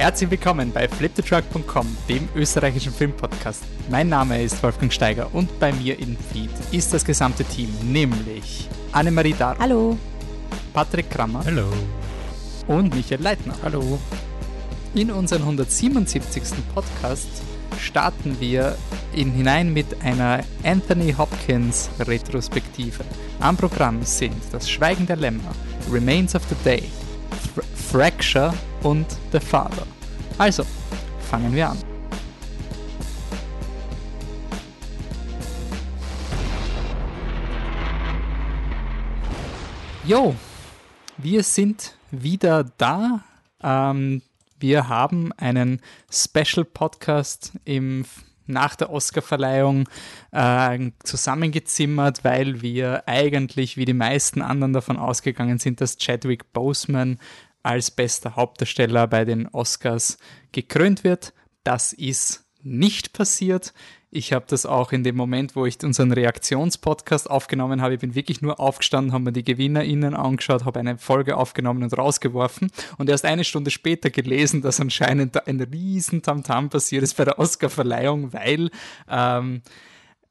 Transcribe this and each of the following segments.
Herzlich willkommen bei fliptetruck.com, dem österreichischen Filmpodcast. Mein Name ist Wolfgang Steiger und bei mir im Feed ist das gesamte Team, nämlich Annemarie Dar. Hallo. Patrick Krammer. Hallo. Und Michael Leitner. Hallo. In unseren 177. Podcast starten wir in, hinein mit einer Anthony Hopkins Retrospektive. Am Programm sind Das Schweigen der Lämmer, Remains of the Day, Fra Fracture und The Father. Also, fangen wir an. Jo, wir sind wieder da. Ähm, wir haben einen Special Podcast im, nach der Oscarverleihung äh, zusammengezimmert, weil wir eigentlich wie die meisten anderen davon ausgegangen sind, dass Chadwick Boseman als bester Hauptdarsteller bei den Oscars gekrönt wird. Das ist nicht passiert. Ich habe das auch in dem Moment, wo ich unseren Reaktionspodcast aufgenommen habe, ich bin wirklich nur aufgestanden, habe mir die GewinnerInnen angeschaut, habe eine Folge aufgenommen und rausgeworfen und erst eine Stunde später gelesen, dass anscheinend ein riesen Tamtam passiert ist bei der Oscarverleihung, weil ähm,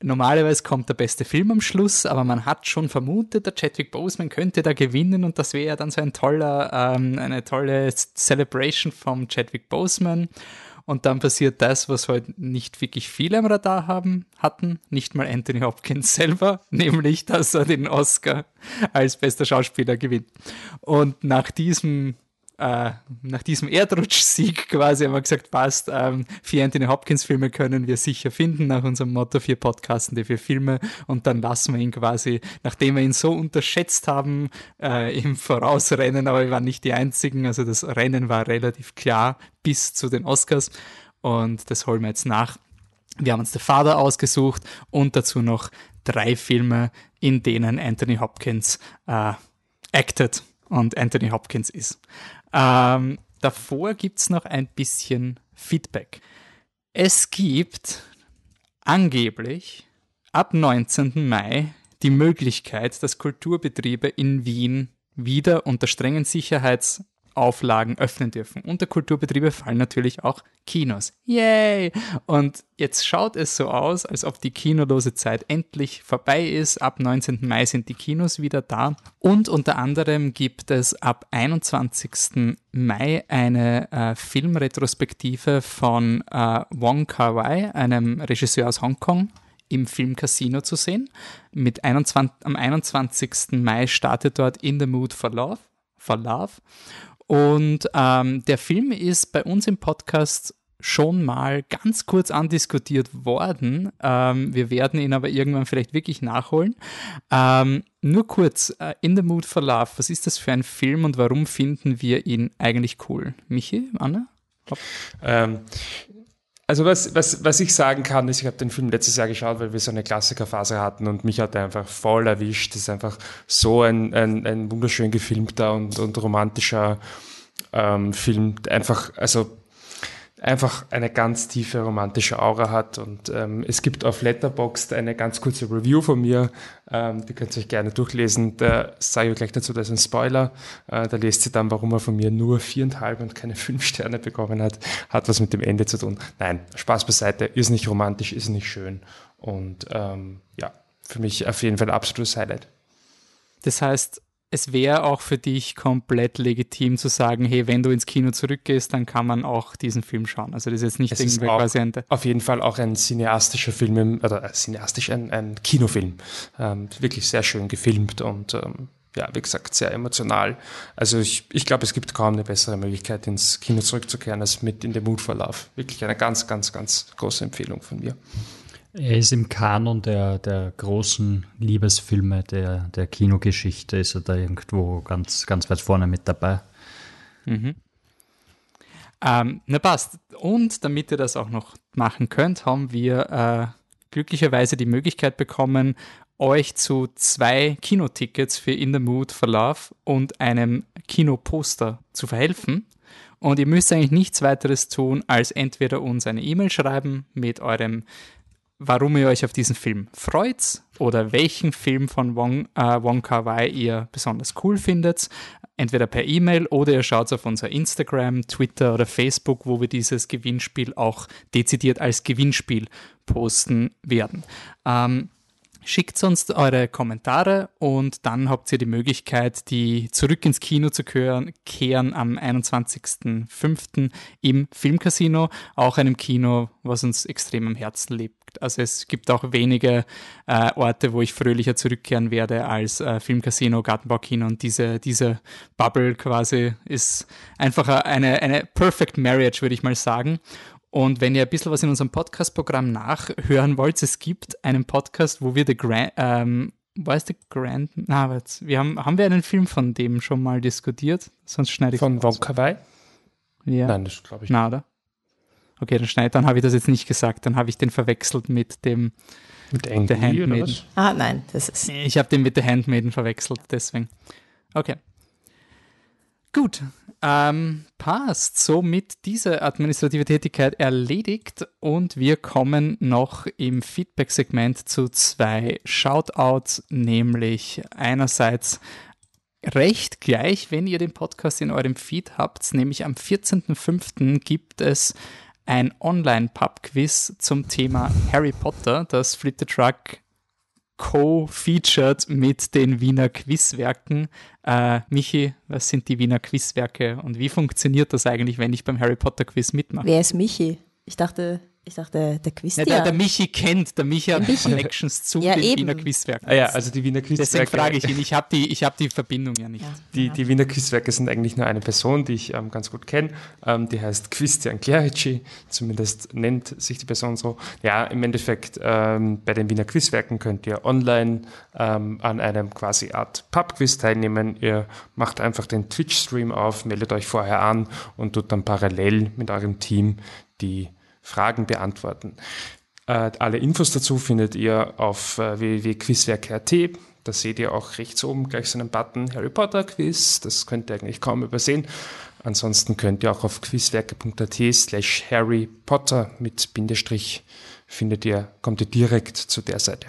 Normalerweise kommt der beste Film am Schluss, aber man hat schon vermutet, der Chadwick Boseman könnte da gewinnen und das wäre ja dann so ein toller, ähm, eine tolle Celebration vom Chadwick Boseman. Und dann passiert das, was heute halt nicht wirklich viele am Radar haben, hatten, nicht mal Anthony Hopkins selber, nämlich, dass er den Oscar als bester Schauspieler gewinnt. Und nach diesem äh, nach diesem Erdrutschsieg quasi haben wir gesagt, passt, ähm, vier Anthony Hopkins Filme können wir sicher finden, nach unserem Motto, vier Podcasten, die vier Filme und dann lassen wir ihn quasi, nachdem wir ihn so unterschätzt haben, äh, im Vorausrennen, aber wir waren nicht die Einzigen, also das Rennen war relativ klar bis zu den Oscars und das holen wir jetzt nach. Wir haben uns The Father ausgesucht und dazu noch drei Filme, in denen Anthony Hopkins äh, acted und Anthony Hopkins ist. Ähm, davor gibt es noch ein bisschen Feedback. Es gibt angeblich ab 19. Mai die Möglichkeit, dass Kulturbetriebe in Wien wieder unter strengen Sicherheits- Auflagen öffnen dürfen. Unter Kulturbetriebe fallen natürlich auch Kinos. Yay! Und jetzt schaut es so aus, als ob die kinolose Zeit endlich vorbei ist. Ab 19. Mai sind die Kinos wieder da. Und unter anderem gibt es ab 21. Mai eine äh, Filmretrospektive von äh, Wong Kar-wai, einem Regisseur aus Hongkong im Film Casino zu sehen. Mit 21, am 21. Mai startet dort In the Mood for Love. For Love. Und ähm, der Film ist bei uns im Podcast schon mal ganz kurz andiskutiert worden. Ähm, wir werden ihn aber irgendwann vielleicht wirklich nachholen. Ähm, nur kurz, uh, In the Mood for Love, was ist das für ein Film und warum finden wir ihn eigentlich cool? Michi, Anna? Ähm, also was, was, was ich sagen kann, ist, ich habe den Film letztes Jahr geschaut, weil wir so eine Klassikerphase hatten und mich hat er einfach voll erwischt. Das ist einfach so ein, ein, ein wunderschön gefilmter und, und romantischer ähm, Film. Einfach, also einfach eine ganz tiefe romantische Aura hat. Und ähm, es gibt auf Letterboxd eine ganz kurze Review von mir, ähm, die könnt ihr euch gerne durchlesen. Da sage ich gleich dazu, das ist ein Spoiler. Äh, da lest ihr dann, warum er von mir nur viereinhalb und keine fünf Sterne bekommen hat. Hat was mit dem Ende zu tun. Nein, Spaß beiseite, ist nicht romantisch, ist nicht schön. Und ähm, ja, für mich auf jeden Fall ein absolutes Highlight. Das heißt, es wäre auch für dich komplett legitim zu sagen, hey, wenn du ins Kino zurückgehst, dann kann man auch diesen Film schauen. Also das ist jetzt nicht es irgendwie quasi ein... Auf jeden Fall auch ein cineastischer Film, oder äh, cineastisch ein, ein Kinofilm. Ähm, wirklich sehr schön gefilmt und ähm, ja, wie gesagt, sehr emotional. Also ich, ich glaube, es gibt kaum eine bessere Möglichkeit, ins Kino zurückzukehren, als mit in den Mutverlauf. Wirklich eine ganz, ganz, ganz große Empfehlung von mir. Er ist im Kanon der, der großen Liebesfilme der, der Kinogeschichte, ist er da irgendwo ganz, ganz weit vorne mit dabei. Mhm. Ähm, na passt. Und damit ihr das auch noch machen könnt, haben wir äh, glücklicherweise die Möglichkeit bekommen, euch zu zwei Kinotickets für In the Mood for Love und einem Kinoposter zu verhelfen. Und ihr müsst eigentlich nichts weiteres tun, als entweder uns eine E-Mail schreiben mit eurem warum ihr euch auf diesen Film freut oder welchen Film von Wong, äh, Wong Kar Wai ihr besonders cool findet. Entweder per E-Mail oder ihr schaut auf unser Instagram, Twitter oder Facebook, wo wir dieses Gewinnspiel auch dezidiert als Gewinnspiel posten werden. Ähm, Schickt uns eure Kommentare und dann habt ihr die Möglichkeit, die zurück ins Kino zu kehren, kehren am 21.05. im Filmcasino, auch einem Kino, was uns extrem am Herzen liegt. Also es gibt auch wenige äh, Orte, wo ich fröhlicher zurückkehren werde als äh, Filmcasino, Gartenbaukino und diese, diese Bubble quasi ist einfach eine, eine Perfect Marriage, würde ich mal sagen. Und wenn ihr ein bisschen was in unserem Podcast-Programm nachhören wollt, es gibt einen Podcast, wo wir The Grand, ähm, es The Grand, na, jetzt, wir haben, haben wir einen Film von dem schon mal diskutiert? Sonst schneide ich Von Wong Kar Ja. Nein, das glaube ich Na, oder? Okay, dann schneid, dann habe ich das jetzt nicht gesagt, dann habe ich den verwechselt mit dem, Mit The Ang Lee oder Handmaiden. was? Ah, nein, das ist. Ich habe den mit The Handmaiden verwechselt, deswegen. Okay. Gut. Ähm, passt. Somit diese administrative Tätigkeit erledigt und wir kommen noch im Feedback-Segment zu zwei Shoutouts, nämlich einerseits recht gleich, wenn ihr den Podcast in eurem Feed habt, nämlich am 14.05. gibt es ein Online-Pub-Quiz zum Thema Harry Potter, das Flip the Truck co-featured mit den Wiener Quizwerken. Äh, Michi, was sind die Wiener Quizwerke und wie funktioniert das eigentlich, wenn ich beim Harry Potter Quiz mitmache? Wer ist Michi? Ich dachte, ich dachte, der Quiz Ja, der, der Michi kennt, der Michi hat Michi. Connections zu Ja, den eben. Wiener Quizwerken. Ah ja, also die Wiener Deswegen Quizwerke. frage ich ihn, ich habe die, ich hab die Verbindung ja nicht. Ja, Die, ja. die Wiener Quizwerke sind eigentlich nur eine Person, die ich ähm, ganz gut kenne. Ähm, die heißt Christian Clerici, zumindest nennt sich die Person so. Ja, im Endeffekt ähm, bei den Wiener Quizwerken könnt ihr online ähm, an einem quasi Art Pub-Quiz teilnehmen. Ihr macht einfach den Twitch-Stream auf, meldet euch vorher an und tut dann parallel mit eurem Team die Fragen beantworten. Äh, alle Infos dazu findet ihr auf äh, www.quizwerk.at. Da seht ihr auch rechts oben gleich so einen Button Harry Potter Quiz. Das könnt ihr eigentlich kaum übersehen. Ansonsten könnt ihr auch auf quizwerke.at slash Harry Potter mit Bindestrich findet ihr, kommt ihr direkt zu der Seite.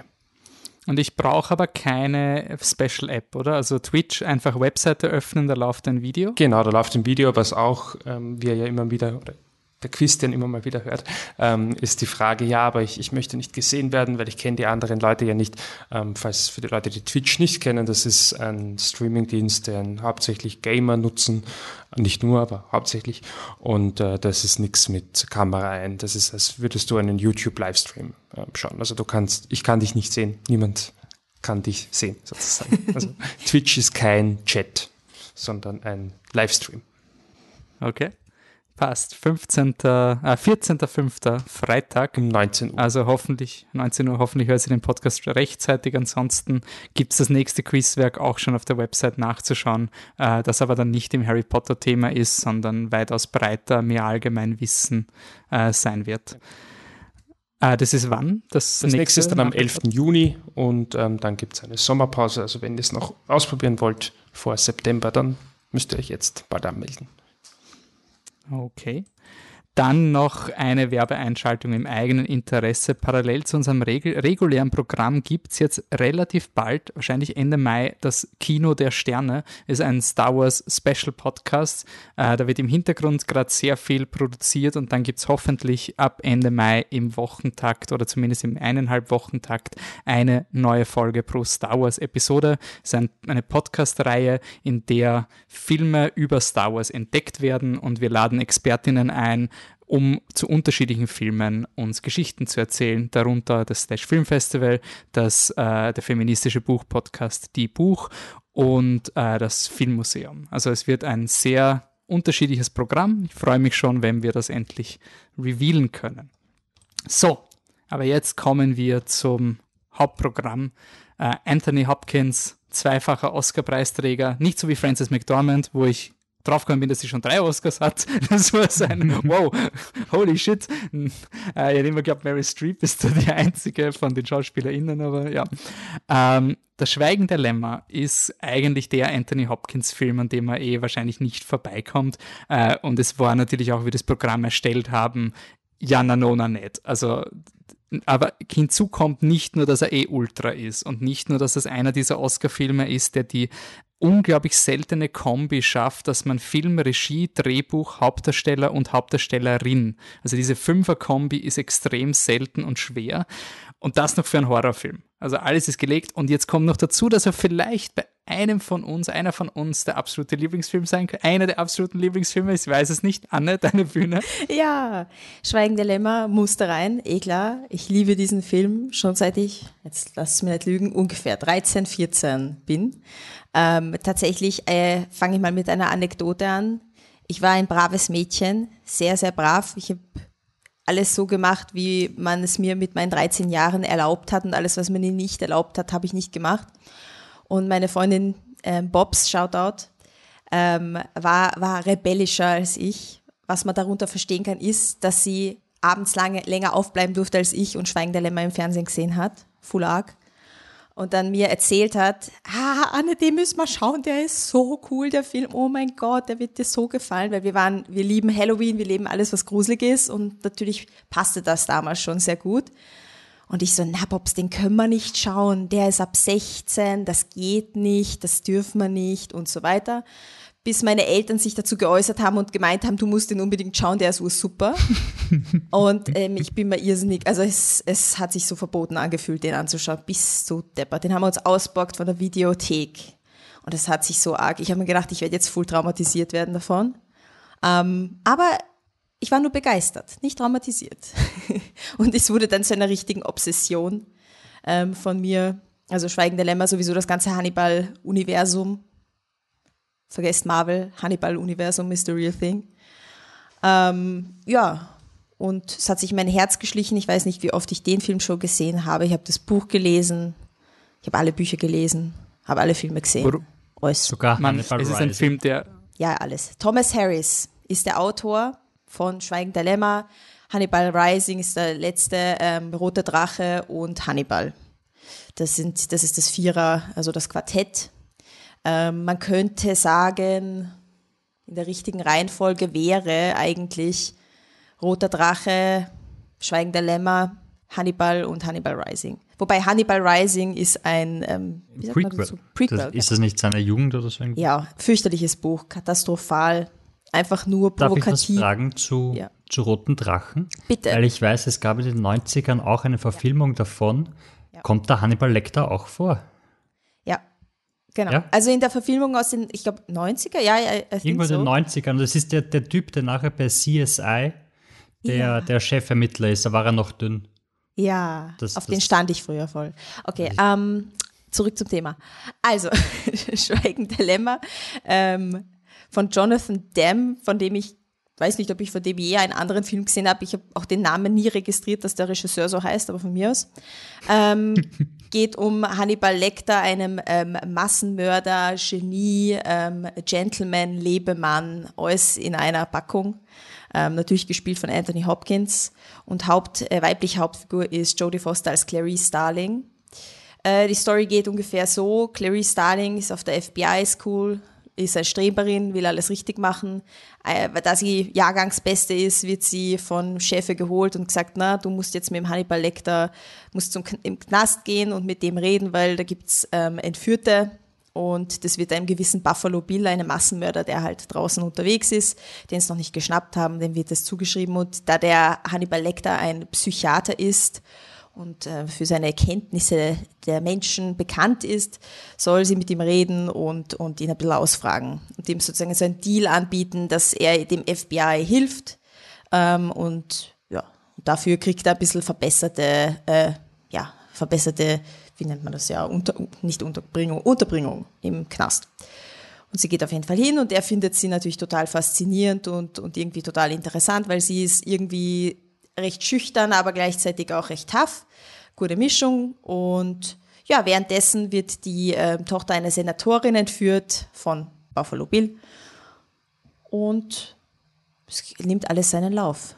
Und ich brauche aber keine Special App, oder? Also Twitch einfach Webseite öffnen, da läuft ein Video. Genau, da läuft ein Video, was auch ähm, wir ja immer wieder, oder der Christian immer mal wieder hört, ähm, ist die Frage, ja, aber ich, ich möchte nicht gesehen werden, weil ich kenne die anderen Leute ja nicht. Ähm, falls für die Leute, die Twitch nicht kennen, das ist ein Streamingdienst, den hauptsächlich Gamer nutzen, nicht nur, aber hauptsächlich. Und äh, das ist nichts mit Kamera ein. Das ist, als würdest du einen YouTube-Livestream äh, schauen. Also du kannst, ich kann dich nicht sehen, niemand kann dich sehen, sozusagen. Also Twitch ist kein Chat, sondern ein Livestream. Okay. Passt. 15. Äh, 14.05. Freitag. Um 19 Uhr. Also hoffentlich, 19 Uhr, hoffentlich hört ihr den Podcast rechtzeitig. Ansonsten gibt es das nächste Quizwerk auch schon auf der Website nachzuschauen, äh, das aber dann nicht im Harry Potter-Thema ist, sondern weitaus breiter, mehr Allgemeinwissen äh, sein wird. Äh, das ist wann? Das, Das nächste ist dann am nach- 11. Juni und ähm, dann gibt es eine Sommerpause. Also wenn ihr es noch ausprobieren wollt vor September, dann müsst ihr euch jetzt bald anmelden. Okay. Dann noch eine Werbeeinschaltung im eigenen Interesse. Parallel zu unserem regul regulären Programm gibt es jetzt relativ bald, wahrscheinlich Ende Mai, das Kino der Sterne. Ist ein Star Wars Special Podcast. Äh, da wird im Hintergrund gerade sehr viel produziert und dann gibt es hoffentlich ab Ende Mai im Wochentakt oder zumindest im eineinhalb Wochentakt eine neue Folge pro Star Wars Episode. Ist ein, eine Podcast-Reihe, in der Filme über Star Wars entdeckt werden und wir laden Expertinnen ein, um zu unterschiedlichen Filmen uns Geschichten zu erzählen, darunter das Slash Film Festival, das, äh, der feministische Buchpodcast Die Buch und äh, das Filmmuseum. Also es wird ein sehr unterschiedliches Programm. Ich freue mich schon, wenn wir das endlich revealen können. So, aber jetzt kommen wir zum Hauptprogramm. Äh, Anthony Hopkins, zweifacher Oscar-Preisträger, nicht so wie Frances McDormand, wo ich draufgekommen bin, dass sie schon drei Oscars hat. Das war so ein, wow, holy shit. Äh, ich hätte immer geglaubt, Mary Streep ist da die einzige von den SchauspielerInnen, aber ja. Ähm, das Schweigen der Lämmer ist eigentlich der Anthony Hopkins-Film, an dem er eh wahrscheinlich nicht vorbeikommt. Äh, und es war natürlich auch, wie wir das Programm erstellt haben, ja, na, no, na, nicht. Also aber hinzu kommt nicht nur, dass er eh Ultra ist und nicht nur, dass es einer dieser Oscar-Filme ist, der die unglaublich seltene Kombi schafft, dass man Film, Regie, Drehbuch, Hauptdarsteller und Hauptdarstellerin, also diese Fünfer-Kombi ist extrem selten und schwer und das noch für einen Horrorfilm. Also alles ist gelegt und jetzt kommt noch dazu, dass er vielleicht bei einem von uns, einer von uns der absolute Lieblingsfilm sein kann. Einer der absoluten Lieblingsfilme, ich weiß es nicht. Anne, deine Bühne. Ja, Schweigen der Lämmer musste rein, eh klar. Ich liebe diesen Film schon seit ich, jetzt lass es mir nicht lügen, ungefähr 13, 14 bin. Ähm, tatsächlich äh, fange ich mal mit einer Anekdote an. Ich war ein braves Mädchen, sehr, sehr brav. Ich habe alles so gemacht, wie man es mir mit meinen 13 Jahren erlaubt hat und alles, was man mir nicht erlaubt hat, habe ich nicht gemacht. Und meine Freundin ähm, Bobs, Shoutout, ähm, war, war rebellischer als ich. Was man darunter verstehen kann, ist, dass sie abends lange, länger aufbleiben durfte als ich und Schweigen der Lämmer im Fernsehen gesehen hat. Full arg und dann mir erzählt hat, ah, Anne, den müssen wir schauen, der ist so cool, der Film, oh mein Gott, der wird dir so gefallen, weil wir waren, wir lieben Halloween, wir lieben alles, was gruselig ist. Und natürlich passte das damals schon sehr gut. Und ich so, na Bobs, den können wir nicht schauen, der ist ab 16, das geht nicht, das dürfen wir nicht. Und so weiter bis meine Eltern sich dazu geäußert haben und gemeint haben, du musst ihn unbedingt schauen, der ist super. und ähm, ich bin mir irrsinnig, also es, es hat sich so verboten angefühlt, den anzuschauen, bis so deppert. Den haben wir uns ausborgt von der Videothek. Und es hat sich so arg, ich habe mir gedacht, ich werde jetzt voll traumatisiert werden davon. Ähm, aber ich war nur begeistert, nicht traumatisiert. und es wurde dann zu einer richtigen Obsession ähm, von mir. Also Schweigende Lämmer, sowieso das ganze Hannibal-Universum vergesst Marvel, Hannibal-Universum ist the real thing. Ähm, ja, und es hat sich in mein Herz geschlichen. Ich weiß nicht, wie oft ich den Film schon gesehen habe. Ich habe das Buch gelesen, ich habe alle Bücher gelesen, habe alle Filme gesehen. Alles. Sogar Man, es ist ein Film, der... Ja, alles. Thomas Harris ist der Autor von Schweigen Lämmer. Hannibal Rising ist der letzte, ähm, Rote Drache und Hannibal. Das, sind, das ist das Vierer, also das Quartett ähm, man könnte sagen, in der richtigen Reihenfolge wäre eigentlich Roter Drache, Schweigender Lämmer, Hannibal und Hannibal Rising. Wobei Hannibal Rising ist ein ähm, Prequel. So? Prequel das, ist das nicht seine Jugend oder so? Ja, fürchterliches Buch, katastrophal, einfach nur provokativ. Darf ich was fragen zu, ja. zu Roten Drachen? Bitte. Weil ich weiß, es gab in den 90ern auch eine Verfilmung ja. davon. Ja. Kommt da Hannibal Lecter auch vor? Genau. Ja? Also in der Verfilmung aus den, ich glaube, 90er, ja, ja. Irgendwo in so. den 90ern. Das ist der, der Typ, der nachher bei CSI der, ja. der Chefermittler ist. Da war er noch dünn. Ja, das, auf das den stand ich früher voll. Okay, ähm, zurück zum Thema. Also, Schweigen Lämmer ähm, von Jonathan Demme, von dem ich weiß nicht, ob ich von dem je einen anderen Film gesehen habe. Ich habe auch den Namen nie registriert, dass der Regisseur so heißt, aber von mir aus. Ähm, geht um Hannibal Lecter, einem ähm, Massenmörder, Genie, ähm, Gentleman, Lebemann, alles in einer Packung. Ähm, natürlich gespielt von Anthony Hopkins. Und Haupt, äh, weibliche Hauptfigur ist Jodie Foster als Clarice Starling. Äh, die Story geht ungefähr so. Clarice Starling ist auf der FBI School, ist eine Streberin, will alles richtig machen. Äh, da sie Jahrgangsbeste ist, wird sie von Chefe geholt und gesagt, na, du musst jetzt mit dem Hannibal Lecter, musst zum im Knast gehen und mit dem reden, weil da gibt's ähm, Entführte. Und das wird einem gewissen Buffalo Bill, einem Massenmörder, der halt draußen unterwegs ist, den es noch nicht geschnappt haben, dem wird das zugeschrieben. Und da der Hannibal Lecter ein Psychiater ist und äh, für seine Erkenntnisse der Menschen bekannt ist, soll sie mit ihm reden und, und ihn ein bisschen ausfragen und ihm sozusagen so einen Deal anbieten, dass er dem FBI hilft ähm, und ja, dafür kriegt er ein bisschen verbesserte, äh, ja, verbesserte, wie nennt man das ja, unter, nicht Unterbringung, Unterbringung im Knast. Und sie geht auf jeden Fall hin und er findet sie natürlich total faszinierend und, und irgendwie total interessant, weil sie ist irgendwie recht schüchtern, aber gleichzeitig auch recht tough. Gute Mischung. Und ja, währenddessen wird die äh, Tochter einer Senatorin entführt von Buffalo Bill. Und es nimmt alles seinen Lauf.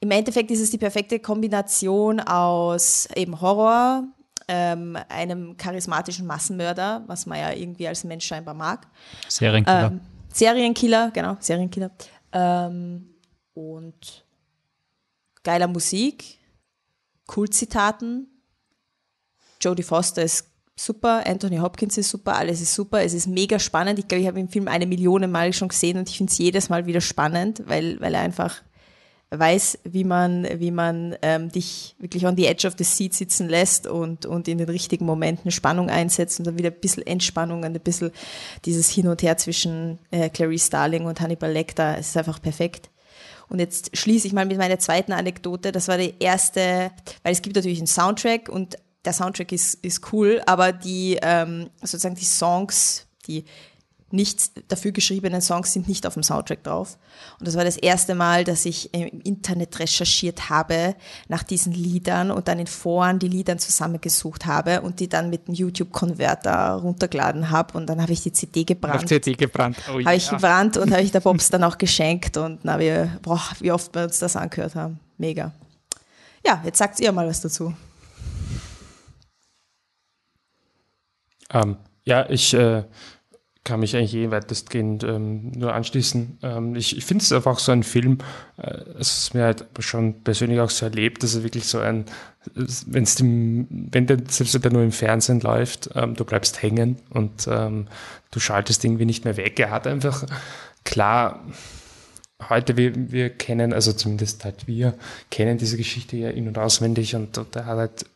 Im Endeffekt ist es die perfekte Kombination aus eben Horror, ähm, einem charismatischen Massenmörder, was man ja irgendwie als Mensch scheinbar mag. Serienkiller. Ähm, Serienkiller, genau, Serienkiller. Ähm, und geiler Musik, Kultzitaten. Jodie Foster ist super, Anthony Hopkins ist super, alles ist super, es ist mega spannend. Ich glaube, ich habe den Film eine Million Mal schon gesehen und ich finde es jedes Mal wieder spannend, weil, weil er einfach weiß, wie man, wie man ähm, dich wirklich on the edge of the seat sitzen lässt und, und in den richtigen Momenten Spannung einsetzt und dann wieder ein bisschen Entspannung und ein bisschen dieses Hin und Her zwischen äh, Clarice Starling und Hannibal Lecter. Es ist einfach perfekt. Und jetzt schließe ich mal mit meiner zweiten Anekdote. Das war die erste, weil es gibt natürlich einen Soundtrack und der Soundtrack ist, ist cool, aber die ähm, sozusagen die Songs, die nicht dafür geschriebenen Songs sind nicht auf dem Soundtrack drauf. Und das war das erste Mal, dass ich im Internet recherchiert habe nach diesen Liedern und dann in Foren die Lieder zusammengesucht habe und die dann mit dem YouTube-Converter runtergeladen habe und dann habe ich die CD gebrannt. Auf CD gebrannt. Oh, habe ich gebrannt und habe ich der Bobs dann auch geschenkt und na, wir, boah, wie oft wir uns das angehört haben. Mega. Ja, jetzt sagt ihr mal was dazu. Ähm, ja, ich äh, kann mich eigentlich eh weitestgehend ähm, nur anschließen. Ähm, ich ich finde es einfach so ein Film, äh, es ist mir halt schon persönlich auch so erlebt, dass er wirklich so ein, wenn es dem, wenn der, selbst wenn der nur im Fernsehen läuft, ähm, du bleibst hängen und ähm, du schaltest irgendwie nicht mehr weg. Er hat einfach, klar, heute wir, wir kennen, also zumindest halt wir, kennen diese Geschichte ja in- und auswendig und, und er hat halt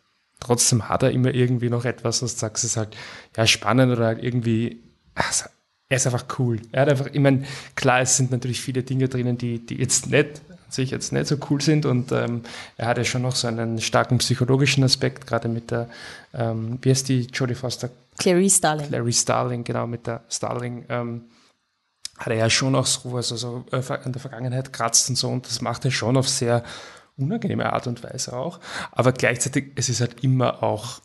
trotzdem hat er immer irgendwie noch etwas, was du sagst, ist halt ja spannend oder irgendwie also, er ist einfach cool. Er hat einfach, ich meine, klar, es sind natürlich viele Dinge drinnen, die, die jetzt nicht, sich jetzt nicht so cool sind und ähm, er hat ja schon noch so einen starken psychologischen Aspekt, gerade mit der, ähm, wie heißt die Jodie Foster? Clary Starling. Clary Starling, genau, mit der Starling. Ähm, hat er ja schon auch so, also so äh, an der Vergangenheit kratzt und so und das macht er schon auf sehr unangenehme Art und Weise auch. Aber gleichzeitig, es ist halt immer auch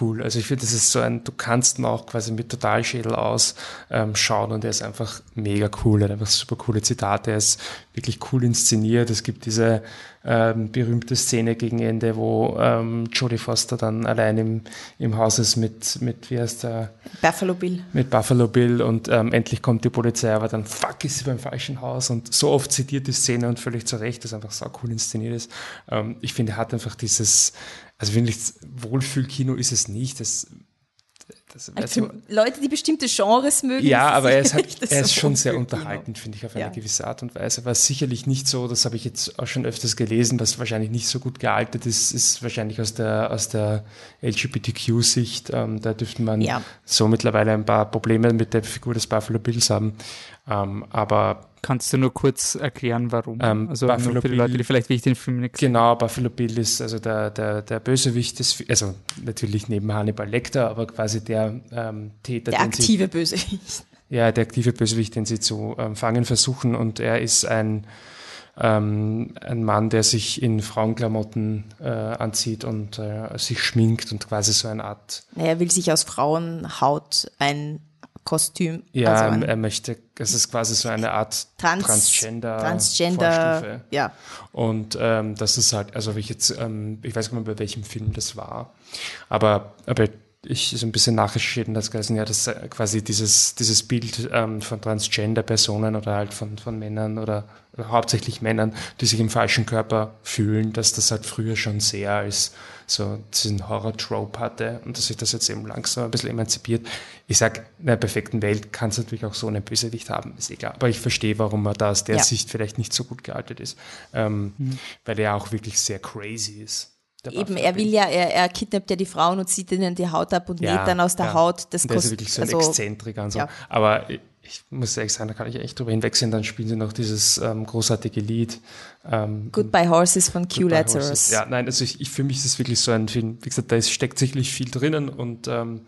cool. Also ich finde, das ist so ein, du kannst ihn auch quasi mit Totalschädel aus ähm, schauen und er ist einfach mega cool. Er hat einfach super coole Zitate, er ist wirklich cool inszeniert. Es gibt diese ähm, berühmte Szene gegen Ende, wo ähm, Jodie Foster dann allein im, im Haus ist mit, mit, wie heißt der? Buffalo Bill. Mit Buffalo Bill und ähm, endlich kommt die Polizei, aber dann fuck ist sie beim falschen Haus und so oft zitiert die Szene und völlig zu Recht, dass einfach so cool inszeniert ist. Ähm, ich finde, er hat einfach dieses, also wirklich Wohlfühlkino ist es nicht. Das, das, also Leute, die bestimmte Genres mögen. Ja, aber er ist, halt, er ist schon sehr unterhaltend, finde ich, auf eine ja. gewisse Art und Weise. Was sicherlich nicht so, das habe ich jetzt auch schon öfters gelesen, was wahrscheinlich nicht so gut gealtert ist, ist wahrscheinlich aus der, aus der LGBTQ-Sicht. Ähm, da dürfte man ja. so mittlerweile ein paar Probleme mit der Figur des Buffalo Bills haben. Ähm, aber Kannst du nur kurz erklären, warum? Ähm, also Buffalo für die Leute, die vielleicht wirklich den Film nicht Genau, Buffalo Bill ist also der, der, der Bösewicht des, also natürlich neben Hannibal Lecter, aber quasi der ähm, Täter. Der aktive sie, Bösewicht. Ja, der aktive Bösewicht, den sie zu ähm, fangen versuchen und er ist ein ähm, ein Mann, der sich in Frauenklamotten äh, anzieht und äh, sich schminkt und quasi so eine Art. Er will sich aus Frauenhaut ein Kostüm. Ja, also er möchte, es ist quasi so eine Art Trans, Transgender. Transgender, Vorstufe. ja. Und ähm, das ist halt, also ich jetzt, ähm, ich weiß gar nicht mehr, bei welchem Film das war, aber, aber ich so ein bisschen nachrecherchiert und das geheißen, ja, dass äh, quasi dieses, dieses Bild ähm, von Transgender-Personen oder halt von, von Männern oder, oder, hauptsächlich Männern, die sich im falschen Körper fühlen, dass das halt früher schon sehr als so diesen Horror-Trope hatte und dass sich das jetzt eben langsam ein bisschen emanzipiert. Ich sage, in einer perfekten Welt kann es natürlich auch so einen Bösewicht haben, ist egal. Aber ich verstehe, warum er da aus der ja. Sicht vielleicht nicht so gut gealtert ist, ähm, mhm. weil er auch wirklich sehr crazy ist. Eben, er will ja, er, er kidnappt ja die Frauen und zieht ihnen die Haut ab und ja, näht dann aus der ja. Haut das Der ist wirklich so ein also, Exzentriker und so. Ja. Aber ich muss ehrlich sagen, da kann ich echt drüber hinwegsehen. Dann spielen sie noch dieses ähm, großartige Lied. Ähm, Goodbye Horses von Q Lazarus. Ja, nein, also ich, ich, für mich ist es wirklich so ein Film. Wie gesagt, da ist, steckt sicherlich viel drinnen und ähm,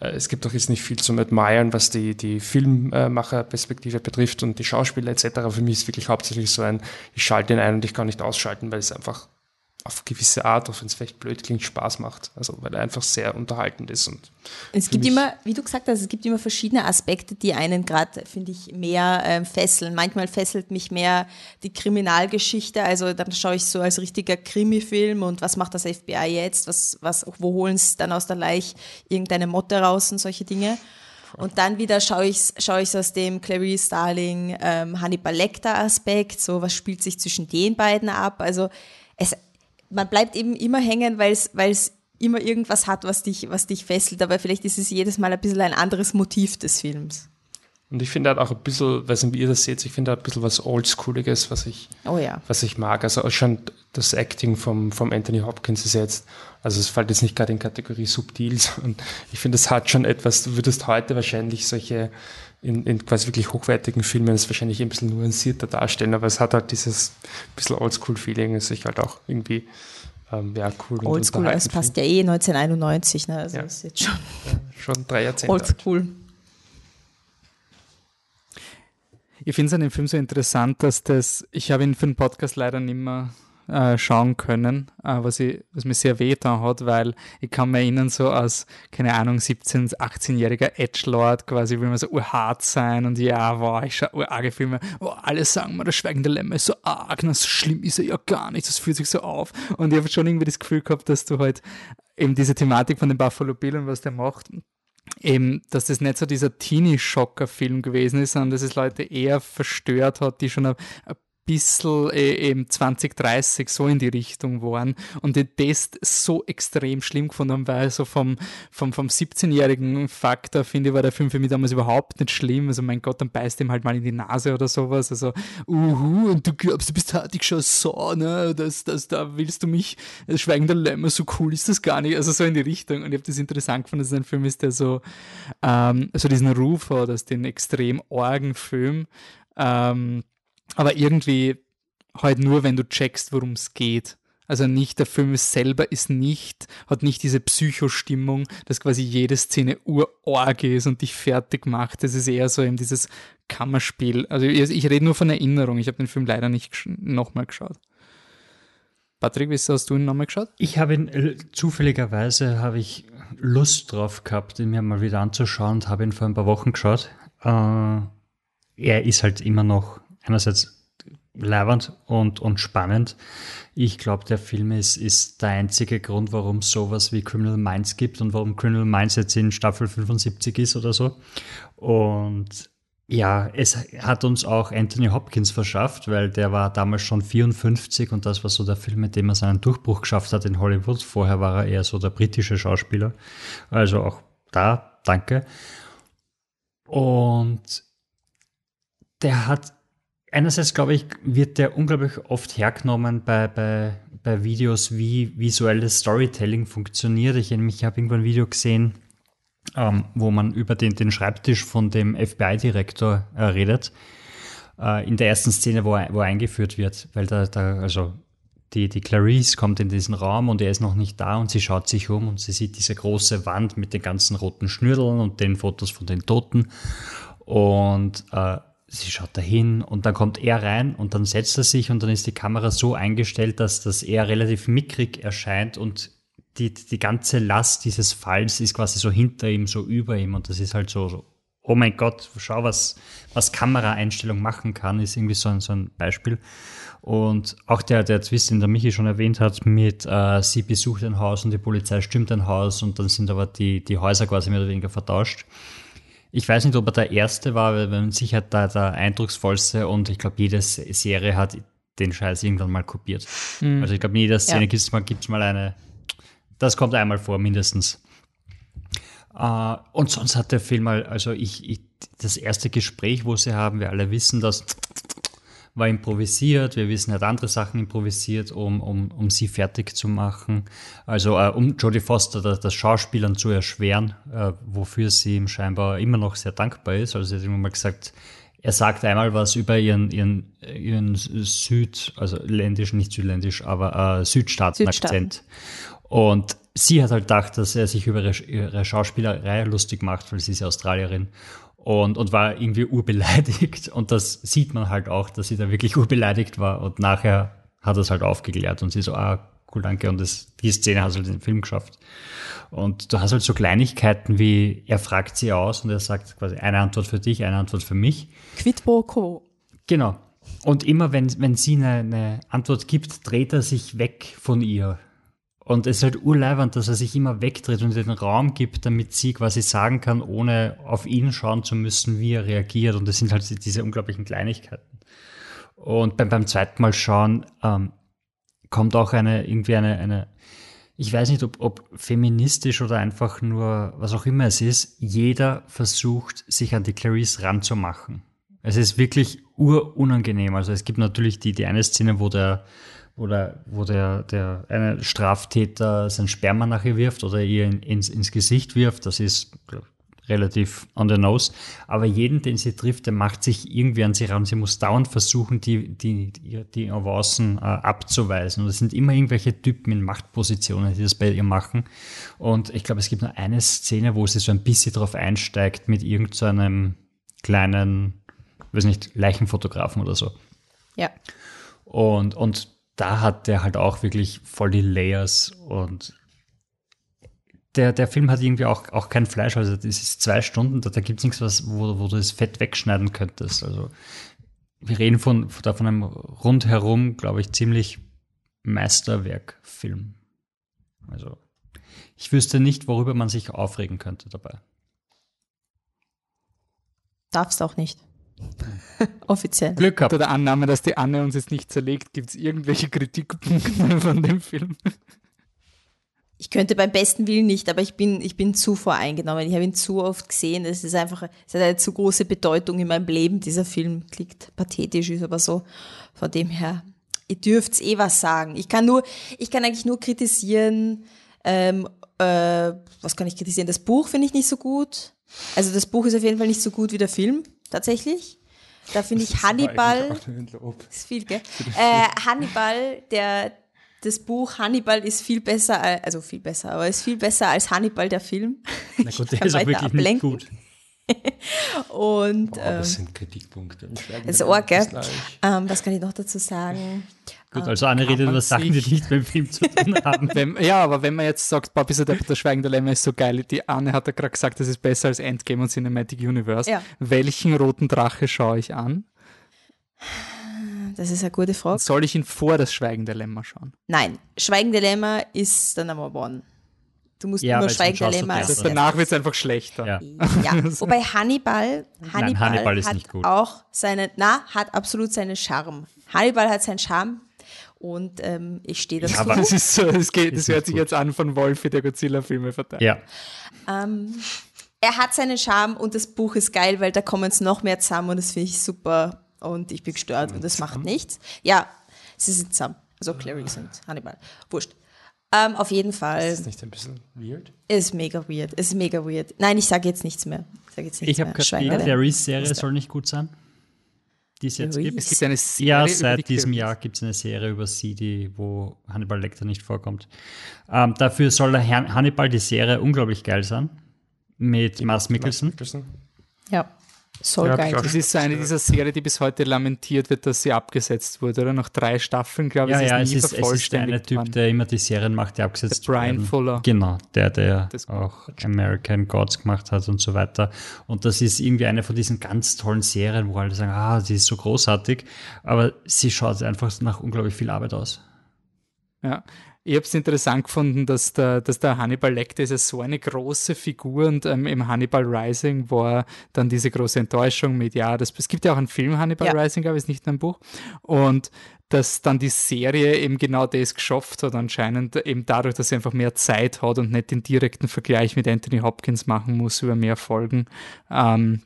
äh, es gibt auch jetzt nicht viel zum Admiren, was die, die Filmmacherperspektive betrifft und die Schauspieler etc. Für mich ist es wirklich hauptsächlich so ein, ich schalte ihn ein und ich kann nicht ausschalten, weil es einfach auf gewisse Art, auch wenn es vielleicht blöd klingt, Spaß macht. Also weil er einfach sehr unterhaltend ist. Und es gibt immer, wie du gesagt hast, es gibt immer verschiedene Aspekte, die einen gerade, finde ich, mehr ähm, fesseln. Manchmal fesselt mich mehr die Kriminalgeschichte, also dann schaue ich so als richtiger Krimi-Film und was macht das FBI jetzt, was, was, wo holen sie dann aus der Leich irgendeine Motte raus und solche Dinge. Und dann wieder schaue ich es schaue aus dem Clarice Starling, ähm, Hannibal Lecter Aspekt, so was spielt sich zwischen den beiden ab. Also es, man bleibt eben immer hängen, weil es immer irgendwas hat, was dich, was dich fesselt, aber vielleicht ist es jedes Mal ein bisschen ein anderes Motiv des Films. Und ich finde halt auch ein bisschen, weiß nicht, wie ihr das seht, ich finde halt ein bisschen was Oldschooliges, was ich, oh ja. was ich mag. Also schon das Acting vom, vom Anthony Hopkins ist jetzt, also es fällt jetzt nicht gerade in Kategorie subtil, sondern ich finde, es hat schon etwas, du würdest heute wahrscheinlich solche in, in quasi wirklich hochwertigen Filmen es wahrscheinlich ein bisschen nuancierter darstellen, aber es hat halt dieses bisschen Oldschool-Feeling, das ich halt auch irgendwie ähm, ja, cool Oldschool, es passt ja eh 1991, ne? also ja. ist jetzt schon, ja, schon drei Jahrzehnte Oldschool. Alt. Ich finde es an dem Film so interessant, dass das, ich habe ihn für den Podcast leider nicht mehr äh, schauen können, äh, was, ich, was mir sehr wehgetan hat, weil ich kann mir erinnern, so als, keine Ahnung, 17-, 18-jähriger Edgelord quasi will man so urhart sein und ja, wow, ich schaue urarge Filme, oh, alle sagen mir, der schweigende Lämme ist so arg, na, so schlimm ist er ja gar nicht, das fühlt sich so auf. Und ich habe schon irgendwie das Gefühl gehabt, dass du halt eben diese Thematik von dem Buffalo Bill und was der macht, eben, dass das nicht so dieser Teenie-Schocker-Film gewesen ist, sondern dass es Leute eher verstört hat, die schon ein, bisschen äh, eben 2030 so in die Richtung waren und die das so extrem schlimm gefunden haben, weil so vom, vom, vom 17-jährigen Faktor, finde ich, war der Film für mich damals überhaupt nicht schlimm. Also mein Gott, dann beißt ihm halt mal in die Nase oder sowas. Also, uhu, und du glaubst, du bist hartig schon so, ne, das, das, da willst du mich, das Schweigen der Lämmer, so cool ist das gar nicht. Also so in die Richtung. Und ich habe das interessant gefunden, dass es ein Film ist, der so, ähm, so diesen Ruf hat, dass den extrem orgen Film, ähm, aber irgendwie halt nur, wenn du checkst, worum es geht. Also nicht, der Film selber ist nicht, hat nicht diese Psychostimmung, dass quasi jede Szene urorg ist und dich fertig macht. Das ist eher so eben dieses Kammerspiel. Also ich, ich rede nur von Erinnerung. Ich habe den Film leider nicht nochmal geschaut. Patrick, wie hast du ihn nochmal geschaut? Ich habe ihn, äh, zufälligerweise habe ich Lust drauf gehabt, ihn mir mal wieder anzuschauen und habe ihn vor ein paar Wochen geschaut. Äh, er ist halt immer noch einerseits leibend und, und spannend. Ich glaube, der Film ist, ist der einzige Grund, warum es sowas wie Criminal Minds gibt und warum Criminal Minds jetzt in Staffel 75 ist oder so. Und ja, es hat uns auch Anthony Hopkins verschafft, weil der war damals schon 54 und das war so der Film, mit dem er seinen Durchbruch geschafft hat in Hollywood. Vorher war er eher so der britische Schauspieler. Also auch da, danke. Und der hat einerseits glaube ich, wird der unglaublich oft hergenommen bei, bei, bei Videos, wie visuelles Storytelling funktioniert. Ich, ich habe irgendwann ein Video gesehen, ähm, wo man über den, den Schreibtisch von dem FBI-Direktor äh, redet. Äh, in der ersten Szene, wo er, wo er eingeführt wird, weil da, da also die, die Clarice kommt in diesen Raum und er ist noch nicht da und sie schaut sich um und sie sieht diese große Wand mit den ganzen roten Schnürdeln und den Fotos von den Toten. Und äh, sie schaut dahin und dann kommt er rein und dann setzt er sich und dann ist die Kamera so eingestellt, dass das er relativ mickrig erscheint und die, die ganze Last dieses Falls ist quasi so hinter ihm, so über ihm und das ist halt so, so oh mein Gott, schau, was, was Kameraeinstellung machen kann, ist irgendwie so ein, so ein Beispiel. Und auch der, der Twist, den der Michi schon erwähnt hat, mit äh, sie besucht ein Haus und die Polizei stimmt ein Haus und dann sind aber die, die Häuser quasi mehr oder weniger vertauscht. Ich weiß nicht, ob er der Erste war, weil man sicher da der eindrucksvollste und ich glaube, jede Serie hat den Scheiß irgendwann mal kopiert. Mhm. Also ich glaube, in jeder Szene ja. gibt es mal, gibt's mal eine, das kommt einmal vor, mindestens. Uh, und sonst hat der Film mal, also ich, ich, das erste Gespräch, wo sie haben, wir alle wissen, dass war improvisiert. Wir wissen, er hat andere Sachen improvisiert, um, um, um sie fertig zu machen. Also äh, um Jodie Foster das, das Schauspielern zu erschweren, äh, wofür sie ihm scheinbar immer noch sehr dankbar ist. Also sie hat immer mal gesagt, er sagt einmal was über ihren, ihren, ihren Süd, also ländisch, nicht südländisch, aber äh, Südstaaten-Akzent. Und sie hat halt gedacht, dass er sich über ihre, ihre Schauspielerei lustig macht, weil sie ist ja Australierin und, und war irgendwie urbeleidigt. Und das sieht man halt auch, dass sie da wirklich urbeleidigt war. Und nachher hat er es halt aufgeklärt und sie so, ah, cool, danke. Und das, die Szene hat halt den Film geschafft. Und du hast halt so Kleinigkeiten wie, er fragt sie aus und er sagt quasi eine Antwort für dich, eine Antwort für mich. Quid pro quo. Genau. Und immer wenn, wenn sie eine, eine Antwort gibt, dreht er sich weg von ihr und es ist halt urleibend, dass er sich immer wegdreht und den Raum gibt, damit sie quasi sagen kann, ohne auf ihn schauen zu müssen, wie er reagiert. Und das sind halt diese unglaublichen Kleinigkeiten. Und beim, beim zweiten Mal schauen, ähm, kommt auch eine, irgendwie eine, eine ich weiß nicht, ob, ob feministisch oder einfach nur, was auch immer es ist, jeder versucht, sich an die Clarice ranzumachen. Es ist wirklich urunangenehm. Also es gibt natürlich die, die eine Szene, wo der, wo der, wo der, der eine Straftäter sein Sperma nach ihr wirft oder ihr ins, ins Gesicht wirft. Das ist relativ on the nose. Aber jeden, den sie trifft, der macht sich irgendwie an sie ran. Sie muss dauernd versuchen, die, die, die, die Avancen äh, abzuweisen. Und es sind immer irgendwelche Typen in Machtpositionen, die das bei ihr machen. Und ich glaube, es gibt nur eine Szene, wo sie so ein bisschen drauf einsteigt mit irgendeinem so kleinen, weiß nicht, Leichenfotografen oder so. Ja. Und, und da hat der halt auch wirklich voll die Layers und der, der Film hat irgendwie auch, auch kein Fleisch, also das ist zwei Stunden, da, da gibt es nichts, was, wo, wo du das Fett wegschneiden könntest. Also wir reden von, von, von einem rundherum, glaube ich, ziemlich Meisterwerkfilm. Also ich wüsste nicht, worüber man sich aufregen könnte dabei. Darfst auch nicht. Offiziell. Glück gehabt. Unter der Annahme, dass die Anne uns jetzt nicht zerlegt, gibt es irgendwelche Kritikpunkte von dem Film? ich könnte beim besten Willen nicht, aber ich bin, ich bin zu voreingenommen. Ich habe ihn zu oft gesehen. Es ist einfach, es hat eine zu große Bedeutung in meinem Leben. Dieser Film klingt pathetisch, ist aber so. Von dem her, ihr dürft eh was sagen. Ich kann nur, ich kann eigentlich nur kritisieren, ähm, äh, was kann ich kritisieren? Das Buch finde ich nicht so gut. Also das Buch ist auf jeden Fall nicht so gut wie der Film, tatsächlich. Da finde ich Hannibal. Ist viel, gell? Äh, Hannibal, der, das Buch Hannibal ist viel besser, also viel besser, aber ist viel besser als Hannibal der Film. Na gut, der ist auch wirklich ablenken. nicht gut. Und Boah, das ähm, sind Kritikpunkte. Das ist arg, gell? Ähm, was kann ich noch dazu sagen? Gut, also Anne redet über Sachen, die nicht mit dem Film zu tun haben. wenn, ja, aber wenn man jetzt sagt, Boah, bis der, der Schweigende Lämmer ist so geil, die Anne hat ja gerade gesagt, das ist besser als Endgame und Cinematic Universe. Ja. Welchen roten Drache schaue ich an? Das ist eine gute Frage. Soll ich ihn vor das Schweigende Lämmer schauen? Nein, Schweigende Lämmer ist der Number One. Du musst ja, nur Schweigende Lämmer als Danach wird es einfach schlechter. Ja. ja. Wobei Hannibal, Hannibal, Nein, Hannibal hat gut. auch seine, na, hat absolut seinen Charme. Hannibal hat seinen Charme und ähm, ich stehe dazu. Ja, aber das, ist so, das, geht, das hört sich gut. jetzt an von Wolfi, der Godzilla-Filme verteilt. Ja. Ähm, er hat seinen Charme und das Buch ist geil, weil da kommen es noch mehr zusammen und das finde ich super und ich bin gestört und das macht nichts. Ja, sie sind zusammen. Also Clarice und Hannibal. Wurscht. Ähm, auf jeden Fall. Ist das nicht ein bisschen weird? Ist mega weird. Ist mega weird. Nein, ich sage jetzt nichts mehr. Ich, jetzt ich habe gehört, die Clarice-Serie soll nicht gut sein. Die es jetzt gibt. Es gibt eine Serie ja, seit diesem Jahr gibt es eine Serie über sie, die, wo Hannibal Lecter nicht vorkommt. Ähm, dafür soll Hannibal die Serie unglaublich geil sein. Mit Mars Mikkelsen. Ja. Soll ja, geil. Das ist so eine dieser Serien, die bis heute lamentiert wird, dass sie abgesetzt wurde, oder? Nach drei Staffeln, glaube ich, ja, ist ja, es ist, es ist der eine Typ, der immer die Serien macht, die abgesetzt der Brian werden. Fuller. Genau, der, der auch American Gods gemacht hat und so weiter. Und das ist irgendwie eine von diesen ganz tollen Serien, wo alle sagen, ah, die ist so großartig, aber sie schaut einfach nach unglaublich viel Arbeit aus. Ja, ich habe es interessant gefunden, dass der, dass der Hannibal Lecter ist ja so eine große Figur und ähm, im Hannibal Rising war dann diese große Enttäuschung mit, ja, das, es gibt ja auch einen Film Hannibal ja. Rising, glaube ich, nicht nur ein Buch. Und dass dann die Serie eben genau das geschafft hat, anscheinend eben dadurch, dass sie einfach mehr Zeit hat und nicht den direkten Vergleich mit Anthony Hopkins machen muss über mehr Folgen. Ähm,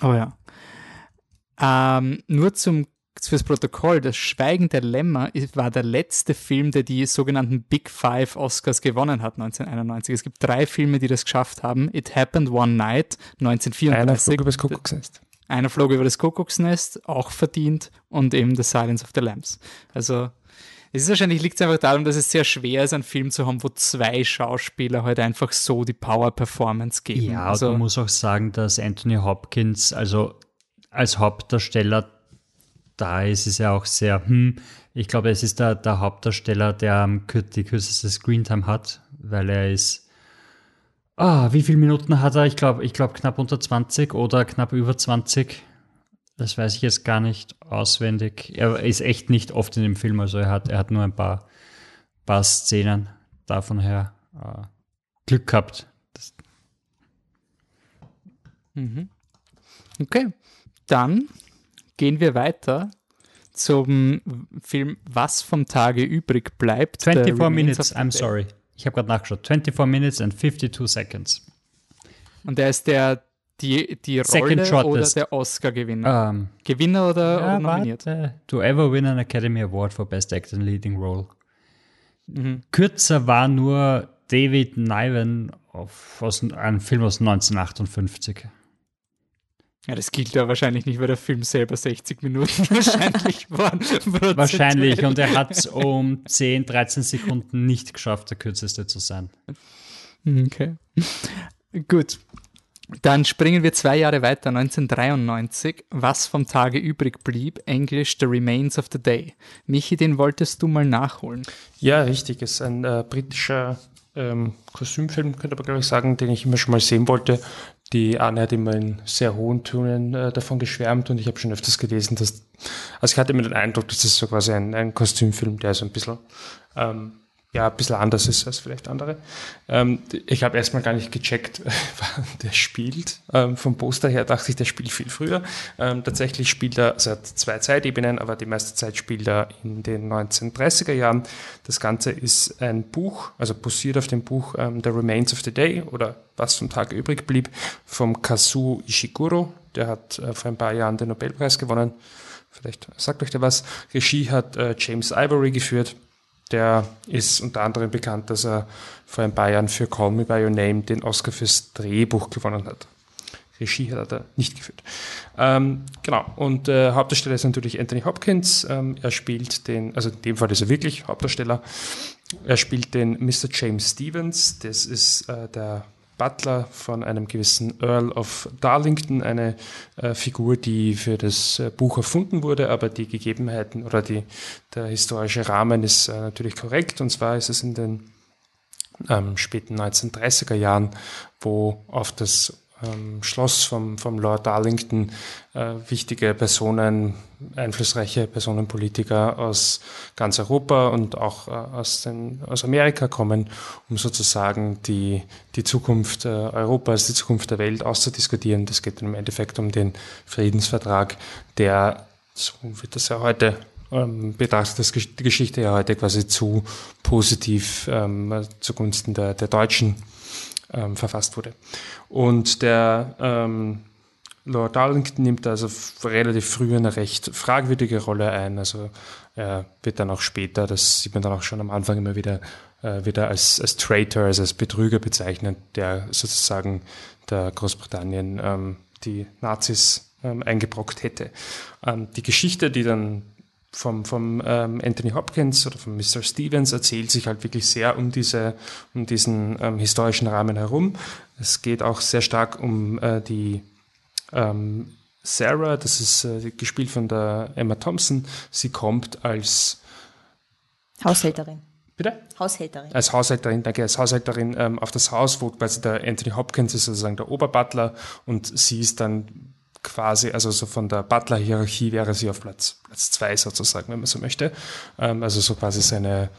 aber ja. Ähm, nur zum fürs Protokoll, das Schweigen der Lämmer war der letzte Film, der die sogenannten Big Five Oscars gewonnen hat 1991. Es gibt drei Filme, die das geschafft haben. It Happened One Night 1934. Einer flog über das Kuckucksnest. Einer flog über das Kuckucksnest, auch verdient, und eben The Silence of the Lambs. Also es ist wahrscheinlich liegt es einfach darum, dass es sehr schwer ist, einen Film zu haben, wo zwei Schauspieler halt einfach so die Power-Performance geben. Ja, also, man muss auch sagen, dass Anthony Hopkins, also als Hauptdarsteller da ist es ja auch sehr, hm, ich glaube, es ist der, der Hauptdarsteller, der die kürzeste Screentime hat, weil er ist, ah, wie viele Minuten hat er? Ich glaube, ich glaube knapp unter 20 oder knapp über 20. Das weiß ich jetzt gar nicht auswendig. Er ist echt nicht oft in dem Film, also er hat, er hat nur ein paar, paar Szenen davon her äh, Glück gehabt. Mhm. Okay, dann gehen wir weiter zum Film Was vom Tage übrig bleibt. 24 Minutes, I'm sorry. Ich habe gerade nachgeschaut. 24 Minutes and 52 Seconds. Und der ist der die, die Rolle oder der Oscar-Gewinner? Um, ähm, Gewinner oder, ja, oder nominiert? Warte. To ever win an Academy Award for Best Actor in Leading Role. Mhm. Kürzer war nur David Niven auf, aus einem Film aus 1958. Ja, das gilt ja wahrscheinlich nicht, weil der Film selber 60 Minuten wahrscheinlich war. Wahrscheinlich, und er hat es um 10, 13 Sekunden nicht geschafft, der kürzeste zu sein. Okay. Gut. Dann springen wir zwei Jahre weiter, 1993. Was vom Tage übrig blieb, Englisch The Remains of the Day. Michi, den wolltest du mal nachholen. Ja, richtig. Es ist ein äh, britischer ähm, Kostümfilm, könnte man glaube ich sagen, den ich immer schon mal sehen wollte. Die Anne hat immer in sehr hohen Tönen äh, davon geschwärmt und ich habe schon öfters gelesen, dass, also ich hatte immer den Eindruck, dass das so quasi ein, ein Kostümfilm, der so ein bisschen ähm, ja, ein bisschen anders ist als vielleicht andere. Ähm, ich habe erstmal gar nicht gecheckt, wann der spielt. Ähm, vom Poster her dachte ich, der spielt viel früher. Ähm, tatsächlich spielt er, also hat zwei Zeitebenen, aber die meiste Zeit spielt er in den 1930er Jahren. Das Ganze ist ein Buch, also posiert auf dem Buch ähm, The Remains of the Day oder Was vom Tag übrig blieb, vom Kazuo Ishiguro. Der hat äh, vor ein paar Jahren den Nobelpreis gewonnen. Vielleicht sagt euch der was. Regie hat äh, James Ivory geführt der ist unter anderem bekannt, dass er vor ein paar Jahren für Call Me By Your Name den Oscar fürs Drehbuch gewonnen hat. Regie hat er nicht geführt. Ähm, genau, und äh, Hauptdarsteller ist natürlich Anthony Hopkins. Ähm, er spielt den, also in dem Fall ist er wirklich Hauptdarsteller. Er spielt den Mr. James Stevens. Das ist äh, der Butler von einem gewissen Earl of Darlington, eine äh, Figur, die für das äh, Buch erfunden wurde, aber die Gegebenheiten oder die, der historische Rahmen ist äh, natürlich korrekt. Und zwar ist es in den ähm, späten 1930er Jahren, wo auf das ähm, Schloss vom, vom Lord Darlington äh, wichtige Personen, einflussreiche Personen, Politiker aus ganz Europa und auch äh, aus, den, aus Amerika kommen, um sozusagen die, die Zukunft äh, Europas, die Zukunft der Welt auszudiskutieren. Das geht im Endeffekt um den Friedensvertrag, der, so wird das ja heute ähm, betrachtet das, die Geschichte ja heute quasi zu positiv ähm, zugunsten der, der Deutschen ähm, verfasst wurde. Und der ähm, Lord Darlington nimmt also relativ früh eine recht fragwürdige Rolle ein. Also er wird dann auch später, das sieht man dann auch schon am Anfang immer wieder, äh, wieder als, als Traitor, also als Betrüger bezeichnet, der sozusagen der Großbritannien ähm, die Nazis ähm, eingebrockt hätte. Ähm, die Geschichte, die dann vom, vom ähm, Anthony Hopkins oder von Mr. Stevens erzählt sich halt wirklich sehr um, diese, um diesen ähm, historischen Rahmen herum. Es geht auch sehr stark um äh, die ähm, Sarah, das ist äh, gespielt von der Emma Thompson. Sie kommt als Haushälterin. Bitte? Haushälterin. Als Haushälterin, danke, als Haushälterin ähm, auf das Haus, wo quasi der Anthony Hopkins ist sozusagen der Oberbutler und sie ist dann quasi, also so von der Butler-Hierarchie wäre sie auf Platz, Platz zwei sozusagen, wenn man so möchte. Ähm, also so quasi seine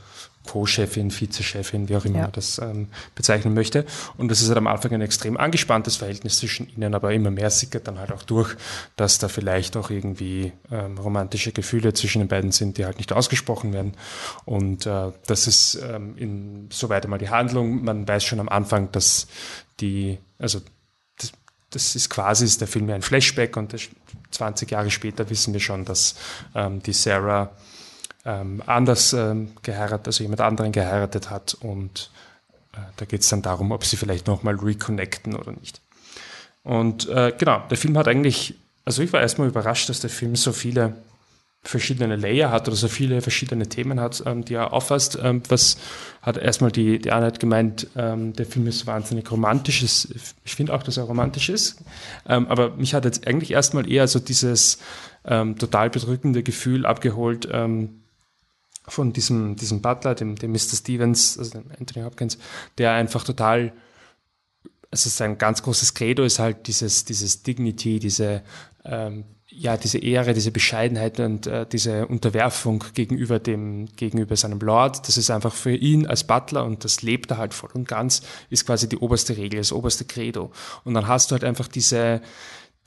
Co-Chefin, Vizechefin, wie auch immer ja. man das ähm, bezeichnen möchte. Und das ist halt am Anfang ein extrem angespanntes Verhältnis zwischen ihnen, aber immer mehr sickert dann halt auch durch, dass da vielleicht auch irgendwie ähm, romantische Gefühle zwischen den beiden sind, die halt nicht ausgesprochen werden. Und äh, das ist ähm, in, soweit einmal die Handlung. Man weiß schon am Anfang, dass die, also das ist quasi ist der Film ein Flashback und 20 Jahre später wissen wir schon, dass ähm, die Sarah ähm, anders ähm, geheiratet, also jemand anderen geheiratet hat und äh, da geht es dann darum, ob sie vielleicht nochmal reconnecten oder nicht. Und äh, genau, der Film hat eigentlich, also ich war erstmal überrascht, dass der Film so viele verschiedene Layer hat oder so viele verschiedene Themen hat, ähm, die er auffasst. Ähm, was hat erstmal die, die Anna gemeint, ähm, der Film ist wahnsinnig romantisch. Ich finde auch, dass er romantisch ist. Ähm, aber mich hat jetzt eigentlich erstmal eher so dieses ähm, total bedrückende Gefühl abgeholt ähm, von diesem, diesem Butler, dem, dem Mr. Stevens, also dem Anthony Hopkins, der einfach total also sein ganz großes Credo ist halt dieses, dieses Dignity, diese ähm, ja, diese Ehre, diese Bescheidenheit und äh, diese Unterwerfung gegenüber dem, gegenüber seinem Lord, das ist einfach für ihn als Butler und das lebt er halt voll und ganz, ist quasi die oberste Regel, das oberste Credo. Und dann hast du halt einfach diese,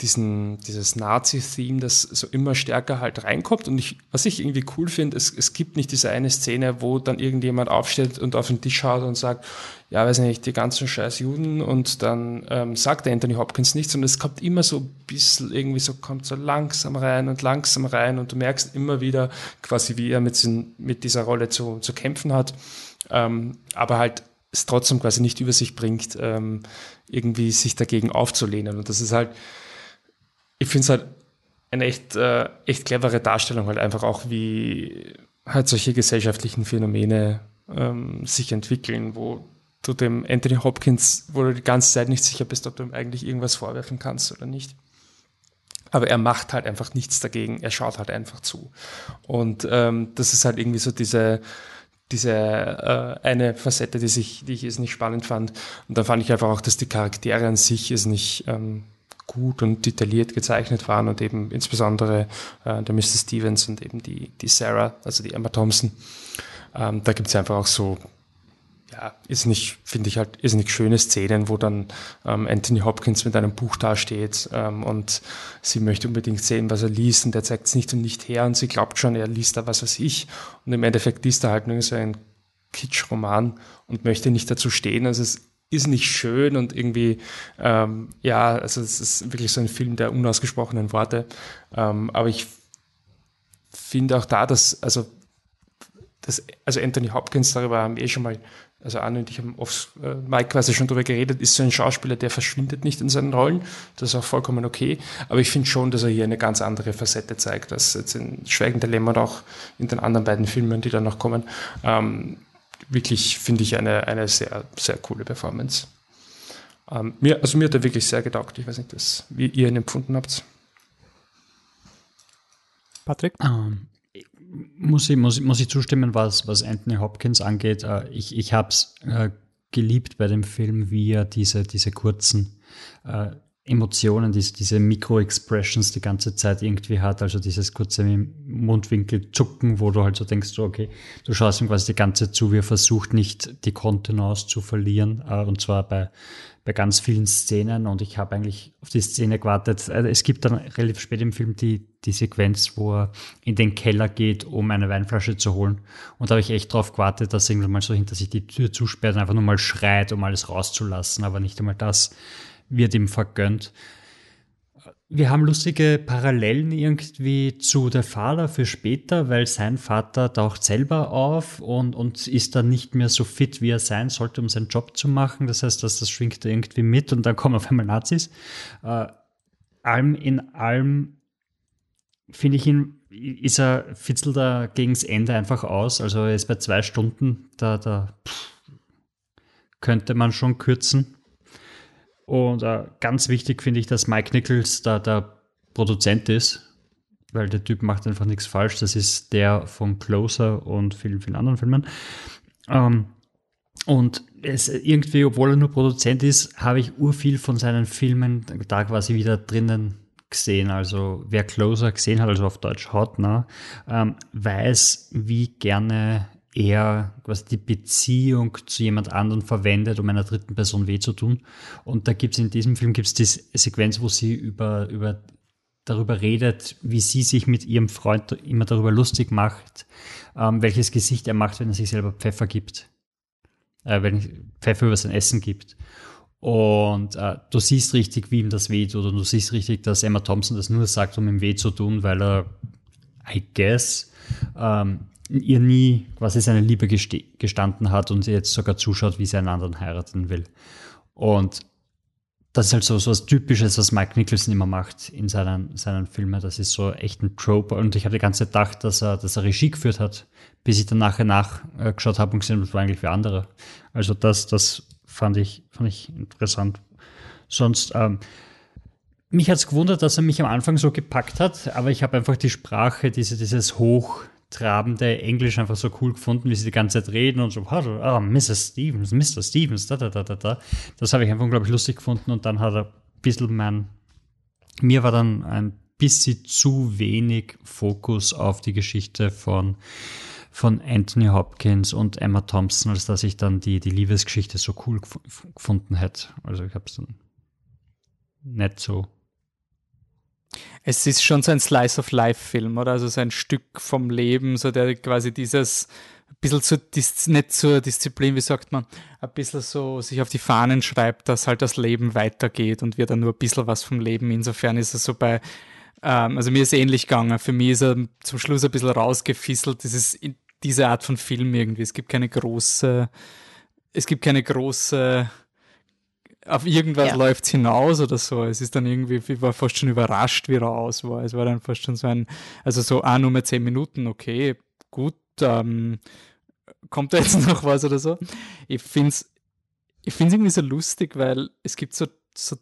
diesen, dieses Nazi-Theme, das so immer stärker halt reinkommt. Und ich, was ich irgendwie cool finde, es, es gibt nicht diese eine Szene, wo dann irgendjemand aufsteht und auf den Tisch schaut und sagt, ja, weiß nicht, die ganzen scheiß Juden. Und dann ähm, sagt Anthony Hopkins nichts. Und es kommt immer so ein bisschen irgendwie so, kommt so langsam rein und langsam rein. Und du merkst immer wieder quasi, wie er mit, mit dieser Rolle zu, zu kämpfen hat, ähm, aber halt es trotzdem quasi nicht über sich bringt, ähm, irgendwie sich dagegen aufzulehnen. Und das ist halt, ich finde es halt eine echt, äh, echt clevere Darstellung, halt einfach auch, wie halt solche gesellschaftlichen Phänomene ähm, sich entwickeln, wo du dem Anthony Hopkins, wo du die ganze Zeit nicht sicher bist, ob du ihm eigentlich irgendwas vorwerfen kannst oder nicht. Aber er macht halt einfach nichts dagegen, er schaut halt einfach zu. Und ähm, das ist halt irgendwie so diese, diese äh, eine Facette, die, sich, die ich jetzt nicht spannend fand. Und da fand ich einfach auch, dass die Charaktere an sich ist nicht ähm, gut und detailliert gezeichnet waren und eben insbesondere äh, der Mr. Stevens und eben die, die Sarah, also die Emma Thompson. Ähm, da gibt es einfach auch so, ja, ist nicht, finde ich halt, ist nicht schöne Szenen, wo dann ähm, Anthony Hopkins mit einem Buch dasteht ähm, und sie möchte unbedingt sehen, was er liest und er zeigt es nicht und nicht her und sie glaubt schon, er liest da was weiß ich und im Endeffekt liest er halt nur so ein Kitsch-Roman und möchte nicht dazu stehen. Also es ist nicht schön und irgendwie, ähm, ja, also es ist wirklich so ein Film der unausgesprochenen Worte. Ähm, aber ich finde auch da, dass, also, das, also Anthony Hopkins, darüber haben wir eh schon mal, also Anne und ich haben auf äh, Mike quasi schon darüber geredet, ist so ein Schauspieler, der verschwindet nicht in seinen Rollen. Das ist auch vollkommen okay. Aber ich finde schon, dass er hier eine ganz andere Facette zeigt, als jetzt in Schweigende Lämmer und auch in den anderen beiden Filmen, die dann noch kommen. Ähm, wirklich, finde ich, eine, eine sehr, sehr coole Performance. Ähm, mir, also mir hat er wirklich sehr getaugt. Ich weiß nicht, was, wie ihr ihn empfunden habt. Patrick? Ähm, muss, ich, muss, muss ich zustimmen, was, was Anthony Hopkins angeht. Äh, ich ich habe es äh, geliebt bei dem Film, wie er diese, diese kurzen äh, Emotionen, diese, diese Mikro-Expressions die ganze Zeit irgendwie hat, also dieses kurze Mundwinkel zucken, wo du halt so denkst, okay, du schaust ihm quasi die ganze zu, wie er versucht, nicht die Kontenance zu verlieren, äh, und zwar bei, bei ganz vielen Szenen. Und ich habe eigentlich auf die Szene gewartet. Äh, es gibt dann relativ spät im Film die, die Sequenz, wo er in den Keller geht, um eine Weinflasche zu holen. Und da habe ich echt drauf gewartet, dass er irgendwann mal so hinter sich die Tür zusperrt und einfach nur mal schreit, um alles rauszulassen, aber nicht einmal das wird ihm vergönnt. Wir haben lustige Parallelen irgendwie zu der Vater für später, weil sein Vater taucht selber auf und, und ist dann nicht mehr so fit, wie er sein sollte, um seinen Job zu machen. Das heißt, dass das schwingt irgendwie mit und dann kommen auf einmal Nazis. Äh, allem in allem finde ich ihn, ist er, fitzelt er gegens Ende einfach aus. Also er ist bei zwei Stunden, da, da pff, könnte man schon kürzen. Und äh, ganz wichtig finde ich, dass Mike Nichols da der Produzent ist, weil der Typ macht einfach nichts falsch. Das ist der von Closer und vielen, vielen anderen Filmen. Ähm, und es irgendwie, obwohl er nur Produzent ist, habe ich urviel von seinen Filmen da quasi wieder drinnen gesehen. Also wer Closer gesehen hat, also auf Deutsch Hautnah, ähm, weiß, wie gerne er quasi die Beziehung zu jemand anderem verwendet, um einer dritten Person weh zu tun. Und da gibt es in diesem Film gibt's die Sequenz, wo sie über, über darüber redet, wie sie sich mit ihrem Freund immer darüber lustig macht, ähm, welches Gesicht er macht, wenn er sich selber Pfeffer gibt, äh, wenn Pfeffer über sein Essen gibt. Und äh, du siehst richtig, wie ihm das weh tut. Und du siehst richtig, dass Emma Thompson das nur sagt, um ihm weh zu tun, weil er, I guess, ähm, ihr nie quasi seine Liebe gestanden hat und jetzt sogar zuschaut, wie sie einen anderen heiraten will. Und das ist halt so, so was Typisches, was Mike Nicholson immer macht in seinen, seinen Filmen. Das ist so echt ein Trope. Und ich habe die ganze Zeit gedacht, dass er, dass er Regie geführt hat, bis ich dann nachher nachgeschaut habe und gesehen, das war eigentlich wie andere. Also das, das fand ich, fand ich interessant. Sonst, ähm, mich hat es gewundert, dass er mich am Anfang so gepackt hat, aber ich habe einfach die Sprache, diese, dieses Hoch, trabende Englisch einfach so cool gefunden, wie sie die ganze Zeit reden und so, ah, oh, Mrs. Stevens, Mr. Stevens, da, da, da, da, da. Das habe ich einfach unglaublich lustig gefunden und dann hat er ein bisschen mein, mir war dann ein bisschen zu wenig Fokus auf die Geschichte von, von Anthony Hopkins und Emma Thompson, als dass ich dann die, die Liebesgeschichte so cool gefunden hätte. Also ich habe es dann nicht so Es ist schon so ein Slice of Life-Film, oder? Also so ein Stück vom Leben, so der quasi dieses ein bisschen zu, nicht zur Disziplin, wie sagt man, ein bisschen so sich auf die Fahnen schreibt, dass halt das Leben weitergeht und wir dann nur ein bisschen was vom Leben. Insofern ist es so bei, ähm, also mir ist ähnlich gegangen. Für mich ist er zum Schluss ein bisschen rausgefisselt. Das ist diese Art von Film irgendwie. Es gibt keine große, es gibt keine große auf irgendwas ja. läuft es hinaus oder so. Es ist dann irgendwie, ich war fast schon überrascht, wie er aus war. Es war dann fast schon so ein, also so, ah, nur mehr zehn Minuten, okay, gut, ähm, kommt da jetzt noch was oder so? Ich finde es ich find's irgendwie so lustig, weil es gibt so, so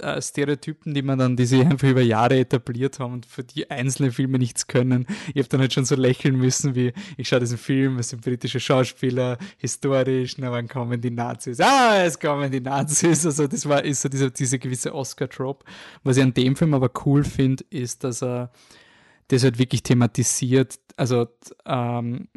äh, Stereotypen, die man dann, die sich einfach über Jahre etabliert haben und für die einzelne Filme nichts können. Ich habe dann halt schon so lächeln müssen, wie ich schaue diesen Film, es sind britische Schauspieler, historisch, na wann kommen die Nazis? Ah, es kommen die Nazis. Also das war ist so diese, diese gewisse Oscar-Trope. Was ich an dem Film aber cool finde, ist, dass er das halt wirklich thematisiert. Also ähm,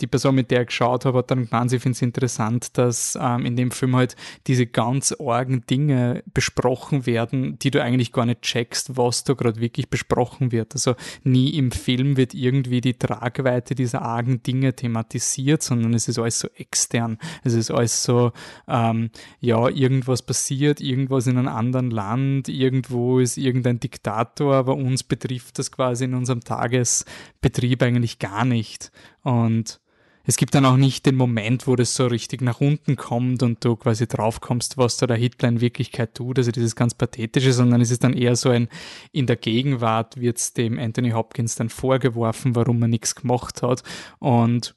die Person, mit der ich geschaut habe, hat dann gemeint, sie findet es interessant, dass ähm, in dem Film halt diese ganz argen Dinge besprochen werden, die du eigentlich gar nicht checkst, was da gerade wirklich besprochen wird. Also nie im Film wird irgendwie die Tragweite dieser argen Dinge thematisiert, sondern es ist alles so extern. Es ist alles so, ähm, ja, irgendwas passiert, irgendwas in einem anderen Land, irgendwo ist irgendein Diktator, aber uns betrifft das quasi in unserem Tagesbetrieb eigentlich gar nicht. Und es gibt dann auch nicht den Moment, wo das so richtig nach unten kommt und du quasi draufkommst, was da der Hitler in Wirklichkeit tut, also dieses ganz Pathetische, sondern es ist dann eher so ein, in der Gegenwart wird es dem Anthony Hopkins dann vorgeworfen, warum er nichts gemacht hat. Und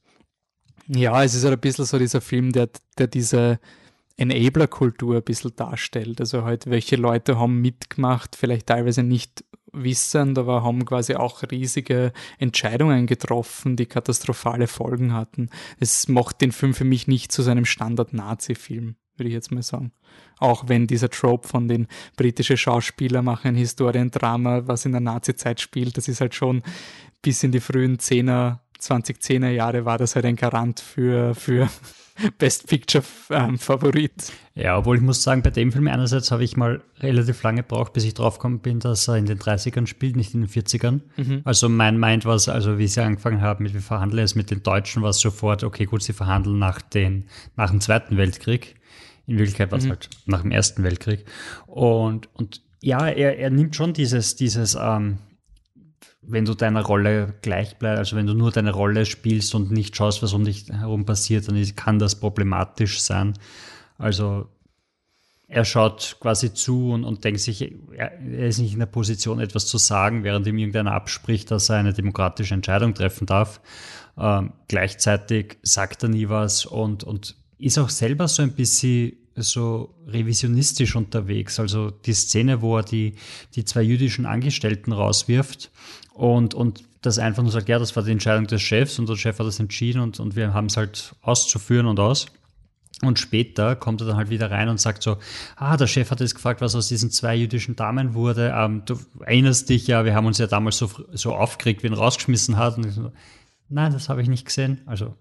ja, es ist halt ein bisschen so dieser Film, der, der diese Enabler-Kultur ein bisschen darstellt. Also halt, welche Leute haben mitgemacht, vielleicht teilweise nicht wissend, aber haben quasi auch riesige Entscheidungen getroffen, die katastrophale Folgen hatten. Es macht den Film für mich nicht zu seinem Standard-Nazi-Film, würde ich jetzt mal sagen. Auch wenn dieser Trope von den britischen Schauspielern machen Historiendrama, was in der Nazi-Zeit spielt, das ist halt schon bis in die frühen 10er, 2010er Jahre war das halt ein Garant für, für Best Picture ähm, Favorit. Ja, obwohl ich muss sagen, bei dem Film einerseits habe ich mal relativ lange gebraucht, bis ich draufgekommen bin, dass er in den 30ern spielt, nicht in den 40ern. Mhm. Also mein Mind war also wie sie angefangen haben, mit wir verhandeln es mit den Deutschen, war es sofort, okay, gut, sie verhandeln nach, den, nach dem Zweiten Weltkrieg. In Wirklichkeit war es mhm. halt nach dem Ersten Weltkrieg. Und, und ja, er, er nimmt schon dieses, dieses ähm, wenn du deiner Rolle gleich bleibst, also wenn du nur deine Rolle spielst und nicht schaust, was um dich herum passiert, dann kann das problematisch sein. Also er schaut quasi zu und, und denkt sich, er, ist nicht in der Position, etwas zu sagen, während ihm irgendeiner abspricht, dass er eine demokratische Entscheidung treffen darf. Ähm, gleichzeitig sagt er nie was und, und ist auch selber so ein bisschen so revisionistisch unterwegs. Also die Szene, wo er die, die zwei jüdischen Angestellten rauswirft und, und das einfach nur sagt, ja, das war die Entscheidung des Chefs und der Chef hat das entschieden und, und wir haben es halt auszuführen und aus. Und später kommt er dann halt wieder rein und sagt so, ah, der Chef hat jetzt gefragt, was aus diesen zwei jüdischen Damen wurde. Ähm, du erinnerst dich ja, wir haben uns ja damals so, so aufgeregt, wie ihn rausgeschmissen hat. Und ich so, nein, das habe ich nicht gesehen. Also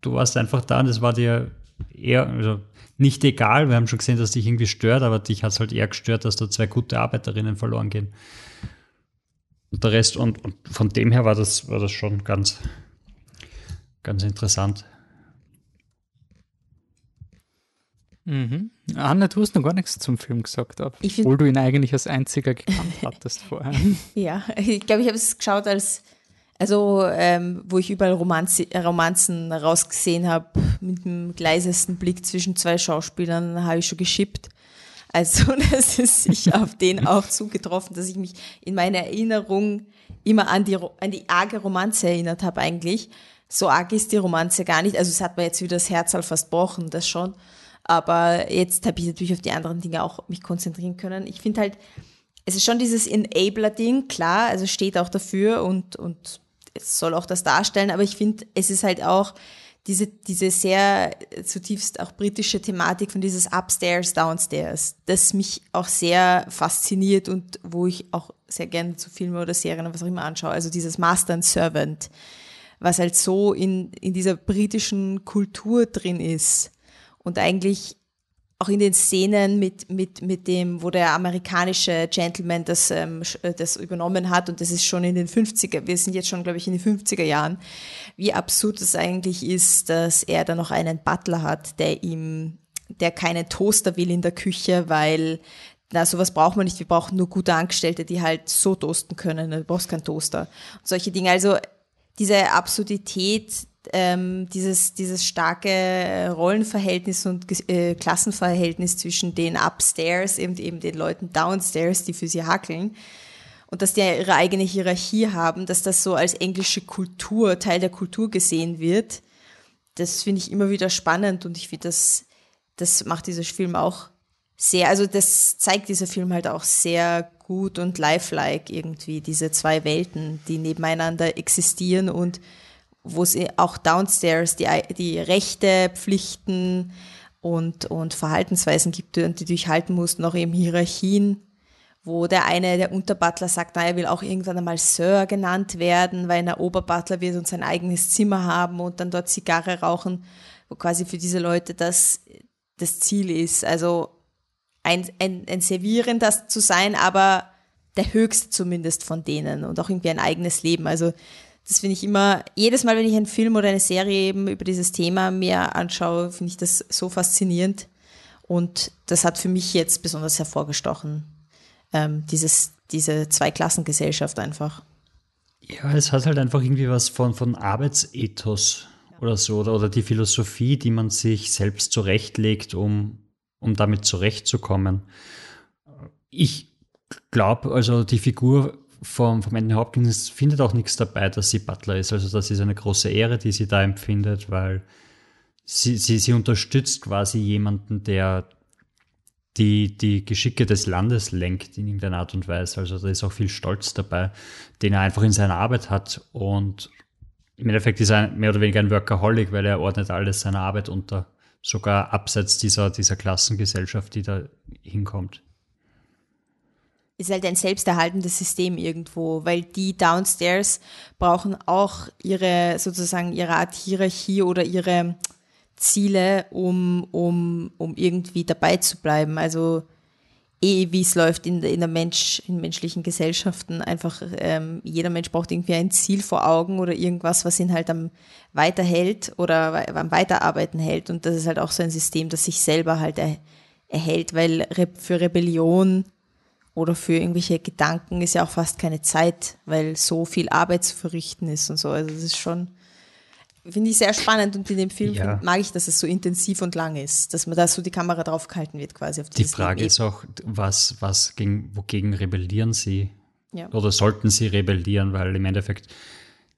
du warst einfach da und es war dir eher, also nicht egal. Wir haben schon gesehen, dass dich irgendwie stört, aber dich hat es halt eher gestört, dass da zwei gute Arbeiterinnen verloren gehen. Und der Rest, und, und von dem her war das, war das schon ganz, ganz interessant. Mhm. Anna, du hast noch gar nichts zum Film gesagt, obwohl du ihn eigentlich als einziger gekannt hattest vorher. ja, ich glaube, ich habe es geschaut als, also ähm, wo ich überall Romanzi Romanzen rausgesehen habe, mit dem gleisesten Blick zwischen zwei Schauspielern, habe ich schon geschippt. Also das ist sich auf den auch zugetroffen, dass ich mich in meiner Erinnerung immer an die, an die arge Romanze erinnert habe eigentlich. So arg ist die Romanze gar nicht. Also es hat mir jetzt wieder das Herz halt fast gebrochen, das schon. Aber jetzt habe ich natürlich auf die anderen Dinge auch mich konzentrieren können. Ich finde halt, es ist schon dieses Enabler-Ding, klar, also steht auch dafür und, und es soll auch das darstellen, aber ich finde, es ist halt auch diese, diese sehr zutiefst auch britische Thematik von dieses Upstairs, Downstairs, das mich auch sehr fasziniert und wo ich auch sehr gerne zu Filmen oder Serien oder was auch immer anschaue. Also dieses Master and Servant, was halt so in, in dieser britischen Kultur drin ist und eigentlich auch in den Szenen mit, mit, mit dem, wo der amerikanische Gentleman das, ähm, äh, das übernommen hat. Und das ist schon in den 50er, wir sind jetzt schon, glaube ich, in den 50er Jahren, wie absurd es eigentlich ist, dass er da noch einen Butler hat, der ihm, der keinen Toaster will in der Küche, weil na, sowas braucht man nicht, wir brauchen nur gute Angestellte, die halt so toasten können, du brauchst keinen Toaster. Und solche Dinge, also diese Absurdität ähm, dieses, dieses starke Rollenverhältnis und äh, Klassenverhältnis zwischen den Upstairs und eben den Leuten Downstairs, die für sie hackeln. Und dass die ihre eigene Hierarchie haben, dass das so als englische Kultur, Teil der Kultur gesehen wird. Das finde ich immer wieder spannend und ich finde, das, das macht dieser Film auch sehr, also das zeigt dieser Film halt auch sehr gut und lifelike irgendwie, diese zwei Welten, die nebeneinander existieren und wo es auch downstairs die, die Rechte, Pflichten und, und Verhaltensweisen gibt, die du durchhalten musst, noch eben Hierarchien, wo der eine, der Unterbutler sagt, na, er will auch irgendwann einmal Sir genannt werden, weil er Oberbutler wird und sein eigenes Zimmer haben und dann dort Zigarre rauchen, wo quasi für diese Leute das das Ziel ist. Also ein, ein, ein Servieren zu sein, aber der höchste zumindest von denen und auch irgendwie ein eigenes Leben. Also das finde ich immer, jedes Mal, wenn ich einen Film oder eine Serie eben über dieses Thema mir anschaue, finde ich das so faszinierend. Und das hat für mich jetzt besonders hervorgestochen, ähm, dieses, diese Zweiklassengesellschaft einfach. Ja, es hat halt einfach irgendwie was von, von Arbeitsethos oder so, oder, oder die Philosophie, die man sich selbst zurechtlegt, um, um damit zurechtzukommen. Ich glaube, also die Figur vom, vom Anthony Hopkins findet auch nichts dabei, dass sie Butler ist. Also das ist eine große Ehre, die sie da empfindet, weil sie, sie, sie unterstützt quasi jemanden, der die, die Geschicke des Landes lenkt in irgendeiner Art und Weise. Also da ist auch viel Stolz dabei, den er einfach in seiner Arbeit hat. Und im Endeffekt ist er mehr oder weniger ein Workaholic, weil er ordnet alles seiner Arbeit unter, sogar abseits dieser, dieser Klassengesellschaft, die da hinkommt ist halt ein selbsterhaltendes System irgendwo, weil die Downstairs brauchen auch ihre sozusagen ihre Art Hierarchie oder ihre Ziele, um, um, um irgendwie dabei zu bleiben. Also eh, wie es läuft in, in der Mensch, in menschlichen Gesellschaften, einfach ähm, jeder Mensch braucht irgendwie ein Ziel vor Augen oder irgendwas, was ihn halt am weiterhält oder am Weiterarbeiten hält. Und das ist halt auch so ein System, das sich selber halt er, erhält, weil für Rebellion oder für irgendwelche Gedanken ist ja auch fast keine Zeit, weil so viel Arbeit zu verrichten ist und so. Also das ist schon, finde ich sehr spannend und in dem Film ja. mag ich, dass es so intensiv und lang ist, dass man da so die Kamera drauf gehalten wird quasi. Auf die Frage Leben. ist auch, was, was gegen, wogegen rebellieren sie? Ja. Oder sollten sie rebellieren, weil im Endeffekt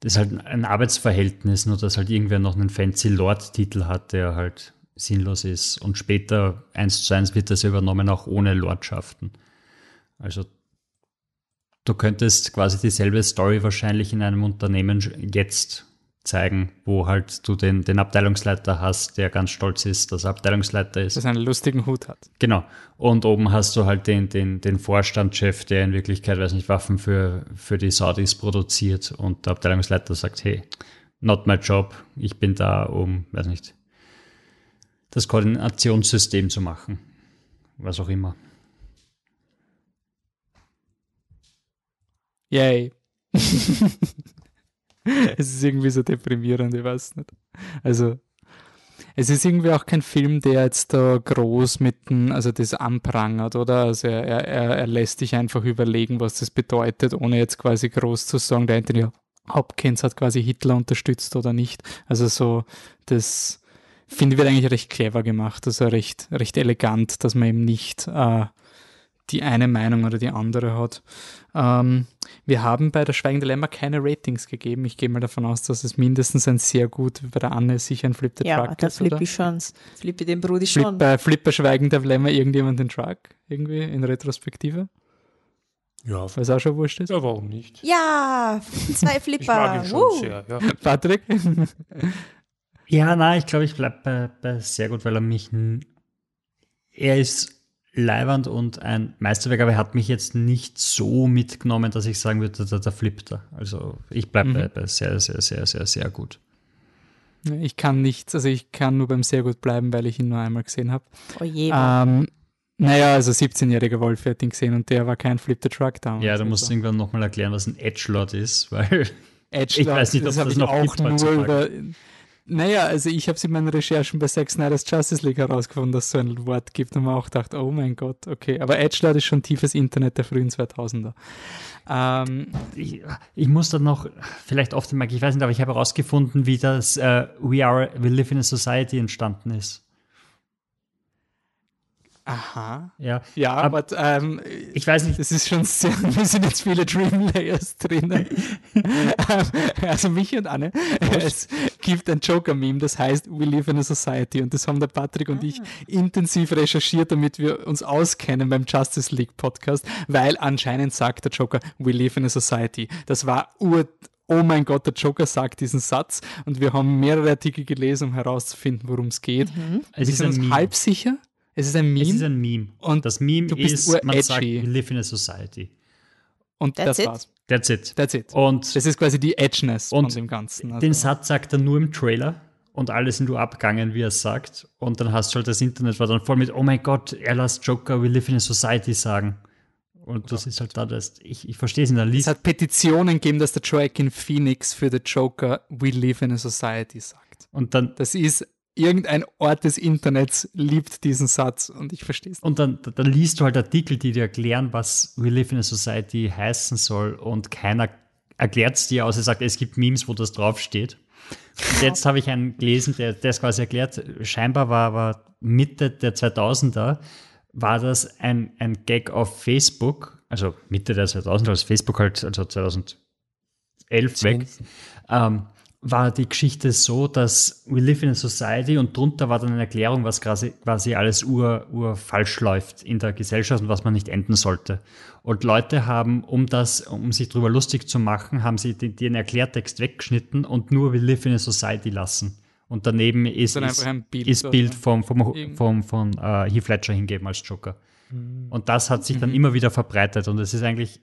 das ist halt ein Arbeitsverhältnis, nur dass halt irgendwer noch einen fancy Lord-Titel hat, der halt sinnlos ist. Und später eins zu eins wird das übernommen, auch ohne Lordschaften. Also du könntest quasi dieselbe Story wahrscheinlich in einem Unternehmen jetzt zeigen, wo halt du den, den Abteilungsleiter hast, der ganz stolz ist, dass er Abteilungsleiter ist. Dass er einen lustigen Hut hat. Genau. Und oben hast du halt den, den, den Vorstandschef, der in Wirklichkeit, weiß nicht, Waffen für, für die Saudis produziert und der Abteilungsleiter sagt, hey, not my job, ich bin da, um, weiß nicht, das Koordinationssystem zu machen. Was auch immer. Yay. es ist irgendwie so deprimierend, ich weiß nicht. Also, es ist irgendwie auch kein Film, der jetzt da groß mit dem, also das anprangert, oder? Also er, er, er lässt dich einfach überlegen, was das bedeutet, ohne jetzt quasi groß zu sagen, der Anthony Hopkins hat quasi Hitler unterstützt oder nicht. Also so, das finde ich wird eigentlich recht clever gemacht, also recht, recht elegant, dass man eben nicht äh, die eine Meinung oder die andere hat. Ähm, wir haben bei der Schweigende Lämmer keine Ratings gegeben. Ich gehe mal davon aus, dass es mindestens ein sehr gut, wie bei der Anne sicher ein Flip the ja, Truck ist. Ja, Flip ich schon. Flippi den Brudi schon. Flip, bei Flipper Schweigende Lämmer irgendjemand den Truck? Irgendwie in Retrospektive? Ja. Weil es auch schon wurscht ist? Ja, warum nicht? Ja, zwei Flipper. ich mag ihn schon uh. sehr, ja. Patrick? ja, nein, ich glaube, ich bleibe bei, bei sehr gut, weil er mich. Er ist leiwand und ein Meisterwerk, aber er hat mich jetzt nicht so mitgenommen, dass ich sagen würde, der, der flippt da. Also ich bleibe mhm. bei, bei sehr, sehr, sehr, sehr, sehr gut. Ich kann nichts, also ich kann nur beim sehr gut bleiben, weil ich ihn nur einmal gesehen habe. Oh je. Ähm, naja, also 17-jähriger Wolf hat ihn gesehen und der war kein Flip the Truck damals. Ja, du musst also. irgendwann nochmal erklären, was ein Edgelord ist, weil Edgelord, ich weiß nicht, ob das, das noch auch nur über, naja, also ich habe es in meinen Recherchen bei Zack Snyder's Justice League herausgefunden, dass es so ein Wort gibt und man auch gedacht, oh mein Gott, okay. Aber Edgelord ist schon tiefes Internet der frühen 2000er. Ähm, ich, ich, muss da noch, vielleicht oft, ich weiß nicht, aber ich habe herausgefunden, wie das uh, We Are, We Live in a Society entstanden ist. Aha. Ja, ja aber, ähm, ich weiß nicht. Das ist schon sehr, wir sind jetzt viele Dream Layers drin. also mich und Anne. Was? Es gibt ein Joker-Meme, das heißt We Live in a Society und das haben der Patrick und ah. ich intensiv recherchiert, damit wir uns auskennen beim Justice League Podcast, weil anscheinend sagt der Joker We Live in a Society. Das war ur oh mein Gott, der Joker sagt diesen Satz und wir haben mehrere Artikel gelesen, um herauszufinden, worum es geht. Mhm. Es wir sind uns halb sicher, es ist ein Meme. Es ist ein Meme. Und das Meme ist, man sagt, we live in a society. Und That's das it? war's. That's it. That's it. Und das ist quasi die Edgeness von dem Ganzen. Also den Satz sagt er nur im Trailer und alle sind nur abgegangen, wie er es sagt. Und dann hast du halt das Internet war dann voll mit, oh mein Gott, er lässt Joker, we live in a society sagen. Und das ist halt da, das, ich, ich verstehe es in der Liste. Es hat Petitionen gegeben, dass der Joaquin Phoenix für den Joker We Live in a Society sagt. Und dann. Das ist irgendein Ort des Internets liebt diesen Satz und ich verstehe es. Und dann, dann liest du halt Artikel, die dir erklären, was We Live in a Society heißen soll und keiner erklärt es dir, außer sagt, es gibt Memes, wo das draufsteht. Und jetzt habe ich einen gelesen, der, es quasi erklärt, scheinbar war, war Mitte der 2000er, war das ein, ein Gag auf Facebook, also Mitte der 2000er, als Facebook halt, also 2011 weg, ähm, war die Geschichte so, dass we live in a society und drunter war dann eine Erklärung, was quasi, quasi alles ur, ur falsch läuft in der Gesellschaft und was man nicht enden sollte. Und Leute haben, um das, um sich darüber lustig zu machen, haben sie den, den Erklärtext weggeschnitten und nur we live in a society lassen. Und daneben ist, ist, Bild, ist Bild vom, vom, vom, von uh, Heath Ledger hingeben als Joker. Mhm. Und das hat sich dann mhm. immer wieder verbreitet und es ist eigentlich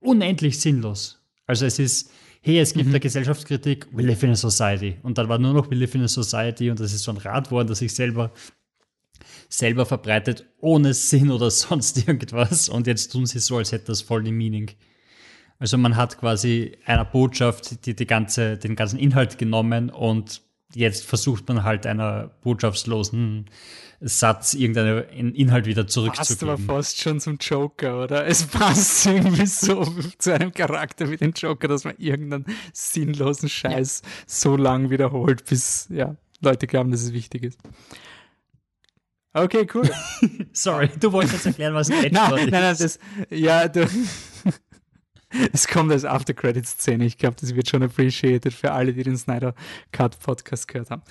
unendlich sinnlos. Also es ist, hey, es gibt mhm. eine Gesellschaftskritik, we live in a society. Und dann war nur noch we live in a society und das ist so ein Radwort, das sich selber selber verbreitet, ohne Sinn oder sonst irgendwas. Und jetzt tun sie so, als hätte das voll die Meaning. Also man hat quasi einer Botschaft die, die ganze, den ganzen Inhalt genommen und jetzt versucht man halt einer botschaftslosen Satz irgendeinen Inhalt wieder zurückzugeben. Passt aber fast schon zum Joker, oder? Es passt irgendwie so zu einem Charakter wie den Joker, dass man irgendeinen sinnlosen Scheiß ja. so lang wiederholt, bis ja, Leute glauben, dass es wichtig ist. Okay, cool. Sorry, du wolltest jetzt erklären, was ein Edge nein, nein, nein, das, ja, du, es kommt als After-Credit-Szene. Ich glaube, das wird schon appreciated für alle, die den Snyder Cut Podcast gehört haben.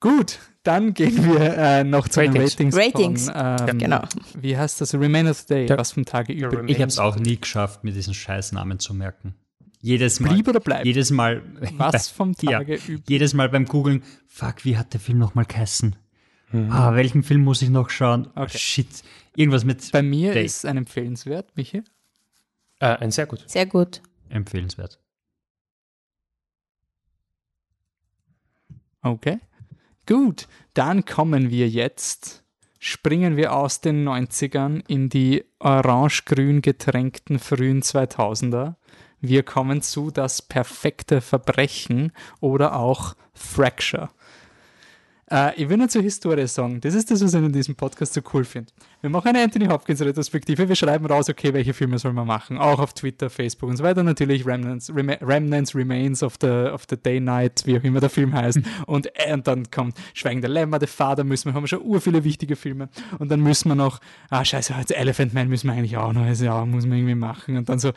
Gut, dann gehen wir äh, noch zu den Ratings. Ratings. Von, ähm, ja, genau. Wie heißt das? Remain of the Day. Ja. Was vom Tage übrig. Ich habe es auch nie geschafft, mir diesen Scheißnamen zu merken. Jedes Mal. Blieb oder bleibt? Jedes Mal. Was vom Tage ja, übrig. Jedes Mal beim Googlen. Fuck, wie hat der Film nochmal geheißen? Mhm. Ah, welchen Film muss ich noch schauen? Okay. Oh, shit. Irgendwas mit. Bei mir Day. ist ein empfehlenswert, Michi. Äh, ein sehr gut. Sehr gut. Empfehlenswert. Okay. Gut, dann kommen wir jetzt, springen wir aus den 90ern in die orange-grün getränkten frühen 2000er. Wir kommen zu das perfekte Verbrechen oder auch Fracture. Äh, ich will nur zur Historie sagen, das ist das, was ich in diesem Podcast so cool finde. Wir machen eine Anthony Hopkins Retrospektive, wir schreiben raus, okay, welche Filme soll man machen, auch auf Twitter, Facebook und so weiter. Natürlich Remnants, Rem Remnants Remains of the, of the Day Night, wie auch immer der Film heißt. und, äh, und dann kommt Schweigender Lämmer, The Father müssen wir, haben wir schon ur viele wichtige Filme. Und dann müssen wir noch, ah scheiße, jetzt Elephant Man müssen wir eigentlich auch noch, also, ja, muss man irgendwie machen. Und dann so,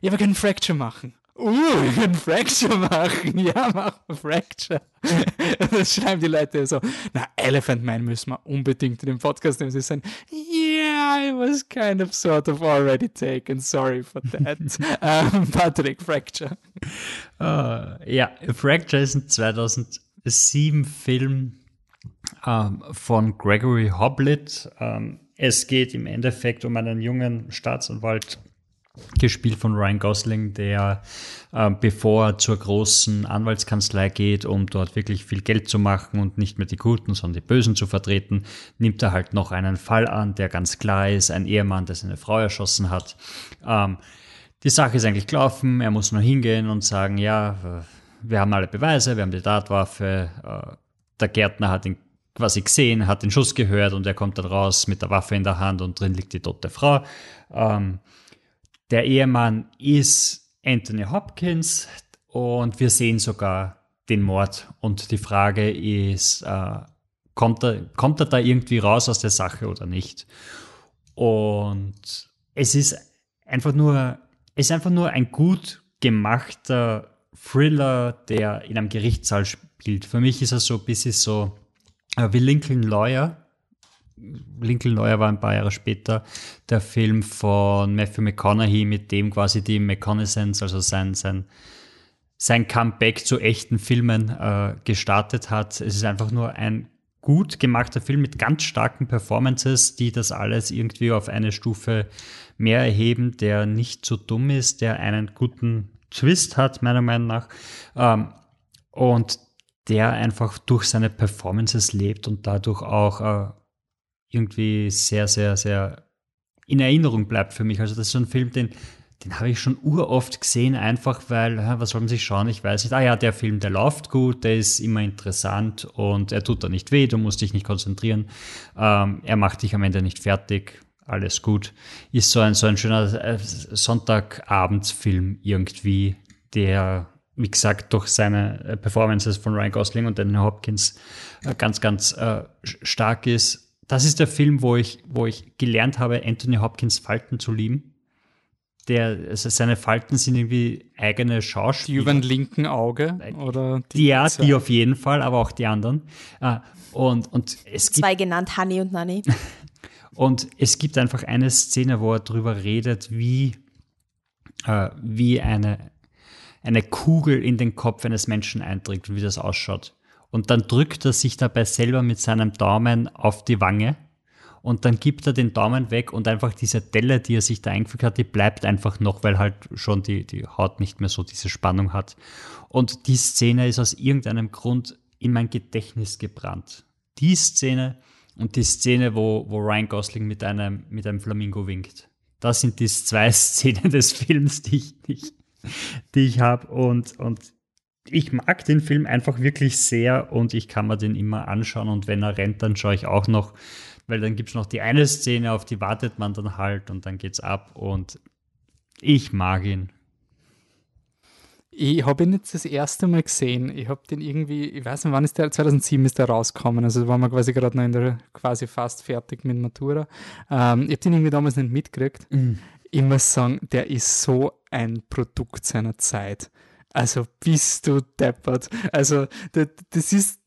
ja, wir können Fracture machen. Uh, wir können Fracture machen. Ja, machen Fracture. das schreiben die Leute so. Na, Elephant Man müssen wir unbedingt in den Podcast nehmen. Sie sagen, yeah, I was kind of sort of already taken. Sorry for that. um, Patrick, Fracture. Uh, ja, Fracture ist ein 2007 Film um, von Gregory Hoblit. Um, es geht im Endeffekt um einen jungen Staatsanwalt gespielt von Ryan Gosling, der äh, bevor er zur großen Anwaltskanzlei geht, um dort wirklich viel Geld zu machen und nicht mehr die Guten, sondern die Bösen zu vertreten, nimmt er halt noch einen Fall an, der ganz klar ist, ein Ehemann, der seine Frau erschossen hat. Ähm, die Sache ist eigentlich gelaufen, er muss nur hingehen und sagen, ja, wir haben alle Beweise, wir haben die Tatwaffe, äh, der Gärtner hat ihn quasi gesehen, hat den Schuss gehört und er kommt dann raus mit der Waffe in der Hand und drin liegt die tote Frau. Ähm, der Ehemann ist Anthony Hopkins und wir sehen sogar den Mord. Und die Frage ist, äh, kommt, er, kommt er da irgendwie raus aus der Sache oder nicht? Und es ist einfach nur, es ist einfach nur ein gut gemachter Thriller, der in einem Gerichtssaal spielt. Für mich ist er so ein bisschen so äh, wie Lincoln Lawyer, Lincoln Lawyer war ein paar Jahre später der Film von Matthew McConaughey, mit dem quasi die McConaissance, also sein, sein, sein Comeback zu echten Filmen äh, gestartet hat. Es ist einfach nur ein gut gemachter Film mit ganz starken Performances, die das alles irgendwie auf eine Stufe mehr erheben, der nicht so dumm ist, der einen guten Twist hat, meiner Meinung nach. Ähm, und der einfach durch seine Performances lebt und dadurch auch äh, irgendwie sehr, sehr, sehr in Erinnerung bleibt für mich. Also das ist so ein Film, den, den habe ich schon uroft gesehen, einfach weil, was soll man sich schauen? Ich weiß nicht. Ah ja, der Film, der läuft gut, der ist immer interessant und er tut da nicht weh, du musst dich nicht konzentrieren. Ähm, er macht dich am Ende nicht fertig. Alles gut. Ist so ein, so ein schöner äh, Sonntagabendsfilm irgendwie, der, wie gesagt, durch seine äh, Performances von Ryan Gosling und Anthony Hopkins äh, ganz, ganz äh, stark ist das ist der Film, wo ich, wo ich gelernt habe, Anthony Hopkins Falten zu lieben. Der, also seine Falten sind irgendwie eigene Schauspieler. Die über ein linken Auge oder die, ja, die auf jeden Fall, aber auch die anderen. Ah, und, und es Zwei gibt, genannt, Honey und Nanny. und es gibt einfach eine Szene, wo er darüber redet, wie, äh, wie eine, eine Kugel in den Kopf eines Menschen einträgt und wie das ausschaut und dann drückt er sich dabei selber mit seinem Daumen auf die Wange und dann gibt er den Daumen weg und einfach diese Delle, die er sich da eingefügt hat, die bleibt einfach noch, weil halt schon die, die Haut nicht mehr so diese Spannung hat. Und die Szene ist aus irgendeinem Grund in mein Gedächtnis gebrannt. Die Szene und die Szene, wo, wo Ryan Gosling mit einem, mit einem Flamingo winkt. Das sind die zwei Szenen des Films, die ich, die ich, die ich habe. Und, und ich mag den Film einfach wirklich sehr und ich kann mir den immer anschauen und wenn er rennt, dann schaue ich auch noch, weil dann gibt es noch die eine Szene, auf die wartet man dann halt und dann geht's ab und ich mag ihn. Ich habe ihn jetzt das erste Mal gesehen. Ich habe den irgendwie, ich weiß nicht, wann ist der, 2007 ist der rausgekommen. Also waren wir quasi gerade noch in der, quasi fast fertig mit Matura. Ähm, ich habe den irgendwie damals nicht mitgekriegt. Mhm. Ich muss sagen, der ist so ein Produkt seiner Zeit. Also bist du deppert. Also das ist,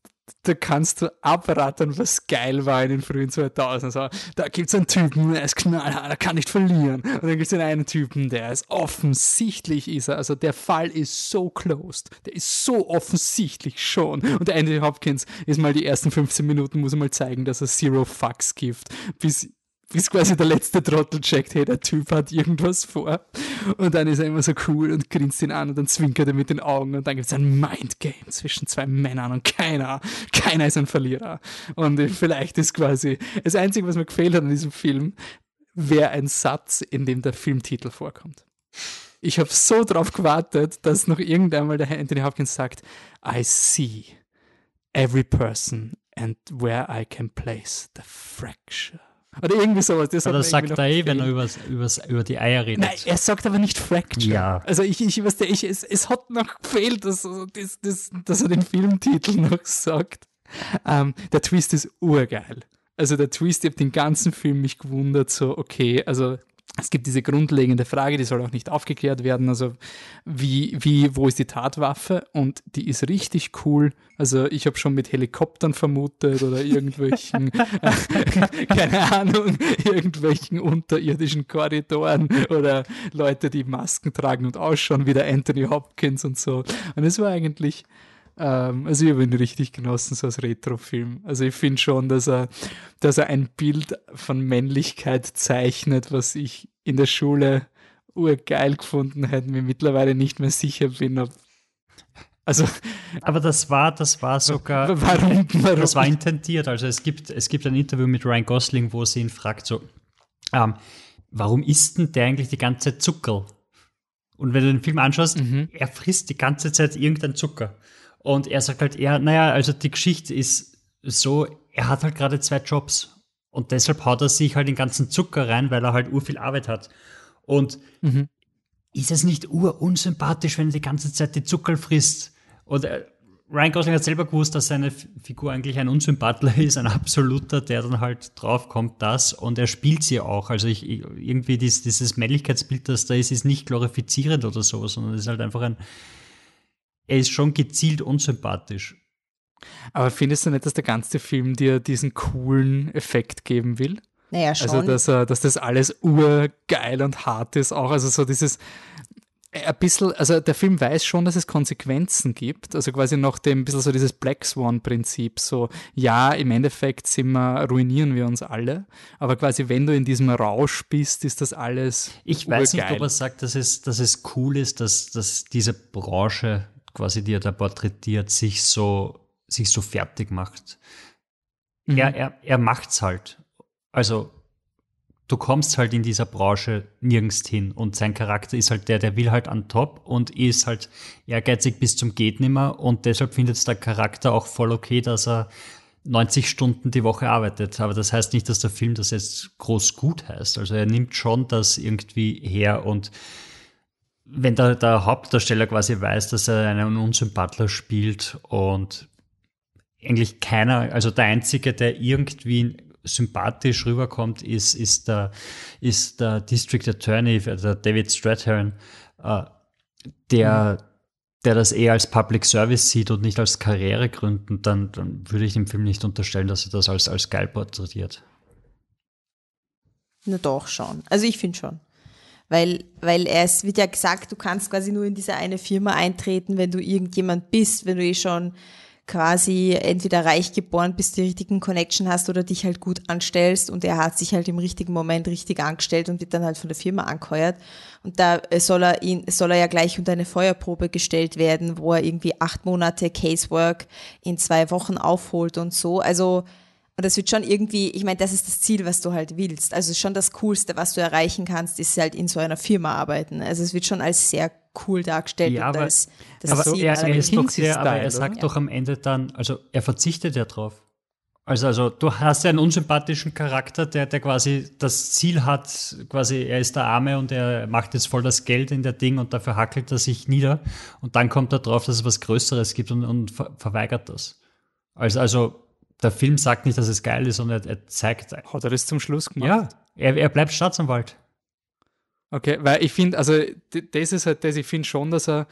da kannst du abrattern, was geil war in den frühen 2000 so, Da gibt es einen Typen, der ist knallhart, der kann nicht verlieren. Und dann gibt es den einen Typen, der ist offensichtlich ist er. Also der Fall ist so closed. Der ist so offensichtlich schon. Und Andy Hopkins ist mal die ersten 15 Minuten, muss er mal zeigen, dass er Zero Fucks gibt. Bis bis quasi der letzte Trottel checkt, hey, der Typ hat irgendwas vor. Und dann ist er immer so cool und grinst ihn an und dann zwinkert er mit den Augen und dann gibt es ein Mindgame zwischen zwei Männern und keiner, keiner ist ein Verlierer. Und vielleicht ist quasi das Einzige, was mir gefehlt hat an diesem Film, wäre ein Satz, in dem der Filmtitel vorkommt. Ich habe so drauf gewartet, dass noch irgendwann mal der Anthony Hopkins sagt, I see every person and where I can place the fracture. Oder irgendwie sowas. Das Oder sagt er eh, wenn er übers, übers, über die Eier redet. Nein, er sagt aber nicht Fracture. Ja. Also ich, ich weiß ich, es, es hat noch gefehlt, dass, dass, dass, dass er den Filmtitel noch sagt. Ähm, der Twist ist urgeil. Also der Twist, ich habe den ganzen Film mich gewundert, so okay, also es gibt diese grundlegende Frage, die soll auch nicht aufgeklärt werden. Also, wie, wie, wo ist die Tatwaffe? Und die ist richtig cool. Also, ich habe schon mit Helikoptern vermutet oder irgendwelchen, äh, keine Ahnung, irgendwelchen unterirdischen Korridoren oder Leute, die Masken tragen und ausschauen wie der Anthony Hopkins und so. Und es war eigentlich, ähm, also ich habe ihn richtig genossen, so als Retrofilm. Also ich finde schon, dass er, dass er ein Bild von Männlichkeit zeichnet, was ich in der Schule urgeil gefunden hätte, mir mittlerweile nicht mehr sicher bin, ob also, aber das war, das war sogar, warum, warum? das war intendiert. Also es gibt, es gibt ein Interview mit Ryan Gosling, wo sie ihn fragt so, ähm, warum isst denn der eigentlich die ganze Zucker? Und wenn du den Film anschaust, mhm. er frisst die ganze Zeit irgendeinen Zucker. Und er sagt halt eher, naja, also die Geschichte ist so, er hat halt gerade zwei Jobs. Und deshalb haut er sich halt den ganzen Zucker rein, weil er halt ur viel Arbeit hat. Und mhm. ist es nicht urunsympathisch, wenn er die ganze Zeit die Zucker frisst? Und äh, Ryan Gosling hat selber gewusst, dass seine Figur eigentlich ein Unsympathler ist, ein absoluter, der dann halt draufkommt, das und er spielt sie auch. Also ich, irgendwie dieses, dieses Männlichkeitsbild, das da ist, ist nicht glorifizierend oder so, sondern es ist halt einfach ein, er ist schon gezielt unsympathisch. Aber findest du nicht, dass der ganze Film dir diesen coolen Effekt geben will? Naja, also, schon. Also, dass, dass das alles urgeil und hart ist auch. Also so dieses, ein bisschen, also der Film weiß schon, dass es Konsequenzen gibt, also quasi nach dem bisschen so dieses Black Swan-Prinzip, so ja, im Endeffekt sind wir, ruinieren wir uns alle, aber quasi wenn du in diesem Rausch bist, ist das alles Ich weiß nicht, ob er sagt, dass es, dass es cool ist, dass, dass diese Branche, quasi die er da porträtiert, sich so, sich so fertig macht. Mhm. Er, er, er macht's halt. Also du kommst halt in dieser Branche nirgends hin und sein Charakter ist halt der, der will halt an top und ist halt ehrgeizig bis zum geht nimmer und deshalb findet der Charakter auch voll okay, dass er 90 Stunden die Woche arbeitet. Aber das heißt nicht, dass der Film das jetzt groß gut heißt. Also er nimmt schon das irgendwie her und wenn der, der Hauptdarsteller quasi weiß, dass er einen Unsympathler spielt und eigentlich keiner, also der Einzige, der irgendwie sympathisch rüberkommt, ist, ist, der, ist der District Attorney, der David Strathairn, äh, der, mhm. der das eher als Public Service sieht und nicht als Karriere gründen, dann, dann würde ich dem Film nicht unterstellen, dass er das als, als geil porträtiert. Na doch, schon. Also ich finde schon. Weil, weil es wird ja gesagt, du kannst quasi nur in diese eine Firma eintreten, wenn du irgendjemand bist, wenn du eh schon quasi entweder reich geboren bist, die richtigen Connection hast oder dich halt gut anstellst und er hat sich halt im richtigen Moment richtig angestellt und wird dann halt von der Firma angeheuert und da soll er ihn, soll er ja gleich unter eine Feuerprobe gestellt werden, wo er irgendwie acht Monate Casework in zwei Wochen aufholt und so. Also und das wird schon irgendwie, ich meine, das ist das Ziel, was du halt willst. Also schon das Coolste, was du erreichen kannst, ist halt in so einer Firma arbeiten. Also es wird schon als sehr cool dargestellt. Ja, aber, als, das aber Ziel, er, er, ist doch sehr, aber er sagt ja. doch am Ende dann, also er verzichtet ja drauf. Also, also du hast ja einen unsympathischen Charakter, der, der quasi das Ziel hat, quasi er ist der Arme und er macht jetzt voll das Geld in der Ding und dafür hackelt er sich nieder und dann kommt er drauf, dass es was Größeres gibt und, und ver verweigert das. Also, also der Film sagt nicht, dass es geil ist, sondern er, er zeigt. Hat er das zum Schluss gemacht? Ja, er, er bleibt Staatsanwalt. Okay, weil ich finde, also das ist halt das, ich finde schon, dass er,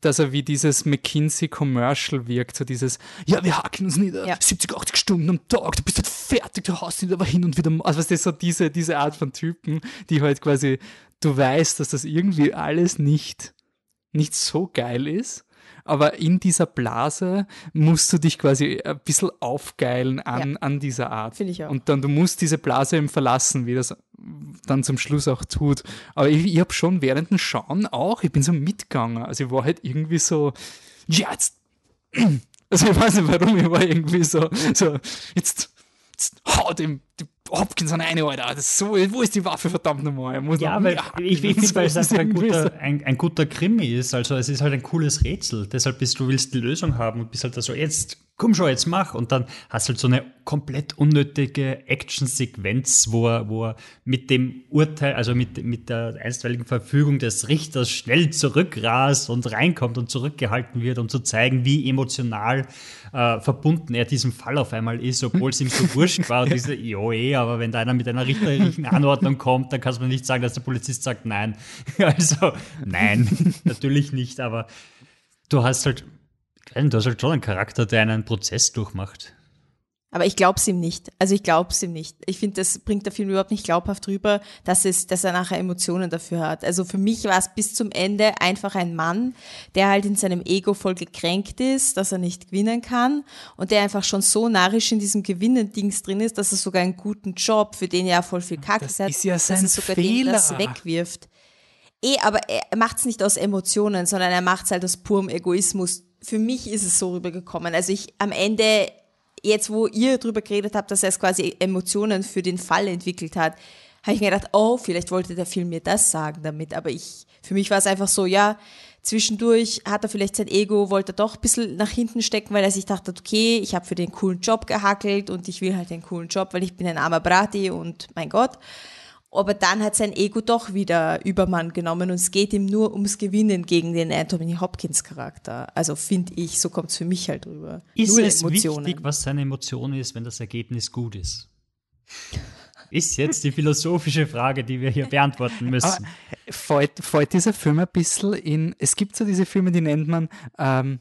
dass er wie dieses McKinsey-Commercial wirkt, so dieses, ja, wir hacken uns nieder, ja. 70, 80 Stunden am Tag, du bist halt fertig, du haust nicht aber hin und wieder, also was das so diese, diese Art von Typen, die halt quasi, du weißt, dass das irgendwie alles nicht, nicht so geil ist, aber in dieser Blase musst du dich quasi ein bisschen aufgeilen an, ja. an dieser Art. Finde ich auch. Und dann, du musst diese Blase eben verlassen, wie das dann zum Schluss auch tut. Aber ich, ich habe schon während dem Schauen auch, ich bin so mitgegangen. Also ich war halt irgendwie so, ja, jetzt, also ich weiß nicht warum, ich war irgendwie so, so jetzt, jetzt hau dem, dem Hopkins an eine, Alter. Das ist so, wo ist die Waffe, verdammt nochmal? ja, weil ich, ich finde, weil es einfach ein guter, ein, ein guter Krimi ist. Also es ist halt ein cooles Rätsel. Deshalb bist du willst die Lösung haben und bist halt so, jetzt komm schon, jetzt mach. Und dann hast du halt so eine komplett unnötige Action-Sequenz, wo er, wo er mit dem Urteil, also mit, mit der einstweiligen Verfügung des Richters schnell zurückrast und reinkommt und zurückgehalten wird, um zu zeigen, wie emotional äh, verbunden er diesem Fall auf einmal ist, obwohl es ihm so wurscht war. Und diese, jo, eh, aber wenn da einer mit einer richterlichen Anordnung kommt, dann kannst du nicht sagen, dass der Polizist sagt nein. Also, nein, natürlich nicht, aber du hast halt Du hast halt schon einen Charakter, der einen Prozess durchmacht. Aber ich glaube es ihm nicht. Also ich glaube es ihm nicht. Ich finde, das bringt der Film überhaupt nicht glaubhaft rüber, dass, es, dass er nachher Emotionen dafür hat. Also für mich war es bis zum Ende einfach ein Mann, der halt in seinem Ego voll gekränkt ist, dass er nicht gewinnen kann und der einfach schon so narrisch in diesem Gewinnendings drin ist, dass er sogar einen guten Job, für den er voll viel Kacke hat, ist ja sein dass er sogar Fehler. das wegwirft. Eh, aber er macht es nicht aus Emotionen, sondern er macht es halt aus purem Egoismus. Für mich ist es so rübergekommen. Also ich am Ende, jetzt wo ihr drüber geredet habt, dass er es quasi Emotionen für den Fall entwickelt hat, habe ich mir gedacht, oh, vielleicht wollte der Film mir das sagen damit. Aber ich, für mich war es einfach so, ja, zwischendurch hat er vielleicht sein Ego, wollte er doch ein bisschen nach hinten stecken, weil er sich dachte, okay, ich habe für den coolen Job gehackelt und ich will halt den coolen Job, weil ich bin ein armer Brati und mein Gott. Aber dann hat sein Ego doch wieder Übermann genommen und es geht ihm nur ums Gewinnen gegen den Anthony Hopkins Charakter. Also finde ich, so kommt es für mich halt rüber. Ist nur es Emotionen. wichtig, was seine Emotion ist, wenn das Ergebnis gut ist? ist jetzt die philosophische Frage, die wir hier beantworten müssen. fällt, fällt dieser Film ein bisschen in, es gibt so diese Filme, die nennt man ähm,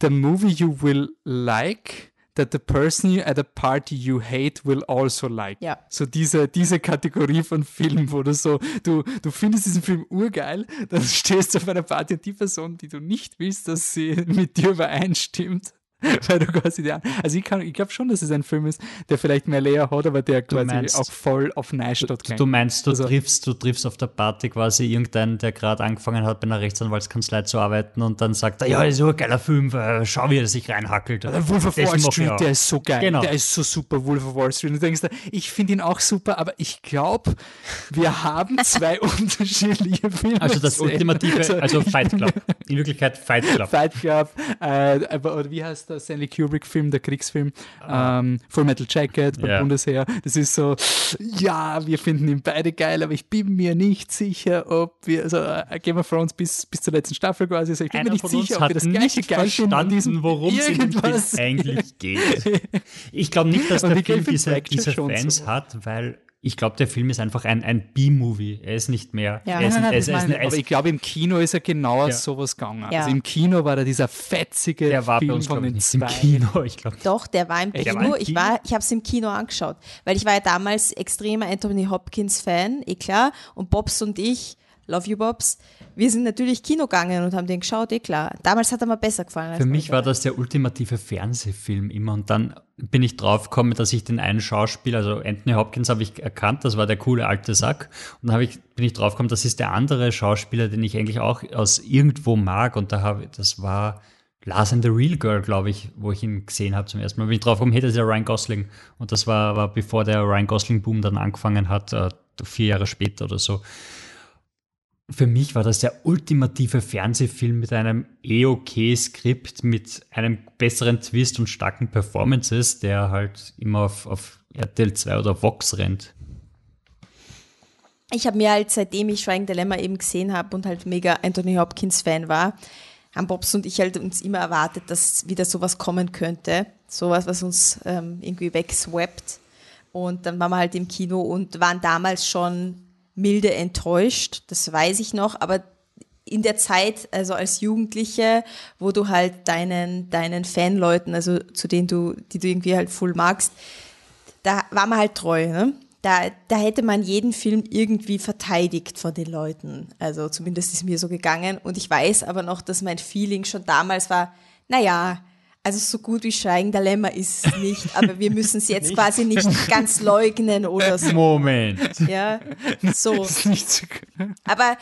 The Movie You Will Like that the person at a party you hate will also like. Ja. So diese, diese Kategorie von Film, wo du so, du, du findest diesen Film urgeil, dann stehst du auf einer Party und die Person, die du nicht willst, dass sie mit dir übereinstimmt, Weil du quasi die, also ich, ich glaube schon, dass es ein Film ist, der vielleicht mehr Layer hat, aber der quasi meinst, auch voll auf Nash dort Du meinst, du, also, triffst, du triffst auf der Party quasi irgendeinen, der gerade angefangen hat, bei einer Rechtsanwaltskanzlei zu arbeiten und dann sagt er, ja, das ist so ein geiler Film, äh, schau, wie er sich reinhackelt. Der Wolf of Wall Street, der ist so geil, genau. der ist so super, Wolf of Wall Street. Und du denkst, ich finde ihn auch super, aber ich glaube, wir haben zwei unterschiedliche Filme. Also das ultimative, also Fight Club. In Wirklichkeit Fight Club. Fight Club, äh, oder wie heißt der Stanley Kubrick-Film, der Kriegsfilm, ah. ähm, Full Metal Jacket beim yeah. Bundesheer. Das ist so, ja, wir finden ihn beide geil, aber ich bin mir nicht sicher, ob wir, also äh, Game of Thrones bis, bis zur letzten Staffel quasi, also ich bin Einer mir nicht sicher, ob wir das gleiche geil finden, worum es in dem Film eigentlich geht. Ich glaube nicht, dass der Film diese, diese Fans so. hat, weil ich glaube, der Film ist einfach ein, ein B-Movie. Er ist nicht mehr. Ja. Ist, ist, aber ich glaube, im Kino ist er genau ja. sowas gegangen. Ja. Also im Kino war er dieser fetzige der war Film uns, von den zwei. Im Kino, ich glaube. Doch, der war im Kino. War im ich war, ich habe es im Kino angeschaut, weil ich war ja damals extremer Anthony Hopkins Fan, eh klar. Und Bobs und ich Love You Bobs. Wir sind natürlich Kino gegangen und haben den geschaut, eh klar. Damals hat er mir besser gefallen. Für mich war das der ultimative Fernsehfilm immer und dann bin ich drauf gekommen, dass ich den einen Schauspieler, also Anthony Hopkins habe ich erkannt, das war der coole alte Sack und dann ich, bin ich drauf gekommen, das ist der andere Schauspieler, den ich eigentlich auch aus irgendwo mag und da habe das war Lars and the Real Girl, glaube ich, wo ich ihn gesehen habe zum ersten Mal. Bin ich drauf gekommen, hey, das ist ja Ryan Gosling und das war, war bevor der Ryan Gosling Boom dann angefangen hat, äh, vier Jahre später oder so für mich war das der ultimative Fernsehfilm mit einem eh okay Skript, mit einem besseren Twist und starken Performances, der halt immer auf, auf RTL 2 oder Vox rennt. Ich habe mir halt, seitdem ich Schweigen Dilemma eben gesehen habe und halt mega Anthony Hopkins Fan war, haben Bobs und ich halt uns immer erwartet, dass wieder sowas kommen könnte. Sowas, was uns ähm, irgendwie wegswappt. Und dann waren wir halt im Kino und waren damals schon milde enttäuscht, das weiß ich noch, aber in der Zeit, also als Jugendliche, wo du halt deinen, deinen Fanleuten, also zu denen du, die du irgendwie halt voll magst, da war man halt treu, ne? Da, da hätte man jeden Film irgendwie verteidigt von den Leuten. Also zumindest ist mir so gegangen. Und ich weiß aber noch, dass mein Feeling schon damals war, naja, also so gut wie Schweigen Lämmer ist es nicht, aber wir müssen es jetzt quasi nicht ganz leugnen oder so. Moment. Ja, so. Aber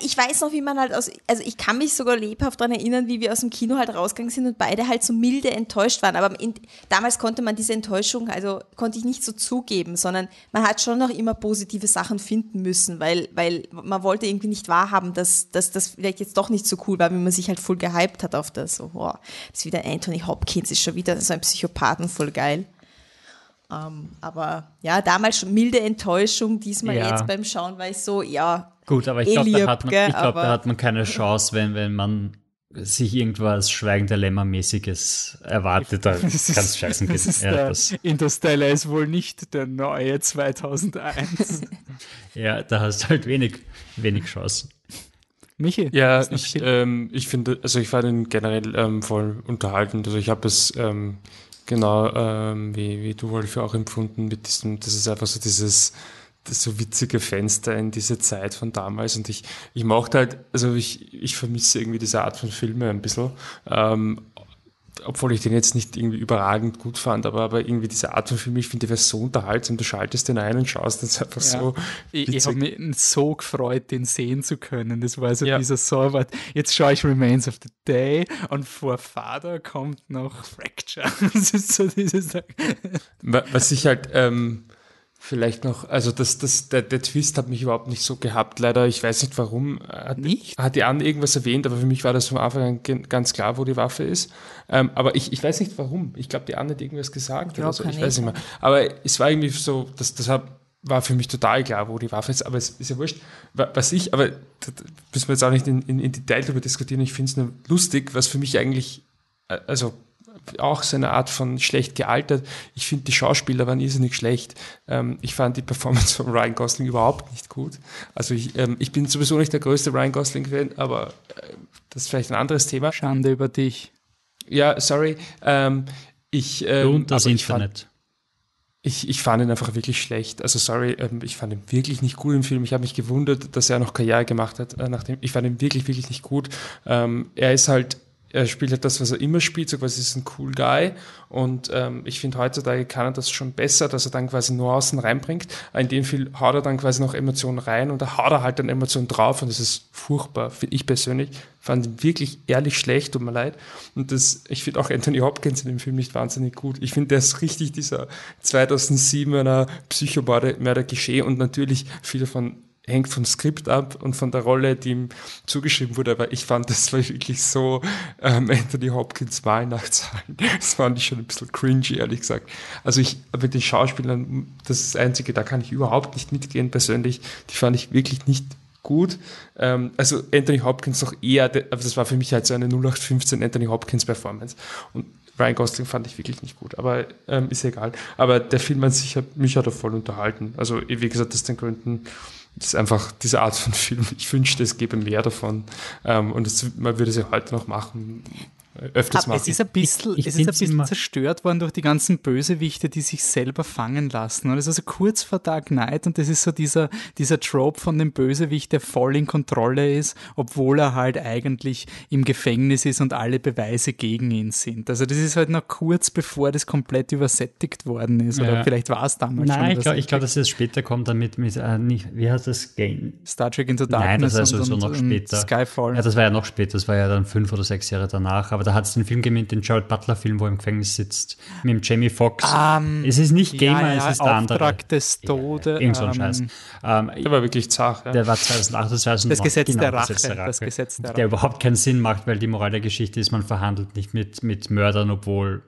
ich weiß noch, wie man halt aus, also ich kann mich sogar lebhaft daran erinnern, wie wir aus dem Kino halt rausgegangen sind und beide halt so milde enttäuscht waren. Aber in, damals konnte man diese Enttäuschung, also konnte ich nicht so zugeben, sondern man hat schon noch immer positive Sachen finden müssen, weil, weil man wollte irgendwie nicht wahrhaben, dass, dass das vielleicht jetzt doch nicht so cool war, wie man sich halt voll gehypt hat auf das. So, das ist wieder Anthony Hopkins, ist schon wieder so ein Psychopathen, voll geil. Um, ähm, aber ja, damals schon milde Enttäuschung, diesmal ja. jetzt beim Schauen war ich so, ja, Gut, aber ich glaube, da, hat man, ich glaub, da hat man keine Chance, wenn, wenn man sich irgendwas Schweigen der Lämmer-mäßiges erwartet, da kann es scheißen gehen. Ja, der, Interstellar ist wohl nicht der neue 2001. ja, da hast du halt wenig, wenig Chance. Michi? Ja, ich, ähm, ich finde, also ich war den generell ähm, voll unterhaltend. Also ich habe es ähm, genau ähm, wie, wie du Wolf auch empfunden mit diesem, das ist einfach so dieses so witzige Fenster in diese Zeit von damals und ich, ich mochte halt, also ich, ich vermisse irgendwie diese Art von Filme ein bisschen. Ähm, obwohl ich den jetzt nicht irgendwie überragend gut fand, aber, aber irgendwie diese Art von Film, ich finde, der wäre so unterhaltsam. Du schaltest den ein und schaust, das einfach ja. so. Ich, ich habe mich so gefreut, den sehen zu können. Das war so ja. dieser Sorwart. Jetzt schaue ich Remains of the Day und vor Vater kommt noch Fracture. das ist so dieses. Was ich halt. Ähm, Vielleicht noch, also das, das, der, der Twist hat mich überhaupt nicht so gehabt, leider. Ich weiß nicht warum. Hat, nicht? Hat die Anne irgendwas erwähnt, aber für mich war das von Anfang an ganz klar, wo die Waffe ist. Ähm, aber ich, ich weiß nicht warum. Ich glaube, die Anne hat irgendwas gesagt oder so. Ich weiß nicht mehr. Aber es war irgendwie so, das, deshalb war für mich total klar, wo die Waffe ist. Aber es ist ja wurscht. Was ich, aber da müssen wir jetzt auch nicht in, in, in Detail darüber diskutieren. Ich finde es nur lustig, was für mich eigentlich, äh, also auch so eine Art von schlecht gealtert. Ich finde, die Schauspieler waren irrsinnig schlecht. Ähm, ich fand die Performance von Ryan Gosling überhaupt nicht gut. Also ich, ähm, ich bin sowieso nicht der größte Ryan Gosling-Fan, aber äh, das ist vielleicht ein anderes Thema. Schande über dich. Ja, sorry. Ähm, ich, ähm, Und das Internet. Fand, ich, ich fand ihn einfach wirklich schlecht. Also sorry, ähm, ich fand ihn wirklich nicht gut im Film. Ich habe mich gewundert, dass er noch Karriere gemacht hat. Äh, nachdem ich fand ihn wirklich, wirklich nicht gut. Ähm, er ist halt er spielt halt das, was er immer spielt, so quasi ist ein cool Guy. Und ähm, ich finde, heutzutage kann er das schon besser, dass er dann quasi nur außen reinbringt. In dem Fall haut er dann quasi noch Emotionen rein und da haut er halt dann Emotionen drauf und das ist furchtbar. Finde ich persönlich. Fand ihn wirklich ehrlich schlecht, tut mir leid. Und das, ich finde auch Anthony Hopkins in dem Film nicht wahnsinnig gut. Ich finde, der ist richtig dieser 2007er Psychomörder-Klischee und natürlich viele von hängt vom Skript ab und von der Rolle, die ihm zugeschrieben wurde. Aber ich fand, das war wirklich so ähm, Anthony Hopkins Weihnachtszahlen. Das fand ich schon ein bisschen cringy, ehrlich gesagt. Also ich, mit den Schauspielern, das ist das Einzige, da kann ich überhaupt nicht mitgehen persönlich. Die fand ich wirklich nicht gut. Ähm, also Anthony Hopkins noch eher, aber das war für mich halt so eine 0815 Anthony Hopkins Performance. Und Ryan Gosling fand ich wirklich nicht gut, aber ähm, ist egal. Aber der Film an sich hat mich hat er voll unterhalten. Also wie gesagt, aus den Gründen, das ist einfach diese Art von Film. Ich wünschte, es gäbe mehr davon. Ähm, und das, man würde sie heute noch machen öfters machen. Es ist ein bisschen, ich, ich es ist ein bisschen zerstört worden durch die ganzen Bösewichte, die sich selber fangen lassen. Und es ist also kurz vor Dark Knight und das ist so dieser, dieser Trope von dem Bösewicht, der voll in Kontrolle ist, obwohl er halt eigentlich im Gefängnis ist und alle Beweise gegen ihn sind. Also das ist halt noch kurz bevor das komplett übersättigt worden ist. Oder ja. vielleicht war es damals Nein, schon. Nein, ich glaube, glaub, dass es später kommt damit mit, äh, nicht, wie heißt das Game? Star Trek Into Darkness. Nein, das war sowieso und, noch später. Skyfall. Ja, das war ja noch später, das war ja dann fünf oder sechs Jahre danach, aber da hat es den Film gegeben, den Jared Butler-Film, wo er im Gefängnis sitzt, mit dem Jamie Foxx. Um, es ist nicht Gamer, ja, ja, es ist der andere. Auftrag des Todes. Irgend so ein um, Scheiß. Um, der war wirklich zart. Ja. Der war 2008, 2009. Das Gesetz genau, der Rache. Das Gesetz der, Rache. Das Gesetz der, Rache. der überhaupt keinen Sinn macht, weil die Moral der Geschichte ist, man verhandelt nicht mit, mit Mördern, obwohl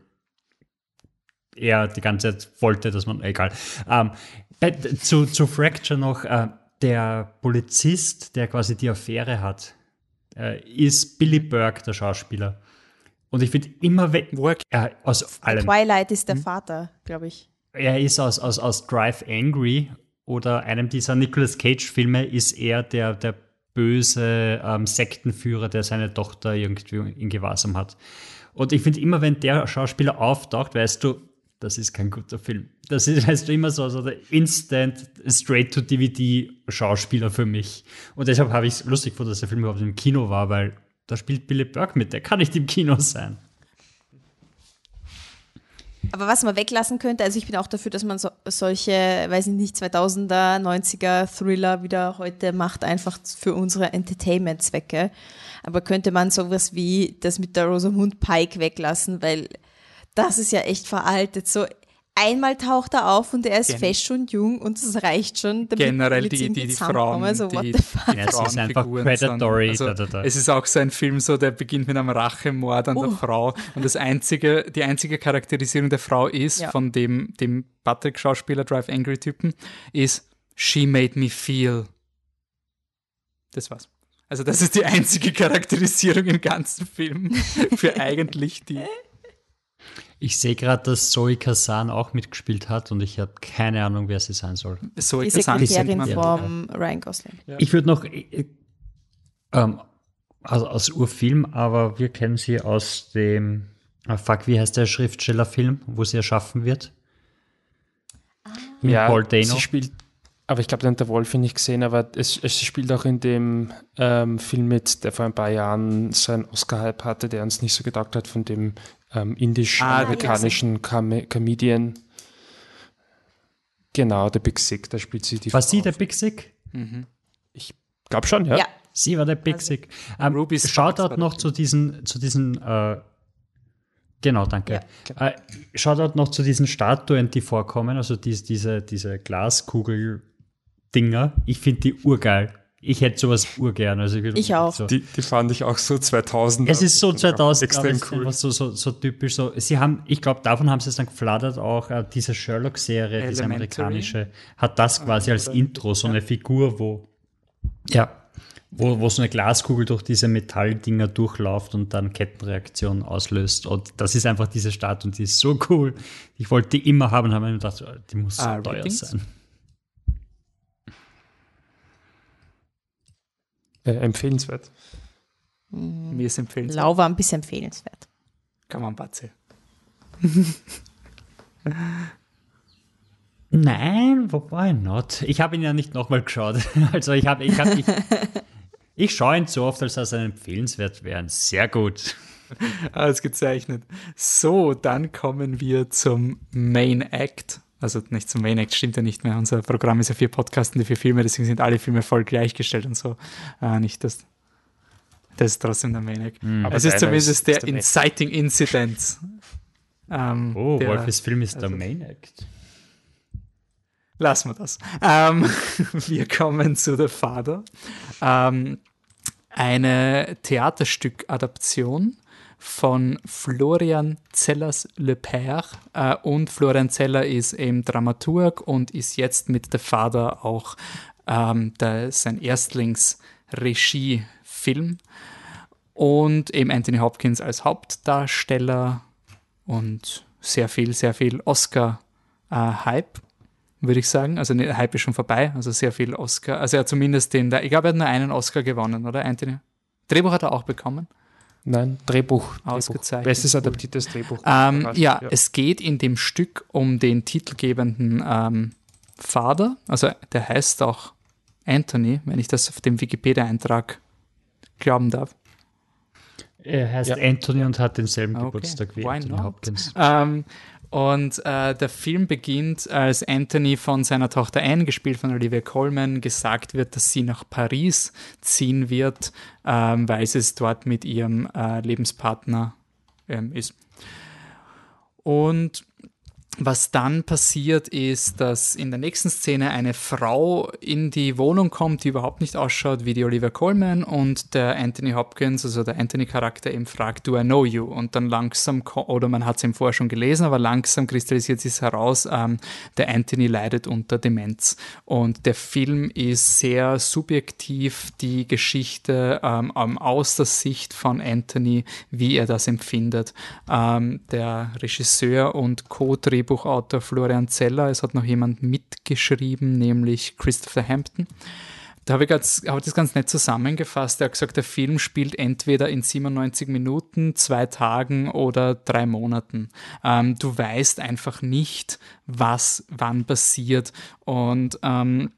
er die ganze Zeit wollte, dass man, egal. Ähm, zu, zu Fracture noch, äh, der Polizist, der quasi die Affäre hat, äh, ist Billy Burke, der Schauspieler. Und ich finde immer, wenn er aus allem. Twilight ist der hm? Vater, glaube ich. Er ist aus, aus, aus Drive Angry oder einem dieser Nicolas Cage-Filme ist er der, der böse ähm, Sektenführer, der seine Tochter irgendwie in Gewahrsam hat. Und ich finde immer, wenn der Schauspieler auftaucht, weißt du, das ist kein guter Film. Das ist, weißt du, immer so, so der Instant Straight-to-DVD-Schauspieler für mich. Und deshalb habe ich es lustig gefunden, dass der Film überhaupt im Kino war, weil da spielt Billy Burke mit, der kann nicht im Kino sein. Aber was man weglassen könnte, also ich bin auch dafür, dass man so, solche, weiß ich nicht, 2000er, 90er Thriller wieder heute macht, einfach für unsere Entertainment-Zwecke. Aber könnte man sowas wie das mit der Rosamund Pike weglassen, weil das ist ja echt veraltet. So, einmal taucht er auf und er ist Gen fesch und jung und das reicht schon. Generell die, die, die Frauen, also, die, die, ja, es ist einfach predatory. Also, da, da, da. Es ist auch so ein Film, so der beginnt mit einem Rachemord an oh. der Frau und das einzige, die einzige Charakterisierung der Frau ist ja. von dem, dem Patrick-Schauspieler Drive Angry-Typen ist She made me feel. Das war's. Also das ist die einzige Charakterisierung im ganzen Film für eigentlich die ich sehe gerade, dass Zoe Kazan auch mitgespielt hat und ich habe keine Ahnung, wer sie sein soll. Zoe die Kazan Sekretärin vom ja. Ryan Gosling. Ja. Ich würde noch äh, ähm, also aus Urfilm, aber wir kennen sie aus dem ah, Fuck, wie heißt der Schriftstellerfilm, wo sie erschaffen wird? Ah. Ja, Paul Dano. sie spielt aber ich glaube, den hat der Wolf nicht gesehen, aber es, es spielt auch in dem ähm, Film mit, der vor ein paar Jahren so einen Oscar-Hype hatte, der uns nicht so gedacht hat, von dem ähm, indisch-amerikanischen ah, Comedian. Genau, der Big Sick, da spielt sie die War sie der Big Sick? Mhm. Ich glaube schon, ja. ja. Sie war der Big also, Sick. Ähm, Ruby Shoutout noch zu diesen, zu diesen äh, Genau, danke. Ja, genau. Äh, Shoutout noch zu diesen Statuen, die vorkommen, also dies, diese, diese Glaskugel-Dinger. Ich finde die urgeil. Ich hätte sowas urgern. Also ich, ich auch. So. Die, die, fand ich auch so 2000. Es ist so 2000. Extrem cool. So, so, so, typisch. So. Sie haben, ich glaube, davon haben sie es dann gefladert auch. Äh, diese Sherlock-Serie, diese amerikanische, hat das quasi als Intro, so eine Figur, wo, ja, wo, wo so eine Glaskugel durch diese Metalldinger durchläuft und dann Kettenreaktion auslöst. Und das ist einfach diese Stadt und die ist so cool. Ich wollte die immer haben und habe mir gedacht, die muss so ah, teuer Ratings? sein. Äh, empfehlenswert. Hm, Mir ist empfehlenswert. Lauwarm bis empfehlenswert. Kann man Batze. Nein, why not? Ich habe ihn ja nicht nochmal geschaut. Also ich habe, ich habe, ich, ich schaue ihn so oft, als dass er empfehlenswert wären. Sehr gut. Ausgezeichnet. So, dann kommen wir zum Main Act. Also nicht zum Main Act, stimmt ja nicht mehr. Unser Programm ist ja vier Podcasts und vier Filme, deswegen sind alle Filme voll gleichgestellt und so. Äh, nicht das. Das ist trotzdem der Main Act. Mhm, es ist zumindest ist der, der Inciting Incident. Ähm, oh, der, Wolfes Film ist also, der Main Act. Lassen wir das. Ähm, wir kommen zu The Father. Ähm, eine Theaterstück-Adaption von Florian Zellers Le Père. Äh, und Florian Zeller ist eben Dramaturg und ist jetzt mit The Father auch ähm, der, sein Erstlingsregiefilm. Und eben Anthony Hopkins als Hauptdarsteller und sehr viel, sehr viel Oscar-Hype. Äh, würde ich sagen. Also der Hype ist schon vorbei, also sehr viel Oscar. Also er hat zumindest den, ich glaube, er hat nur einen Oscar gewonnen, oder Anthony? Drehbuch hat er auch bekommen. Nein, Drehbuch. Ausgezeichnet. Bestes adaptiertes Drehbuch. Ähm, ja, ja, es geht in dem Stück um den titelgebenden ähm, Vater. Also der heißt auch Anthony, wenn ich das auf dem Wikipedia-Eintrag glauben darf. Er heißt ja. Anthony und hat denselben okay. Geburtstag wie Why Anthony not? Hopkins. Ähm, und äh, der Film beginnt, als Anthony von seiner Tochter Anne, gespielt von Olivia Colman, gesagt wird, dass sie nach Paris ziehen wird, ähm, weil sie es dort mit ihrem äh, Lebenspartner ähm, ist. Und was dann passiert ist, dass in der nächsten Szene eine Frau in die Wohnung kommt, die überhaupt nicht ausschaut wie die Olivia Colman und der Anthony Hopkins, also der Anthony-Charakter eben fragt, do I know you? Und dann langsam, oder man hat es im Vorher schon gelesen, aber langsam kristallisiert sich heraus, ähm, der Anthony leidet unter Demenz. Und der Film ist sehr subjektiv, die Geschichte ähm, aus der Sicht von Anthony, wie er das empfindet. Ähm, der Regisseur und Co-Drehbuch Drehbuchautor Florian Zeller. Es hat noch jemand mitgeschrieben, nämlich Christopher Hampton. Da habe ich, ganz, habe das ganz nett zusammengefasst. Er hat gesagt, der Film spielt entweder in 97 Minuten, zwei Tagen oder drei Monaten. Ähm, du weißt einfach nicht, was wann passiert. Und ähm,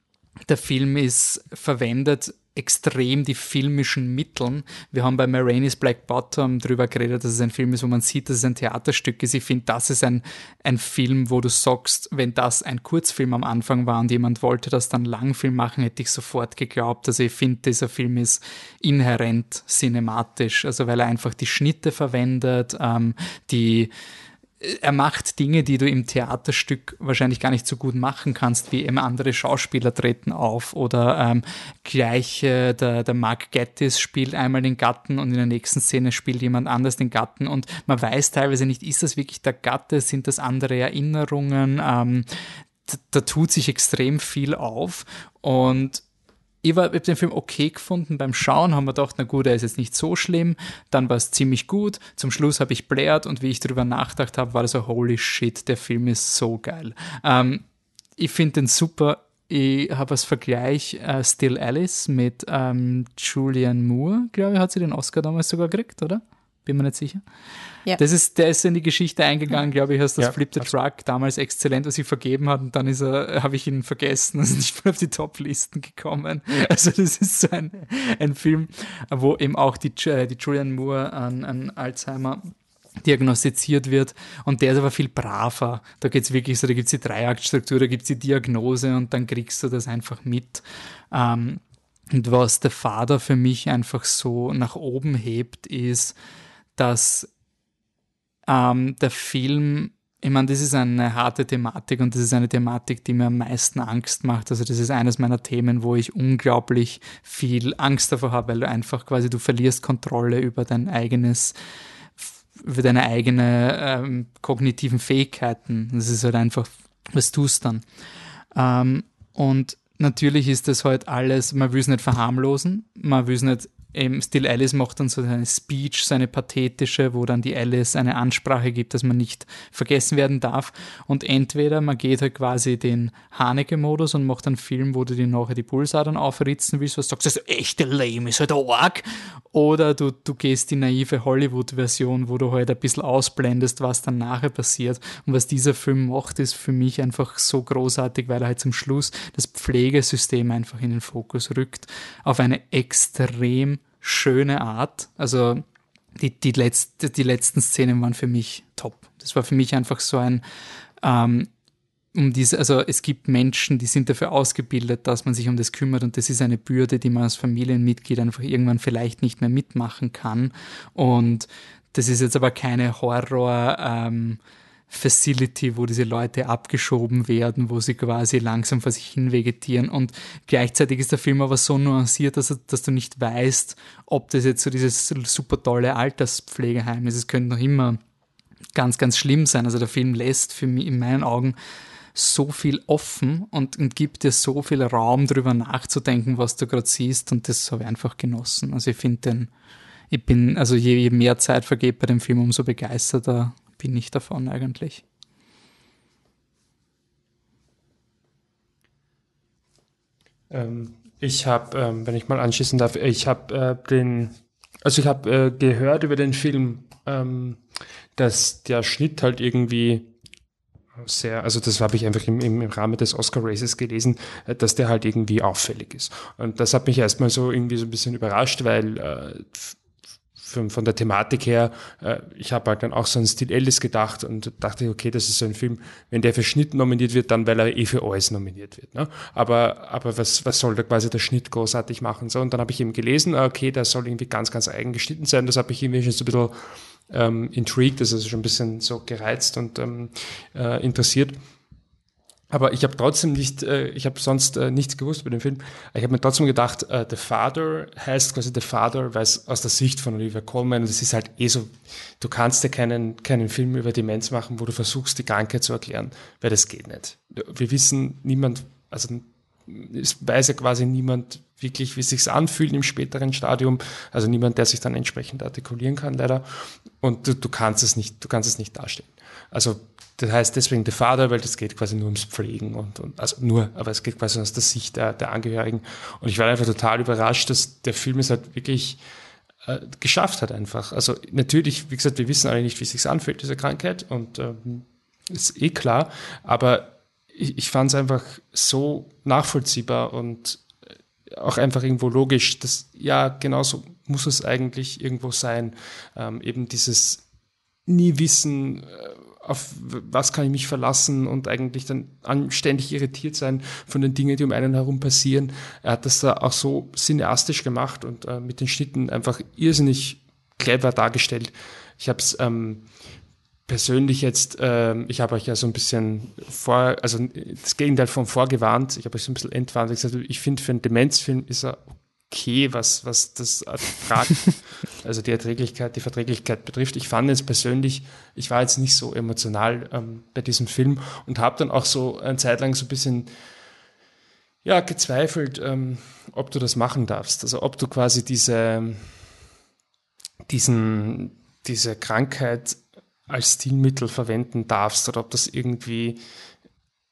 der Film ist verwendet extrem die filmischen Mitteln. Wir haben bei Marainis Black Bottom drüber geredet, dass es ein Film ist, wo man sieht, dass es ein Theaterstück ist. Ich finde, das ist ein, ein Film, wo du sagst, wenn das ein Kurzfilm am Anfang war und jemand wollte das dann Langfilm machen, hätte ich sofort geglaubt. Also ich finde, dieser Film ist inhärent cinematisch, also weil er einfach die Schnitte verwendet, ähm, die er macht Dinge, die du im Theaterstück wahrscheinlich gar nicht so gut machen kannst, wie eben andere Schauspieler treten auf oder ähm, gleich äh, der, der Mark Gettis spielt einmal den Gatten und in der nächsten Szene spielt jemand anders den Gatten und man weiß teilweise nicht, ist das wirklich der Gatte, sind das andere Erinnerungen, ähm, da tut sich extrem viel auf und ich habe den Film okay gefunden. Beim Schauen haben wir gedacht, na gut, er ist jetzt nicht so schlimm. Dann war es ziemlich gut. Zum Schluss habe ich blärt und wie ich darüber nachgedacht habe, war das so, holy shit, der Film ist so geil. Ähm, ich finde den super. Ich habe als Vergleich äh, Still Alice mit ähm, Julianne Moore, glaube ich, hat sie den Oscar damals sogar gekriegt, oder? Bin mir nicht sicher. Ja. Das ist, der ist in die Geschichte eingegangen, glaube ich, als das ja, Flip the Truck damals exzellent, was ich vergeben hat und dann ist er, habe ich ihn vergessen, also nicht mal auf die Top-Listen gekommen. Also das ist so ein, ein Film, wo eben auch die, äh, die Julianne Moore an, an Alzheimer diagnostiziert wird und der ist aber viel braver. Da geht es wirklich so, da gibt es die Dreiaktstruktur, da gibt es die Diagnose und dann kriegst du das einfach mit. Ähm, und was der Vater für mich einfach so nach oben hebt, ist, dass ähm, der Film ich meine, das ist eine harte Thematik und das ist eine Thematik, die mir am meisten Angst macht. Also das ist eines meiner Themen, wo ich unglaublich viel Angst davor habe, weil du einfach quasi, du verlierst Kontrolle über dein eigenes, über deine eigenen ähm, kognitiven Fähigkeiten. Das ist halt einfach, was tust dann. Ähm, und natürlich ist das halt alles, man will es nicht verharmlosen, man will es nicht eben Still Alice macht dann so eine Speech, so eine pathetische, wo dann die Alice eine Ansprache gibt, dass man nicht vergessen werden darf. Und entweder man geht halt quasi den Haneke-Modus und macht einen Film, wo du dir nachher die Pulsadern aufritzen willst, was sagst, das ist echte Lame, ist halt arg. Oder du, du gehst die naive Hollywood-Version, wo du halt ein bisschen ausblendest, was dann nachher passiert. Und was dieser Film macht, ist für mich einfach so großartig, weil er halt zum Schluss das Pflegesystem einfach in den Fokus rückt. Auf eine extrem schöne Art. Also die, die, letzte, die letzten Szenen waren für mich top. Das war für mich einfach so ein, ähm, um diese, also es gibt Menschen, die sind dafür ausgebildet, dass man sich um das kümmert und das ist eine Bürde, die man als Familienmitglied einfach irgendwann vielleicht nicht mehr mitmachen kann. Und das ist jetzt aber keine Horror, ähm, Facility, wo diese Leute abgeschoben werden, wo sie quasi langsam vor sich hin vegetieren. Und gleichzeitig ist der Film aber so nuanciert, dass, dass du nicht weißt, ob das jetzt so dieses super tolle Alterspflegeheim ist. Es könnte noch immer ganz, ganz schlimm sein. Also der Film lässt für mich in meinen Augen so viel offen und, und gibt dir so viel Raum, darüber nachzudenken, was du gerade siehst. Und das habe ich einfach genossen. Also ich finde den, ich bin, also je, je mehr Zeit vergeht bei dem Film, umso begeisterter bin ich davon eigentlich. Ähm, ich habe, ähm, wenn ich mal anschließen darf, ich habe äh, den, also ich habe äh, gehört über den Film, ähm, dass der Schnitt halt irgendwie sehr, also das habe ich einfach im, im Rahmen des Oscar Races gelesen, äh, dass der halt irgendwie auffällig ist. Und das hat mich erstmal so irgendwie so ein bisschen überrascht, weil äh, von, von der Thematik her, äh, ich habe halt dann auch so an Steel Ellis gedacht und dachte, okay, das ist so ein Film, wenn der für Schnitt nominiert wird, dann weil er eh für alles nominiert wird. Ne? Aber, aber was, was soll da quasi der Schnitt großartig machen? So, und dann habe ich eben gelesen, ah, okay, der soll irgendwie ganz, ganz eigen geschnitten sein. Das habe ich irgendwie schon so ein bisschen ähm, intrigued, ist schon ein bisschen so gereizt und ähm, äh, interessiert. Aber ich habe trotzdem nicht, äh, ich habe sonst äh, nichts gewusst über den Film. Ich habe mir trotzdem gedacht, äh, The Father heißt quasi The Father, weil es aus der Sicht von Olivia Colman, und es ist halt eh so, du kannst dir keinen, keinen Film über Demenz machen, wo du versuchst, die Krankheit zu erklären, weil das geht nicht. Wir wissen, niemand, also es weiß ja quasi niemand wirklich, wie es sich anfühlt im späteren Stadium. Also niemand, der sich dann entsprechend artikulieren kann, leider. Und du, du kannst es nicht, du kannst es nicht darstellen. Also das heißt deswegen der Vater, weil das geht quasi nur ums Pflegen und, und also nur, aber es geht quasi aus der Sicht der, der Angehörigen. Und ich war einfach total überrascht, dass der Film es halt wirklich äh, geschafft hat einfach. Also natürlich, wie gesagt, wir wissen alle nicht, wie es sich anfühlt, diese Krankheit und ähm, ist eh klar, aber ich, ich fand es einfach so nachvollziehbar und äh, auch einfach irgendwo logisch, dass ja, genauso muss es eigentlich irgendwo sein. Ähm, eben dieses nie wissen, äh, auf was kann ich mich verlassen und eigentlich dann anständig irritiert sein von den Dingen, die um einen herum passieren. Er hat das da auch so cineastisch gemacht und äh, mit den Schnitten einfach irrsinnig clever dargestellt. Ich habe es ähm, persönlich jetzt, ähm, ich habe euch ja so ein bisschen vor, also das Gegenteil von vorgewarnt, ich habe euch so ein bisschen entwarnt. Ich, ich finde, für einen Demenzfilm ist er okay, was, was das Ertrag, also die Erträglichkeit, die Verträglichkeit betrifft. Ich fand es persönlich, ich war jetzt nicht so emotional ähm, bei diesem Film und habe dann auch so eine Zeit lang so ein bisschen ja, gezweifelt, ähm, ob du das machen darfst. Also ob du quasi diese, diesen, diese Krankheit als Stilmittel verwenden darfst oder ob das irgendwie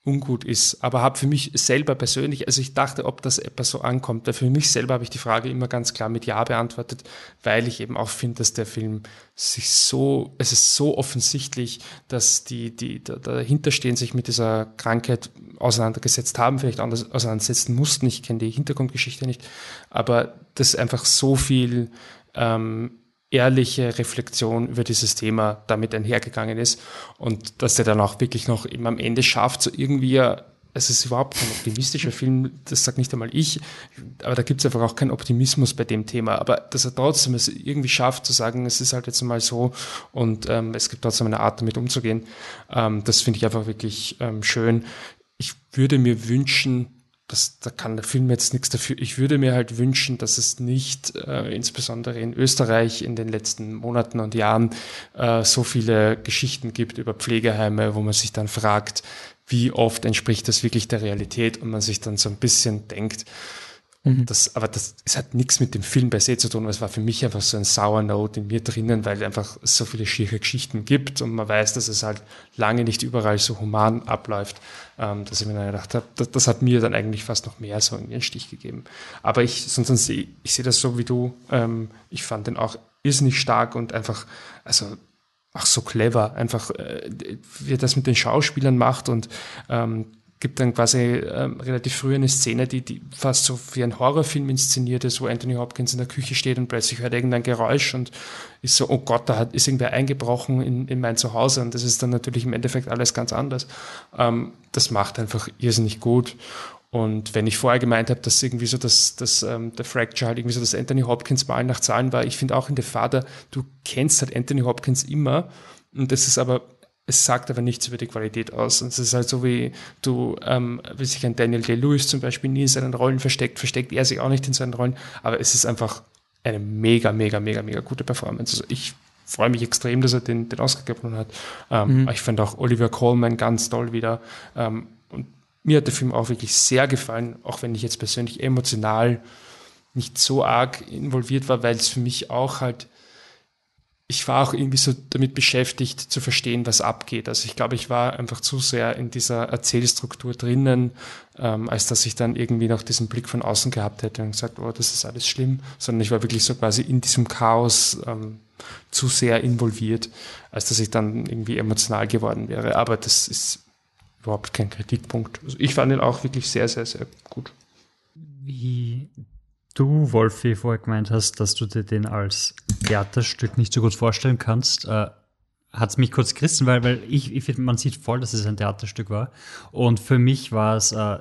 ungut ist. Aber habe für mich selber persönlich, also ich dachte, ob das etwas so ankommt. Weil für mich selber habe ich die Frage immer ganz klar mit Ja beantwortet, weil ich eben auch finde, dass der Film sich so, es ist so offensichtlich, dass die, die dahinterstehen, sich mit dieser Krankheit auseinandergesetzt haben, vielleicht anders auseinandersetzen mussten. Ich kenne die Hintergrundgeschichte nicht, aber das einfach so viel ähm, ehrliche Reflexion über dieses Thema damit einhergegangen ist und dass er dann auch wirklich noch eben am Ende schafft, so irgendwie es ist überhaupt kein optimistischer Film, das sagt nicht einmal ich, aber da gibt es einfach auch keinen Optimismus bei dem Thema. Aber dass er trotzdem es irgendwie schafft zu sagen, es ist halt jetzt mal so und ähm, es gibt trotzdem eine Art, damit umzugehen, ähm, das finde ich einfach wirklich ähm, schön. Ich würde mir wünschen, das, da kann der Film jetzt nichts dafür. Ich würde mir halt wünschen, dass es nicht, äh, insbesondere in Österreich in den letzten Monaten und Jahren, äh, so viele Geschichten gibt über Pflegeheime, wo man sich dann fragt, wie oft entspricht das wirklich der Realität und man sich dann so ein bisschen denkt, mhm. das, aber das, es hat nichts mit dem Film per se zu tun, es war für mich einfach so ein Sour Note in mir drinnen, weil einfach so viele schiere Geschichten gibt und man weiß, dass es halt lange nicht überall so human abläuft, ähm, dass ich mir dann gedacht habe, das, das, hat mir dann eigentlich fast noch mehr so einen Stich gegeben. Aber ich, sonst, sonst ich, ich sehe das so wie du, ähm, ich fand den auch irrsinnig stark und einfach, also ach so clever, einfach äh, wie er das mit den Schauspielern macht und ähm, gibt dann quasi ähm, relativ früh eine Szene, die, die fast so wie ein Horrorfilm inszeniert ist, wo Anthony Hopkins in der Küche steht und plötzlich hört irgendein Geräusch und ist so, oh Gott, da hat, ist irgendwer eingebrochen in, in mein Zuhause und das ist dann natürlich im Endeffekt alles ganz anders. Ähm, das macht einfach irrsinnig gut und wenn ich vorher gemeint habe, dass irgendwie so das, das, ähm, der Fracture halt irgendwie so das Anthony Hopkins Mal nach Zahlen war, ich finde auch in The Father, du kennst halt Anthony Hopkins immer und das ist aber, es sagt aber nichts über die Qualität aus. Und es ist halt so wie du, ähm, wie sich ein Daniel Day-Lewis zum Beispiel nie in seinen Rollen versteckt, versteckt er sich auch nicht in seinen Rollen, aber es ist einfach eine mega, mega, mega, mega gute Performance. Also ich freue mich extrem, dass er den, den Oscar gewonnen hat. Ähm, mhm. Ich fand auch Oliver Coleman ganz toll wieder. Ähm, und mir hat der Film auch wirklich sehr gefallen, auch wenn ich jetzt persönlich emotional nicht so arg involviert war, weil es für mich auch halt, ich war auch irgendwie so damit beschäftigt zu verstehen, was abgeht. Also ich glaube, ich war einfach zu sehr in dieser Erzählstruktur drinnen, ähm, als dass ich dann irgendwie noch diesen Blick von außen gehabt hätte und gesagt, oh, das ist alles schlimm, sondern ich war wirklich so quasi in diesem Chaos ähm, zu sehr involviert, als dass ich dann irgendwie emotional geworden wäre. Aber das ist überhaupt kein Kritikpunkt. Also ich fand ihn auch wirklich sehr, sehr, sehr gut. Wie du, Wolfi, vorher gemeint hast, dass du dir den als Theaterstück nicht so gut vorstellen kannst, äh, hat es mich kurz gerissen, weil, weil ich, ich finde, man sieht voll, dass es ein Theaterstück war. Und für mich war es, äh,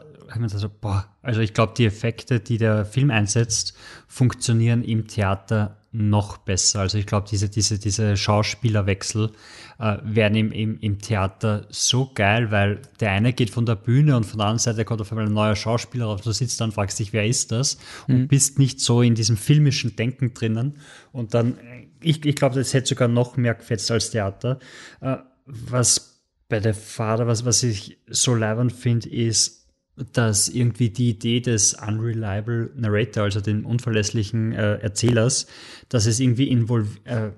so, boah, also ich glaube, die Effekte, die der Film einsetzt, funktionieren im Theater noch besser. Also ich glaube, diese, diese, diese Schauspielerwechsel äh, werden im, im, im Theater so geil, weil der eine geht von der Bühne und von der anderen Seite kommt auf einmal ein neuer Schauspieler raus. Du sitzt dann und fragst dich, wer ist das? Und mhm. bist nicht so in diesem filmischen Denken drinnen. Und dann, ich, ich glaube, das hätte sogar noch mehr gefetzt als Theater. Äh, was bei der Vater, was, was ich so leibend finde, ist, dass irgendwie die Idee des Unreliable Narrator, also den unverlässlichen äh, Erzählers, dass es irgendwie involv äh,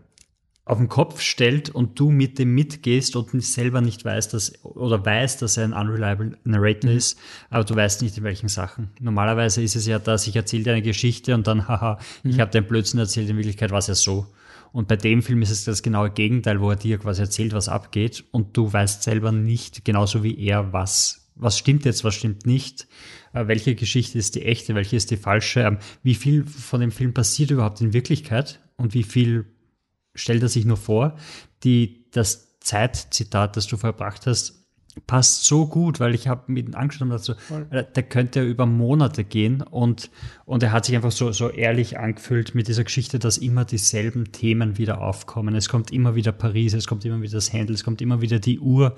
auf den Kopf stellt und du mit dem mitgehst und selber nicht weißt, dass oder weißt, dass er ein unreliable Narrator mhm. ist, aber du weißt nicht in welchen Sachen. Normalerweise ist es ja, dass ich erzähle dir eine Geschichte und dann, haha, mhm. ich habe den Blödsinn erzählt, in Wirklichkeit war es ja so. Und bei dem Film ist es das genaue Gegenteil, wo er dir quasi erzählt, was abgeht und du weißt selber nicht, genauso wie er, was was stimmt jetzt, was stimmt nicht, äh, welche Geschichte ist die echte, welche ist die falsche, ähm, wie viel von dem Film passiert überhaupt in Wirklichkeit? Und wie viel stellt er sich nur vor. Die, das Zeitzitat, das du verbracht hast, passt so gut, weil ich habe mit angeschaut dazu, äh, der könnte über Monate gehen und, und er hat sich einfach so, so ehrlich angefühlt mit dieser Geschichte, dass immer dieselben Themen wieder aufkommen. Es kommt immer wieder Paris, es kommt immer wieder das Handel, es kommt immer wieder die Uhr,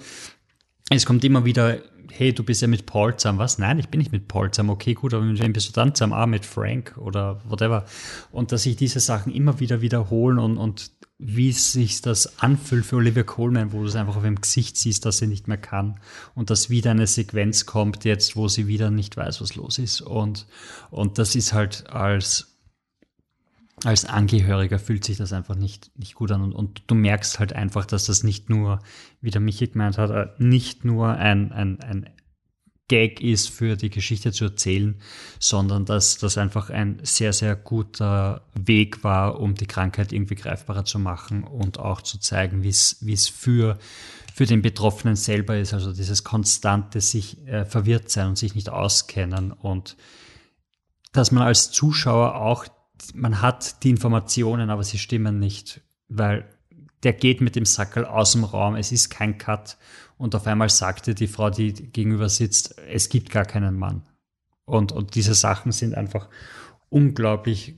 es kommt immer wieder hey, du bist ja mit Paul zusammen. Was? Nein, ich bin nicht mit Paul zusammen. Okay, gut, aber mit wem bist du dann zusammen? Ah, mit Frank oder whatever. Und dass sich diese Sachen immer wieder wiederholen und, und wie sich das anfühlt für Olivia Coleman, wo du es einfach auf ihrem Gesicht siehst, dass sie nicht mehr kann und dass wieder eine Sequenz kommt jetzt, wo sie wieder nicht weiß, was los ist. Und, und das ist halt als als Angehöriger fühlt sich das einfach nicht, nicht gut an. Und, und du merkst halt einfach, dass das nicht nur, wie der Michi gemeint hat, äh, nicht nur ein, ein, ein Gag ist, für die Geschichte zu erzählen, sondern dass das einfach ein sehr, sehr guter Weg war, um die Krankheit irgendwie greifbarer zu machen und auch zu zeigen, wie es für, für den Betroffenen selber ist. Also dieses konstante sich äh, verwirrt sein und sich nicht auskennen und dass man als Zuschauer auch man hat die Informationen, aber sie stimmen nicht, weil der geht mit dem Sackel aus dem Raum, es ist kein Cut und auf einmal sagte die Frau, die gegenüber sitzt, es gibt gar keinen Mann. Und, und diese Sachen sind einfach unglaublich,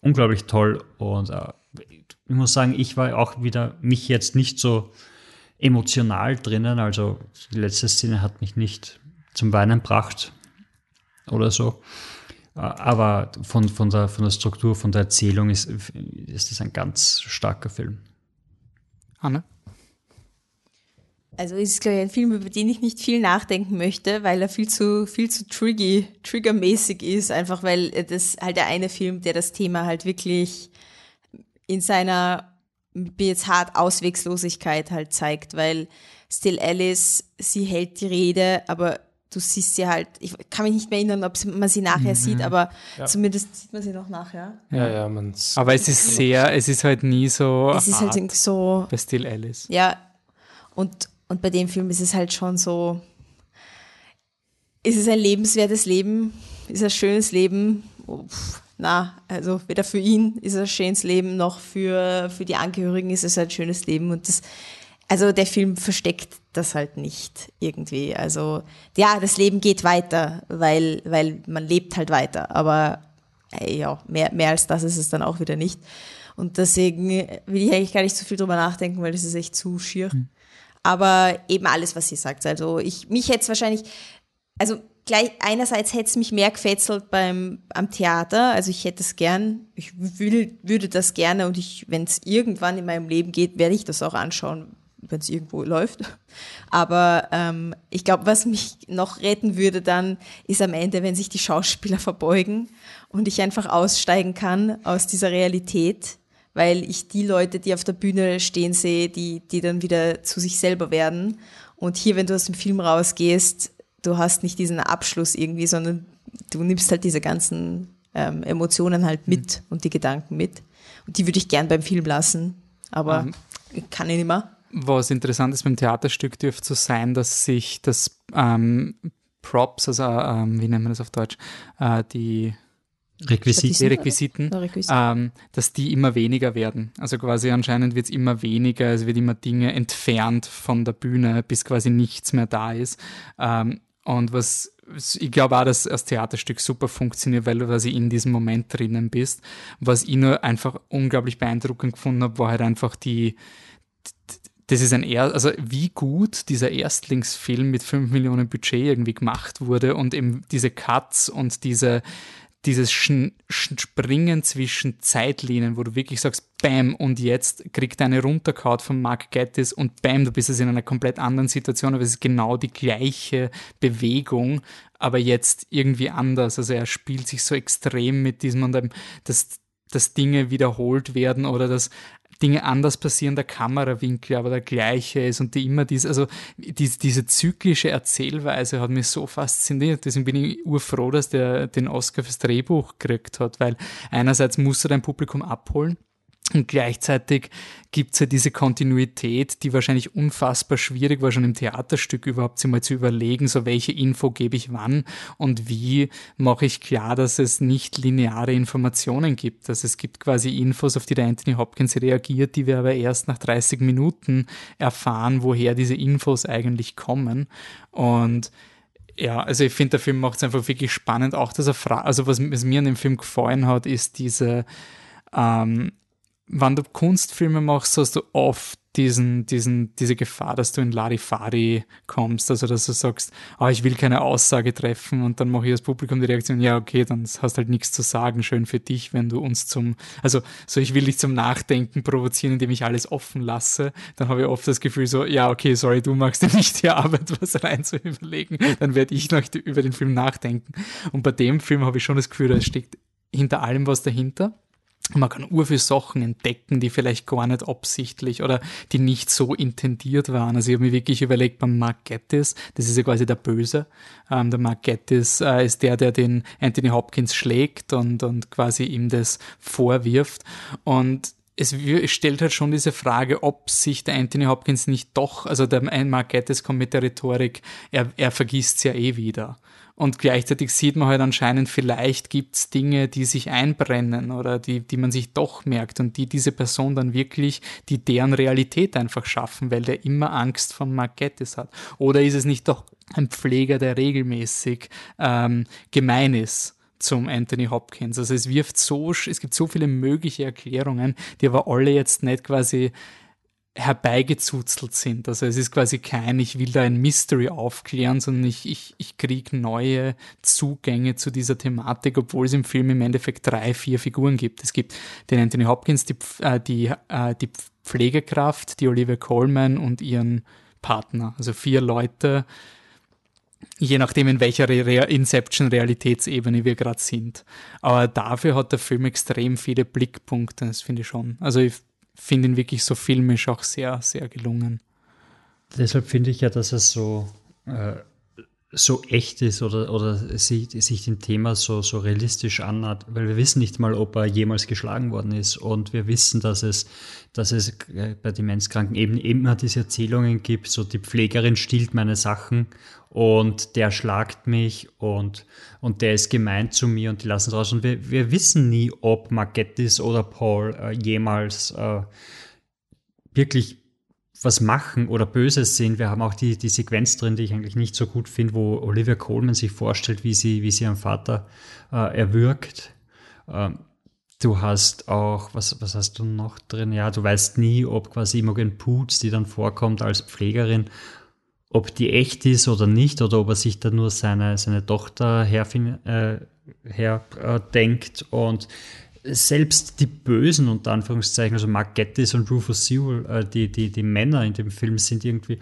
unglaublich toll und äh, ich muss sagen, ich war auch wieder mich jetzt nicht so emotional drinnen, also die letzte Szene hat mich nicht zum Weinen gebracht oder so. Äh, aber von, von, der, von der Struktur, von der Erzählung ist, ist das ein ganz starker Film. Anne? Also ist es, glaube ich, ein Film, über den ich nicht viel nachdenken möchte, weil er viel zu, viel zu triggy, triggermäßig ist, einfach weil das halt der eine Film, der das Thema halt wirklich in seiner, jetzt hart Auswegslosigkeit halt zeigt, weil Still Alice, sie hält die Rede, aber du siehst sie halt, ich kann mich nicht mehr erinnern, ob man sie nachher mhm. sieht, aber ja. zumindest sieht man sie noch nachher. Ja, ja, man Aber es ist sehr, es ist halt nie so. Es ist halt so. Bei Still Alice. Ja. Und, und bei dem Film ist es halt schon so. Ist es ein lebenswertes Leben? Ist es ein schönes Leben? Oh, na, also weder für ihn ist es ein schönes Leben, noch für, für die Angehörigen ist es ein schönes Leben. Und das also der Film versteckt das halt nicht irgendwie. Also ja, das Leben geht weiter, weil, weil man lebt halt weiter. Aber äh, ja, mehr, mehr als das ist es dann auch wieder nicht. Und deswegen will ich eigentlich gar nicht so viel drüber nachdenken, weil das ist echt zu schier. Mhm. Aber eben alles, was sie sagt. Also ich, mich hätte es wahrscheinlich, also gleich einerseits hätte es mich mehr gefetzelt beim am Theater, also ich hätte es gern, ich will, würde das gerne und ich, wenn es irgendwann in meinem Leben geht, werde ich das auch anschauen, wenn es irgendwo läuft. Aber ähm, ich glaube, was mich noch retten würde dann, ist am Ende, wenn sich die Schauspieler verbeugen und ich einfach aussteigen kann aus dieser Realität, weil ich die Leute, die auf der Bühne stehen sehe, die, die dann wieder zu sich selber werden. Und hier, wenn du aus dem Film rausgehst, du hast nicht diesen Abschluss irgendwie, sondern du nimmst halt diese ganzen ähm, Emotionen halt mit mhm. und die Gedanken mit. Und die würde ich gern beim Film lassen, aber. Ähm. kann ich nicht mehr. Was interessant ist beim Theaterstück dürfte so sein, dass sich das ähm, Props, also ähm, wie nennt man das auf Deutsch, äh, die Requisiten, die Requisiten, ähm, dass die immer weniger werden. Also quasi anscheinend wird es immer weniger, es wird immer Dinge entfernt von der Bühne, bis quasi nichts mehr da ist. Ähm, und was ich glaube auch, dass das Theaterstück super funktioniert, weil du quasi in diesem Moment drinnen bist. Was ich nur einfach unglaublich beeindruckend gefunden habe, war halt einfach die, das ist ein er also wie gut dieser Erstlingsfilm mit 5 Millionen Budget irgendwie gemacht wurde und eben diese Cuts und diese dieses Springen zwischen Zeitlinien, wo du wirklich sagst, bam, und jetzt kriegt er eine runterkaut von Mark Gettis und bam, du bist jetzt in einer komplett anderen Situation, aber es ist genau die gleiche Bewegung, aber jetzt irgendwie anders. Also er spielt sich so extrem mit diesem und dass, dass Dinge wiederholt werden oder dass Dinge anders passieren, der Kamerawinkel aber der gleiche ist und die immer diese, also diese, diese zyklische Erzählweise hat mich so fasziniert. Deswegen bin ich urfroh, dass der den Oscar fürs Drehbuch gekriegt hat, weil einerseits muss er dein Publikum abholen und gleichzeitig gibt es ja diese Kontinuität, die wahrscheinlich unfassbar schwierig war, schon im Theaterstück überhaupt sich mal zu überlegen, so welche Info gebe ich wann und wie mache ich klar, dass es nicht lineare Informationen gibt. Also es gibt quasi Infos, auf die der Anthony Hopkins reagiert, die wir aber erst nach 30 Minuten erfahren, woher diese Infos eigentlich kommen. Und ja, also ich finde, der Film macht es einfach wirklich spannend. Auch, dass er fragt, also was, was mir an dem Film gefallen hat, ist diese, ähm, wenn du Kunstfilme machst, hast du oft diesen, diesen, diese Gefahr, dass du in Larifari kommst, also dass du sagst, ah, ich will keine Aussage treffen und dann mache ich als Publikum die Reaktion, ja, okay, dann hast halt nichts zu sagen, schön für dich, wenn du uns zum, also so, ich will dich zum Nachdenken provozieren, indem ich alles offen lasse, dann habe ich oft das Gefühl so, ja, okay, sorry, du machst ja nicht die Arbeit, was rein zu überlegen, dann werde ich noch über den Film nachdenken. Und bei dem Film habe ich schon das Gefühl, da steckt hinter allem was dahinter man kann ur viele Sachen entdecken, die vielleicht gar nicht absichtlich oder die nicht so intendiert waren. Also ich habe mir wirklich überlegt, beim Mark Gettis, das ist ja quasi der Böse, ähm, der Mark Gettis äh, ist der, der den Anthony Hopkins schlägt und, und quasi ihm das vorwirft. Und es stellt halt schon diese Frage, ob sich der Anthony Hopkins nicht doch, also der Gettis kommt mit der Rhetorik, er, er vergisst es ja eh wieder. Und gleichzeitig sieht man halt anscheinend, vielleicht gibt es Dinge, die sich einbrennen oder die, die man sich doch merkt und die diese Person dann wirklich, die deren Realität einfach schaffen, weil der immer Angst von Mark hat. Oder ist es nicht doch ein Pfleger, der regelmäßig ähm, gemein ist? Zum Anthony Hopkins. Also es wirft so, es gibt so viele mögliche Erklärungen, die aber alle jetzt nicht quasi herbeigezuzelt sind. Also es ist quasi kein, ich will da ein Mystery aufklären, sondern ich, ich, ich kriege neue Zugänge zu dieser Thematik, obwohl es im Film im Endeffekt drei, vier Figuren gibt. Es gibt den Anthony Hopkins, die, äh, die, äh, die Pflegekraft, die Olivia Coleman und ihren Partner. Also vier Leute, je nachdem, in welcher Re Inception-Realitätsebene wir gerade sind. Aber dafür hat der Film extrem viele Blickpunkte, das finde ich schon. Also ich finde ihn wirklich so filmisch auch sehr, sehr gelungen. Deshalb finde ich ja, dass es so, äh, so echt ist oder, oder sich, sich dem Thema so, so realistisch annähert, weil wir wissen nicht mal, ob er jemals geschlagen worden ist und wir wissen, dass es, dass es äh, bei Demenzkranken eben immer diese Erzählungen gibt, so die Pflegerin stiehlt meine Sachen und der schlagt mich und, und der ist gemein zu mir und die lassen es raus. Und wir, wir wissen nie, ob Margettis oder Paul äh, jemals äh, wirklich was machen oder Böses sind. Wir haben auch die, die Sequenz drin, die ich eigentlich nicht so gut finde, wo Olivia Coleman sich vorstellt, wie sie, wie sie ihren Vater äh, erwürgt. Ähm, du hast auch, was, was hast du noch drin? Ja, du weißt nie, ob quasi Imogen Poots, die dann vorkommt als Pflegerin, ob die echt ist oder nicht, oder ob er sich da nur seine, seine Tochter herdenkt. Äh, her, äh, und selbst die Bösen, unter Anführungszeichen, also Mark Gettis und Rufus Sewell, äh, die, die, die Männer in dem Film sind irgendwie,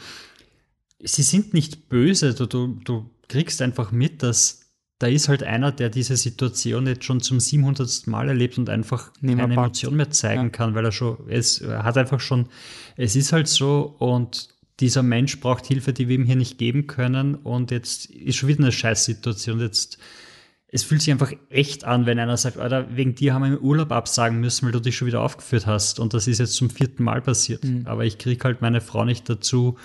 sie sind nicht böse, du, du, du kriegst einfach mit, dass da ist halt einer, der diese Situation jetzt schon zum 700. Mal erlebt und einfach keine Emotion mehr zeigen ja. kann, weil er schon, es hat einfach schon, es ist halt so und dieser Mensch braucht Hilfe, die wir ihm hier nicht geben können und jetzt ist schon wieder eine Scheißsituation. Jetzt, es fühlt sich einfach echt an, wenn einer sagt, Alter, wegen dir haben wir im Urlaub absagen müssen, weil du dich schon wieder aufgeführt hast und das ist jetzt zum vierten Mal passiert. Mhm. Aber ich kriege halt meine Frau nicht dazu,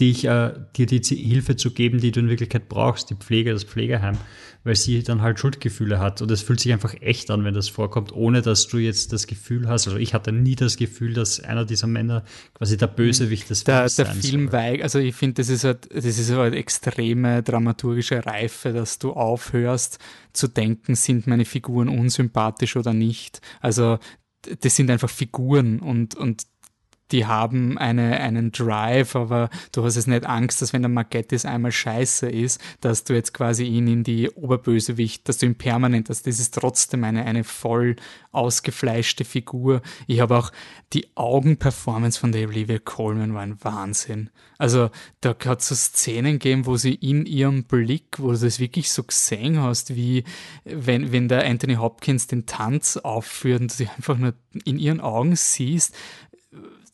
dich, äh, dir die Hilfe zu geben, die du in Wirklichkeit brauchst, die Pflege, das Pflegeheim, weil sie dann halt Schuldgefühle hat. Und es fühlt sich einfach echt an, wenn das vorkommt, ohne dass du jetzt das Gefühl hast, also ich hatte nie das Gefühl, dass einer dieser Männer quasi der Bösewicht des der, Films Der Film weigt, also ich finde, das ist halt, das ist halt extreme dramaturgische Reife, dass du aufhörst zu denken, sind meine Figuren unsympathisch oder nicht. Also das sind einfach Figuren und, und die haben eine, einen Drive, aber du hast jetzt nicht Angst, dass wenn der Margettis einmal scheiße ist, dass du jetzt quasi ihn in die Oberbösewicht, dass du ihn permanent, dass das ist trotzdem eine, eine voll ausgefleischte Figur. Ich habe auch die Augenperformance von der Olivia Coleman war ein Wahnsinn. Also da hat es so Szenen gegeben, wo sie in ihrem Blick, wo du das wirklich so gesehen hast, wie wenn, wenn der Anthony Hopkins den Tanz aufführt und du sie einfach nur in ihren Augen siehst,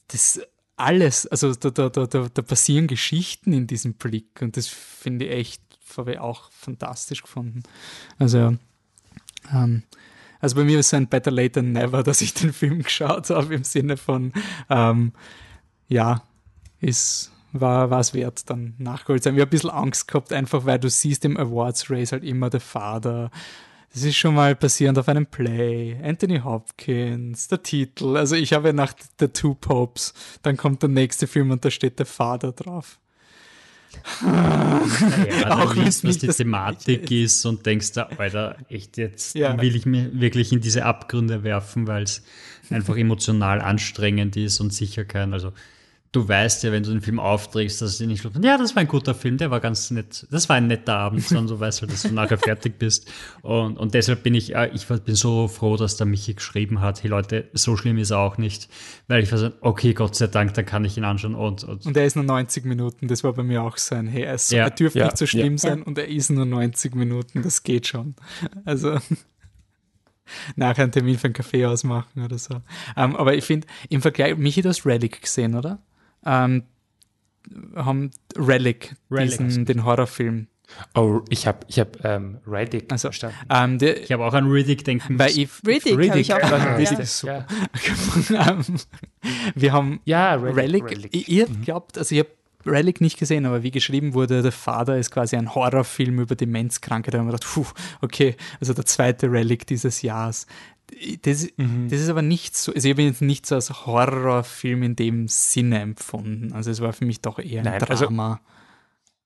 das alles, also da, da, da, da passieren Geschichten in diesem Blick und das finde ich echt habe ich auch fantastisch gefunden. Also, ähm, also bei mir ist es ein Better Late Than Never, dass ich den Film geschaut habe, im Sinne von, ähm, ja, ist, war es wert, dann nachgeholt sein. Ich habe ein bisschen Angst gehabt, einfach weil du siehst im Awards Race halt immer der Vater das ist schon mal passierend auf einem Play. Anthony Hopkins, der Titel. Also ich habe nach The Two Popes, dann kommt der nächste Film und da steht der Vater drauf. Naja, auch liest, was die Thematik ist und denkst da, Alter, echt jetzt ja. will ich mir wirklich in diese Abgründe werfen, weil es einfach emotional anstrengend ist und sicher kein, also du weißt ja, wenn du den Film aufträgst, dass sie nicht schlucken, ja, das war ein guter Film, der war ganz nett, das war ein netter Abend, sondern du weißt halt, dass du nachher fertig bist. Und, und deshalb bin ich, ich bin so froh, dass der Michi geschrieben hat, hey Leute, so schlimm ist er auch nicht, weil ich war so, okay, Gott sei Dank, dann kann ich ihn anschauen. Und, und, und er ist nur 90 Minuten, das war bei mir auch sein, hey, er, ist, ja, er dürfte ja, nicht so schlimm ja. sein und er ist nur 90 Minuten, das geht schon. Also nachher einen Termin für einen Kaffee ausmachen oder so. Um, ähm, aber ich finde, im Vergleich, Michi, du hast Relic gesehen, oder? Ähm, haben Relic, Relic diesen, den Horrorfilm. Oh, ich habe ich hab, ähm, Riddick also, verstanden. Ähm, der, ich habe auch an Riddick denken Weil ich, Riddick, Riddick ich auch ja, Riddick ist super. Ja. wir haben ja, Relic. Relic. Ihr mhm. glaubt, also ich habe Relic nicht gesehen, aber wie geschrieben wurde, der Vater ist quasi ein Horrorfilm über Demenzkrankheit. Da haben wir gedacht, puh, okay, also der zweite Relic dieses Jahres. Das, mhm. das ist aber nicht so, also ich habe jetzt nicht so als Horrorfilm in dem Sinne empfunden. Also es war für mich doch eher ein Nein, also Drama. Also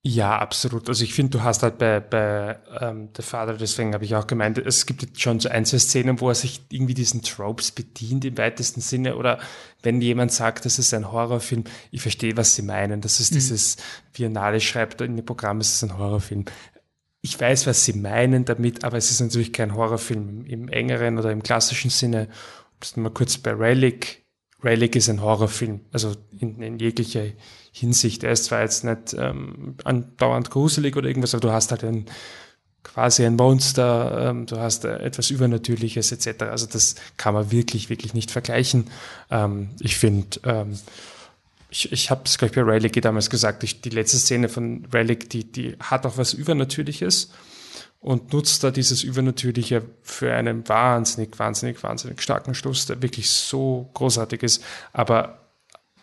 ja, absolut. Also ich finde, du hast halt bei, bei ähm, The Father, deswegen habe ich auch gemeint, es gibt jetzt schon so ein, zwei Szenen, wo er sich irgendwie diesen Tropes bedient im weitesten Sinne. Oder wenn jemand sagt, das ist ein Horrorfilm, ich verstehe, was sie meinen. Das ist mhm. dieses, wie Nale schreibt in dem Programm, es ist ein Horrorfilm. Ich weiß, was sie meinen damit, aber es ist natürlich kein Horrorfilm im, engeren oder im klassischen Sinne. Das mal kurz bei Relic. Relic ist ein Horrorfilm, also in, in jeglicher Hinsicht. Er ist zwar jetzt nicht ähm, andauernd gruselig oder irgendwas, aber du hast halt ein quasi ein Monster, ähm, du hast äh, etwas Übernatürliches etc. Also das kann man wirklich, wirklich nicht vergleichen. Ähm, ich finde, ähm, ich, ich habe es, glaube ich, bei Relic damals gesagt, ich, die letzte Szene von Relic, die, die hat auch was Übernatürliches und nutzt da dieses Übernatürliche für einen wahnsinnig, wahnsinnig, wahnsinnig starken Schluss, der wirklich so großartig ist. Aber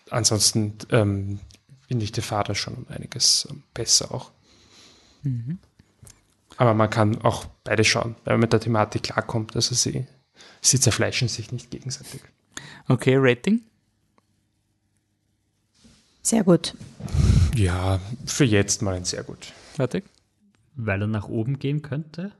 ansonsten ähm, finde ich der Vater schon um einiges ähm, besser auch. Mhm. Aber man kann auch beide schauen, wenn man mit der Thematik klarkommt. Also sie, sie zerfleischen sich nicht gegenseitig. Okay, Rating? Sehr gut. Ja, für jetzt mal ein sehr gut. Fertig? Weil er nach oben gehen könnte?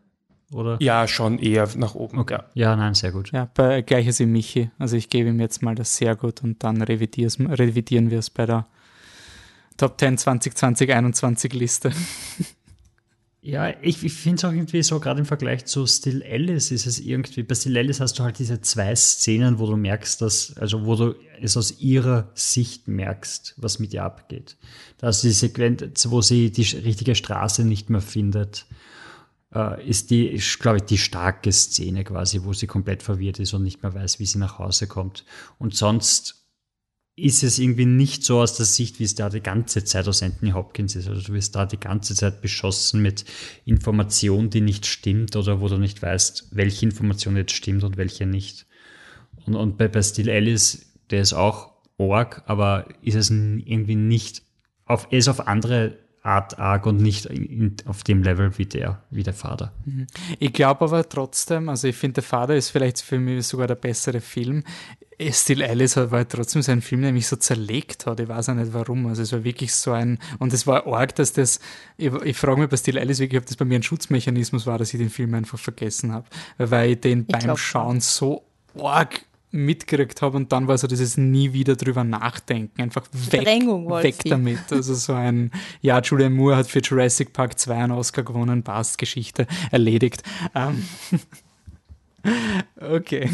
Oder? Ja, schon eher nach oben. Okay. Ja. ja, nein, sehr gut. Ja, bei, gleiches wie Michi. Also ich gebe ihm jetzt mal das sehr gut und dann revidieren wir es bei der Top 10 2020-21 Liste. Ja, ich, ich finde es auch irgendwie so, gerade im Vergleich zu Still Alice ist es irgendwie, bei Still Alice hast du halt diese zwei Szenen, wo du merkst, dass, also wo du es aus ihrer Sicht merkst, was mit ihr abgeht. Da du die Sequenz, wo sie die richtige Straße nicht mehr findet, äh, ist die, glaube ich, die starke Szene quasi, wo sie komplett verwirrt ist und nicht mehr weiß, wie sie nach Hause kommt. Und sonst ist es irgendwie nicht so aus der Sicht, wie es da die ganze Zeit aus Anthony Hopkins ist. Also du wirst da die ganze Zeit beschossen mit Information, die nicht stimmt oder wo du nicht weißt, welche Information jetzt stimmt und welche nicht. Und, und bei, bei Still Alice, der ist auch Org, aber ist es irgendwie nicht auf, er ist auf andere Art arg und nicht in, auf dem Level wie der, wie der Vater. Mhm. Ich glaube aber trotzdem, also ich finde, der Vater ist vielleicht für mich sogar der bessere Film. Still Alice war halt trotzdem so ein Film, der mich so zerlegt hat. Ich weiß auch nicht warum. Also es war wirklich so ein, und es war arg, dass das, ich, ich frage mich bei Still Alice wirklich, ob das bei mir ein Schutzmechanismus war, dass ich den Film einfach vergessen habe. Weil ich den ich beim Schauen so arg mitgekriegt habe und dann war so dieses nie wieder drüber nachdenken, einfach weg, weg damit. Also so ein, ja, Julian Moore hat für Jurassic Park 2 einen Oscar gewonnen, passt, Geschichte erledigt. Ähm, okay.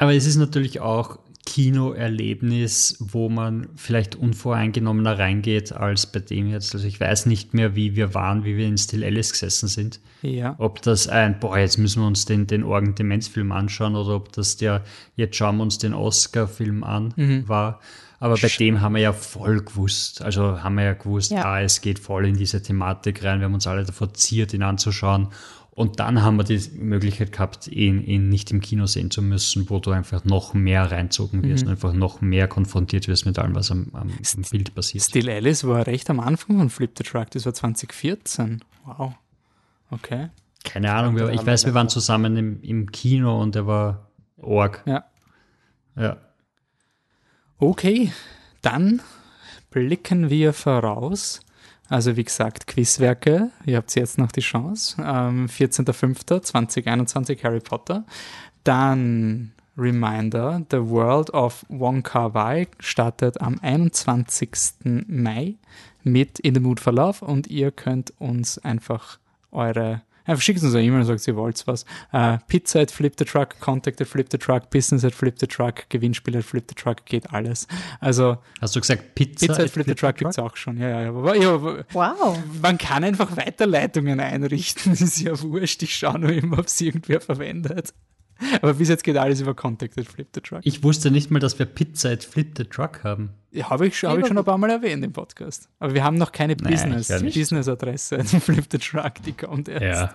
Aber es ist natürlich auch Kinoerlebnis, wo man vielleicht unvoreingenommener reingeht als bei dem jetzt. Also ich weiß nicht mehr, wie wir waren, wie wir in Still Alice gesessen sind. Ja. Ob das ein, boah, jetzt müssen wir uns den, den Orgendemenzfilm anschauen oder ob das der, jetzt schauen wir uns den Oscar-Film an mhm. war. Aber bei dem haben wir ja voll gewusst. Also haben wir ja gewusst, ja. ah, es geht voll in diese Thematik rein. Wir haben uns alle davor ziert, ihn anzuschauen. Und dann haben wir die Möglichkeit gehabt, ihn, ihn nicht im Kino sehen zu müssen, wo du einfach noch mehr reinzogen wirst mhm. und einfach noch mehr konfrontiert wirst mit allem, was am, am, am Bild passiert. Still Alice war recht am Anfang von Flip the Truck, das war 2014. Wow. Okay. Keine Ahnung, wir, ich weiß, wir waren zusammen im, im Kino und er war Org. Ja. Ja. Okay, dann blicken wir voraus also wie gesagt, Quizwerke, ihr habt jetzt noch die Chance. Ähm, 14.05.2021 Harry Potter. Dann Reminder, The World of Wong Kar Wai startet am 21. Mai mit In the Mood for Love und ihr könnt uns einfach eure Einfach schickt uns eine E-Mail und sagt, ihr wollt was. Uh, Pizza at Flip the Truck, Contact at Flip the Truck, Business at Flip the Truck, Gewinnspiel at Flip the Truck, geht alles. Also. Hast du gesagt Pizza? Pizza at Flip, the Truck gibt es auch schon, ja, ja. Aber, ja wow. Man kann einfach Weiterleitungen einrichten, ist ja wurscht. Ich schaue nur immer, ob es irgendwer verwendet. Aber bis jetzt geht alles über Contact at Flip the Truck. Ich wusste nicht mal, dass wir Pizza at Flip the Truck haben. Ja, habe ich, hab ich schon ein paar Mal erwähnt im Podcast. Aber wir haben noch keine Business, Business-Adresse at Flip the Truck, die kommt erst. Ja.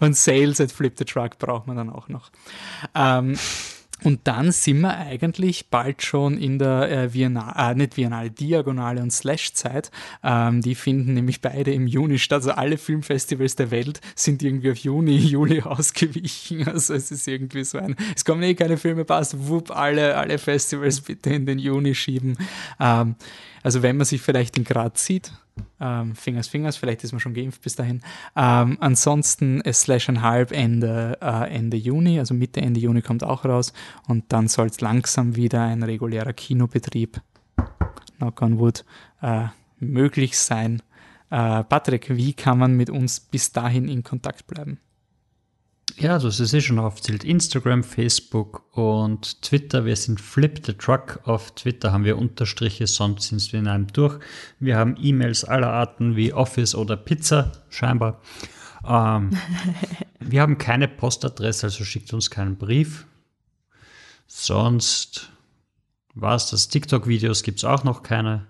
Und Sales at Flip the Truck braucht man dann auch noch. Ähm, und dann sind wir eigentlich bald schon in der äh, Biennale, äh, nicht Biennale, Diagonale und Slash-Zeit. Ähm, die finden nämlich beide im Juni statt. Also alle Filmfestivals der Welt sind irgendwie auf Juni, Juli ausgewichen. Also es ist irgendwie so ein, es kommen eh keine Filme, passt, wupp, alle, alle Festivals bitte in den Juni schieben. Ähm, also wenn man sich vielleicht in Graz sieht, ähm, Fingers, Fingers, vielleicht ist man schon geimpft bis dahin. Ähm, ansonsten es slash ein halb Ende, äh, Ende Juni, also Mitte, Ende Juni kommt auch raus und dann soll es langsam wieder ein regulärer Kinobetrieb, knock on wood, äh, möglich sein. Äh, Patrick, wie kann man mit uns bis dahin in Kontakt bleiben? Ja, das ist eh schon aufzählt. Instagram, Facebook und Twitter. Wir sind Flip the Truck. Auf Twitter haben wir Unterstriche, sonst sind wir in einem durch. Wir haben E-Mails aller Arten wie Office oder Pizza, scheinbar. Ähm, wir haben keine Postadresse, also schickt uns keinen Brief. Sonst war es das. TikTok-Videos gibt es auch noch keine.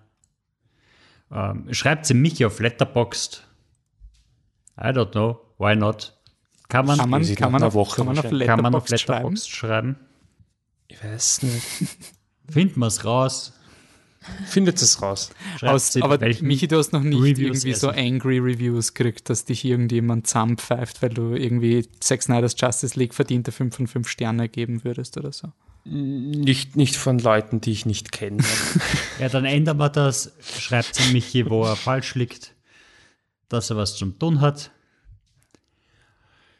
Ähm, schreibt sie mich auf Letterboxd. I don't know. Why not? Kann man, kann man, kann man, auf, Woche kann man auf Letterboxd, kann man auf Letterboxd schreiben? Ich weiß nicht. Finden wir es raus. Findet es raus. Aus, aber Michi, du hast noch nicht Reviews irgendwie so angry Reviews gekriegt, dass dich irgendjemand zusammenpfeift, weil du irgendwie Zack Snyder's Justice League verdiente 5 von 5 Sterne geben würdest oder so. Nicht, nicht von Leuten, die ich nicht kenne. ja, dann ändern wir das. Schreibt es Michi, wo er falsch liegt, dass er was zum tun hat.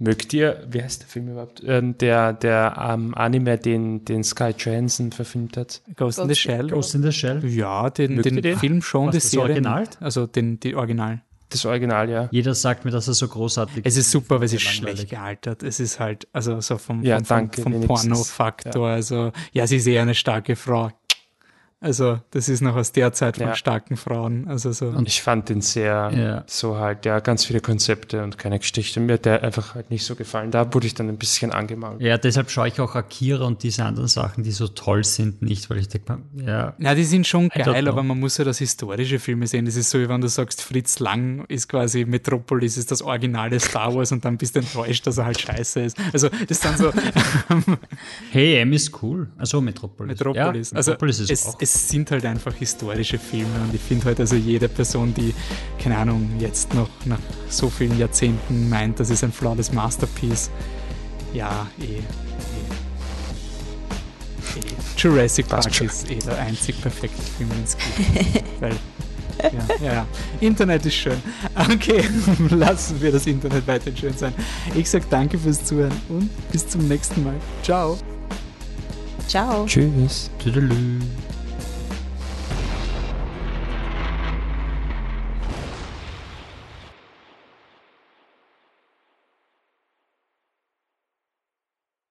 Mögt ihr, wie heißt der Film überhaupt? Ähm, der der ähm, Anime, den, den Sky Johansson verfilmt hat. Ghost, Ghost in the Shell. Ghost in the Shell. Ja, den, den, den, Film schon, Was, das Serie. Original? Also den, die Original. Das Original, ja. Jeder sagt mir, dass er so großartig ist. Es ist super, weil es ist schlecht gealtert. Es ist halt, also so vom, ja, vom, vom, vom Porno-Faktor. Ja. Also, ja, sie ist eher eine starke Frau. Also, das ist noch aus der Zeit von ja. starken Frauen. Also so. Und ich fand den sehr ja. so halt, ja, ganz viele Konzepte und keine Geschichte. Mir hat der einfach halt nicht so gefallen. Da wurde ich dann ein bisschen angemalt. Ja, deshalb schaue ich auch Akira und diese anderen Sachen, die so toll sind, nicht, weil ich denke, ja. Ja, die sind schon geil, aber man muss ja das historische Filme sehen. Das ist so, wie wenn du sagst, Fritz Lang ist quasi Metropolis, ist das originale Star Wars und dann bist du enttäuscht, dass er halt scheiße ist. Also, das ist dann so. hey, M ist cool. Also Metropolis. Metropolis. Ja, also, Metropolis ist es, auch. Es es sind halt einfach historische Filme und ich finde halt also jede Person, die, keine Ahnung, jetzt noch nach so vielen Jahrzehnten meint, das ist ein flawless Masterpiece, ja, eh. eh, eh. Jurassic Park ist eh der einzig perfekte Film, den es gibt. Weil ja, ja, ja. Internet ist schön. Okay, lassen wir das Internet weiterhin schön sein. Ich sage danke fürs Zuhören und bis zum nächsten Mal. Ciao. Ciao. Tschüss. Tüdelü.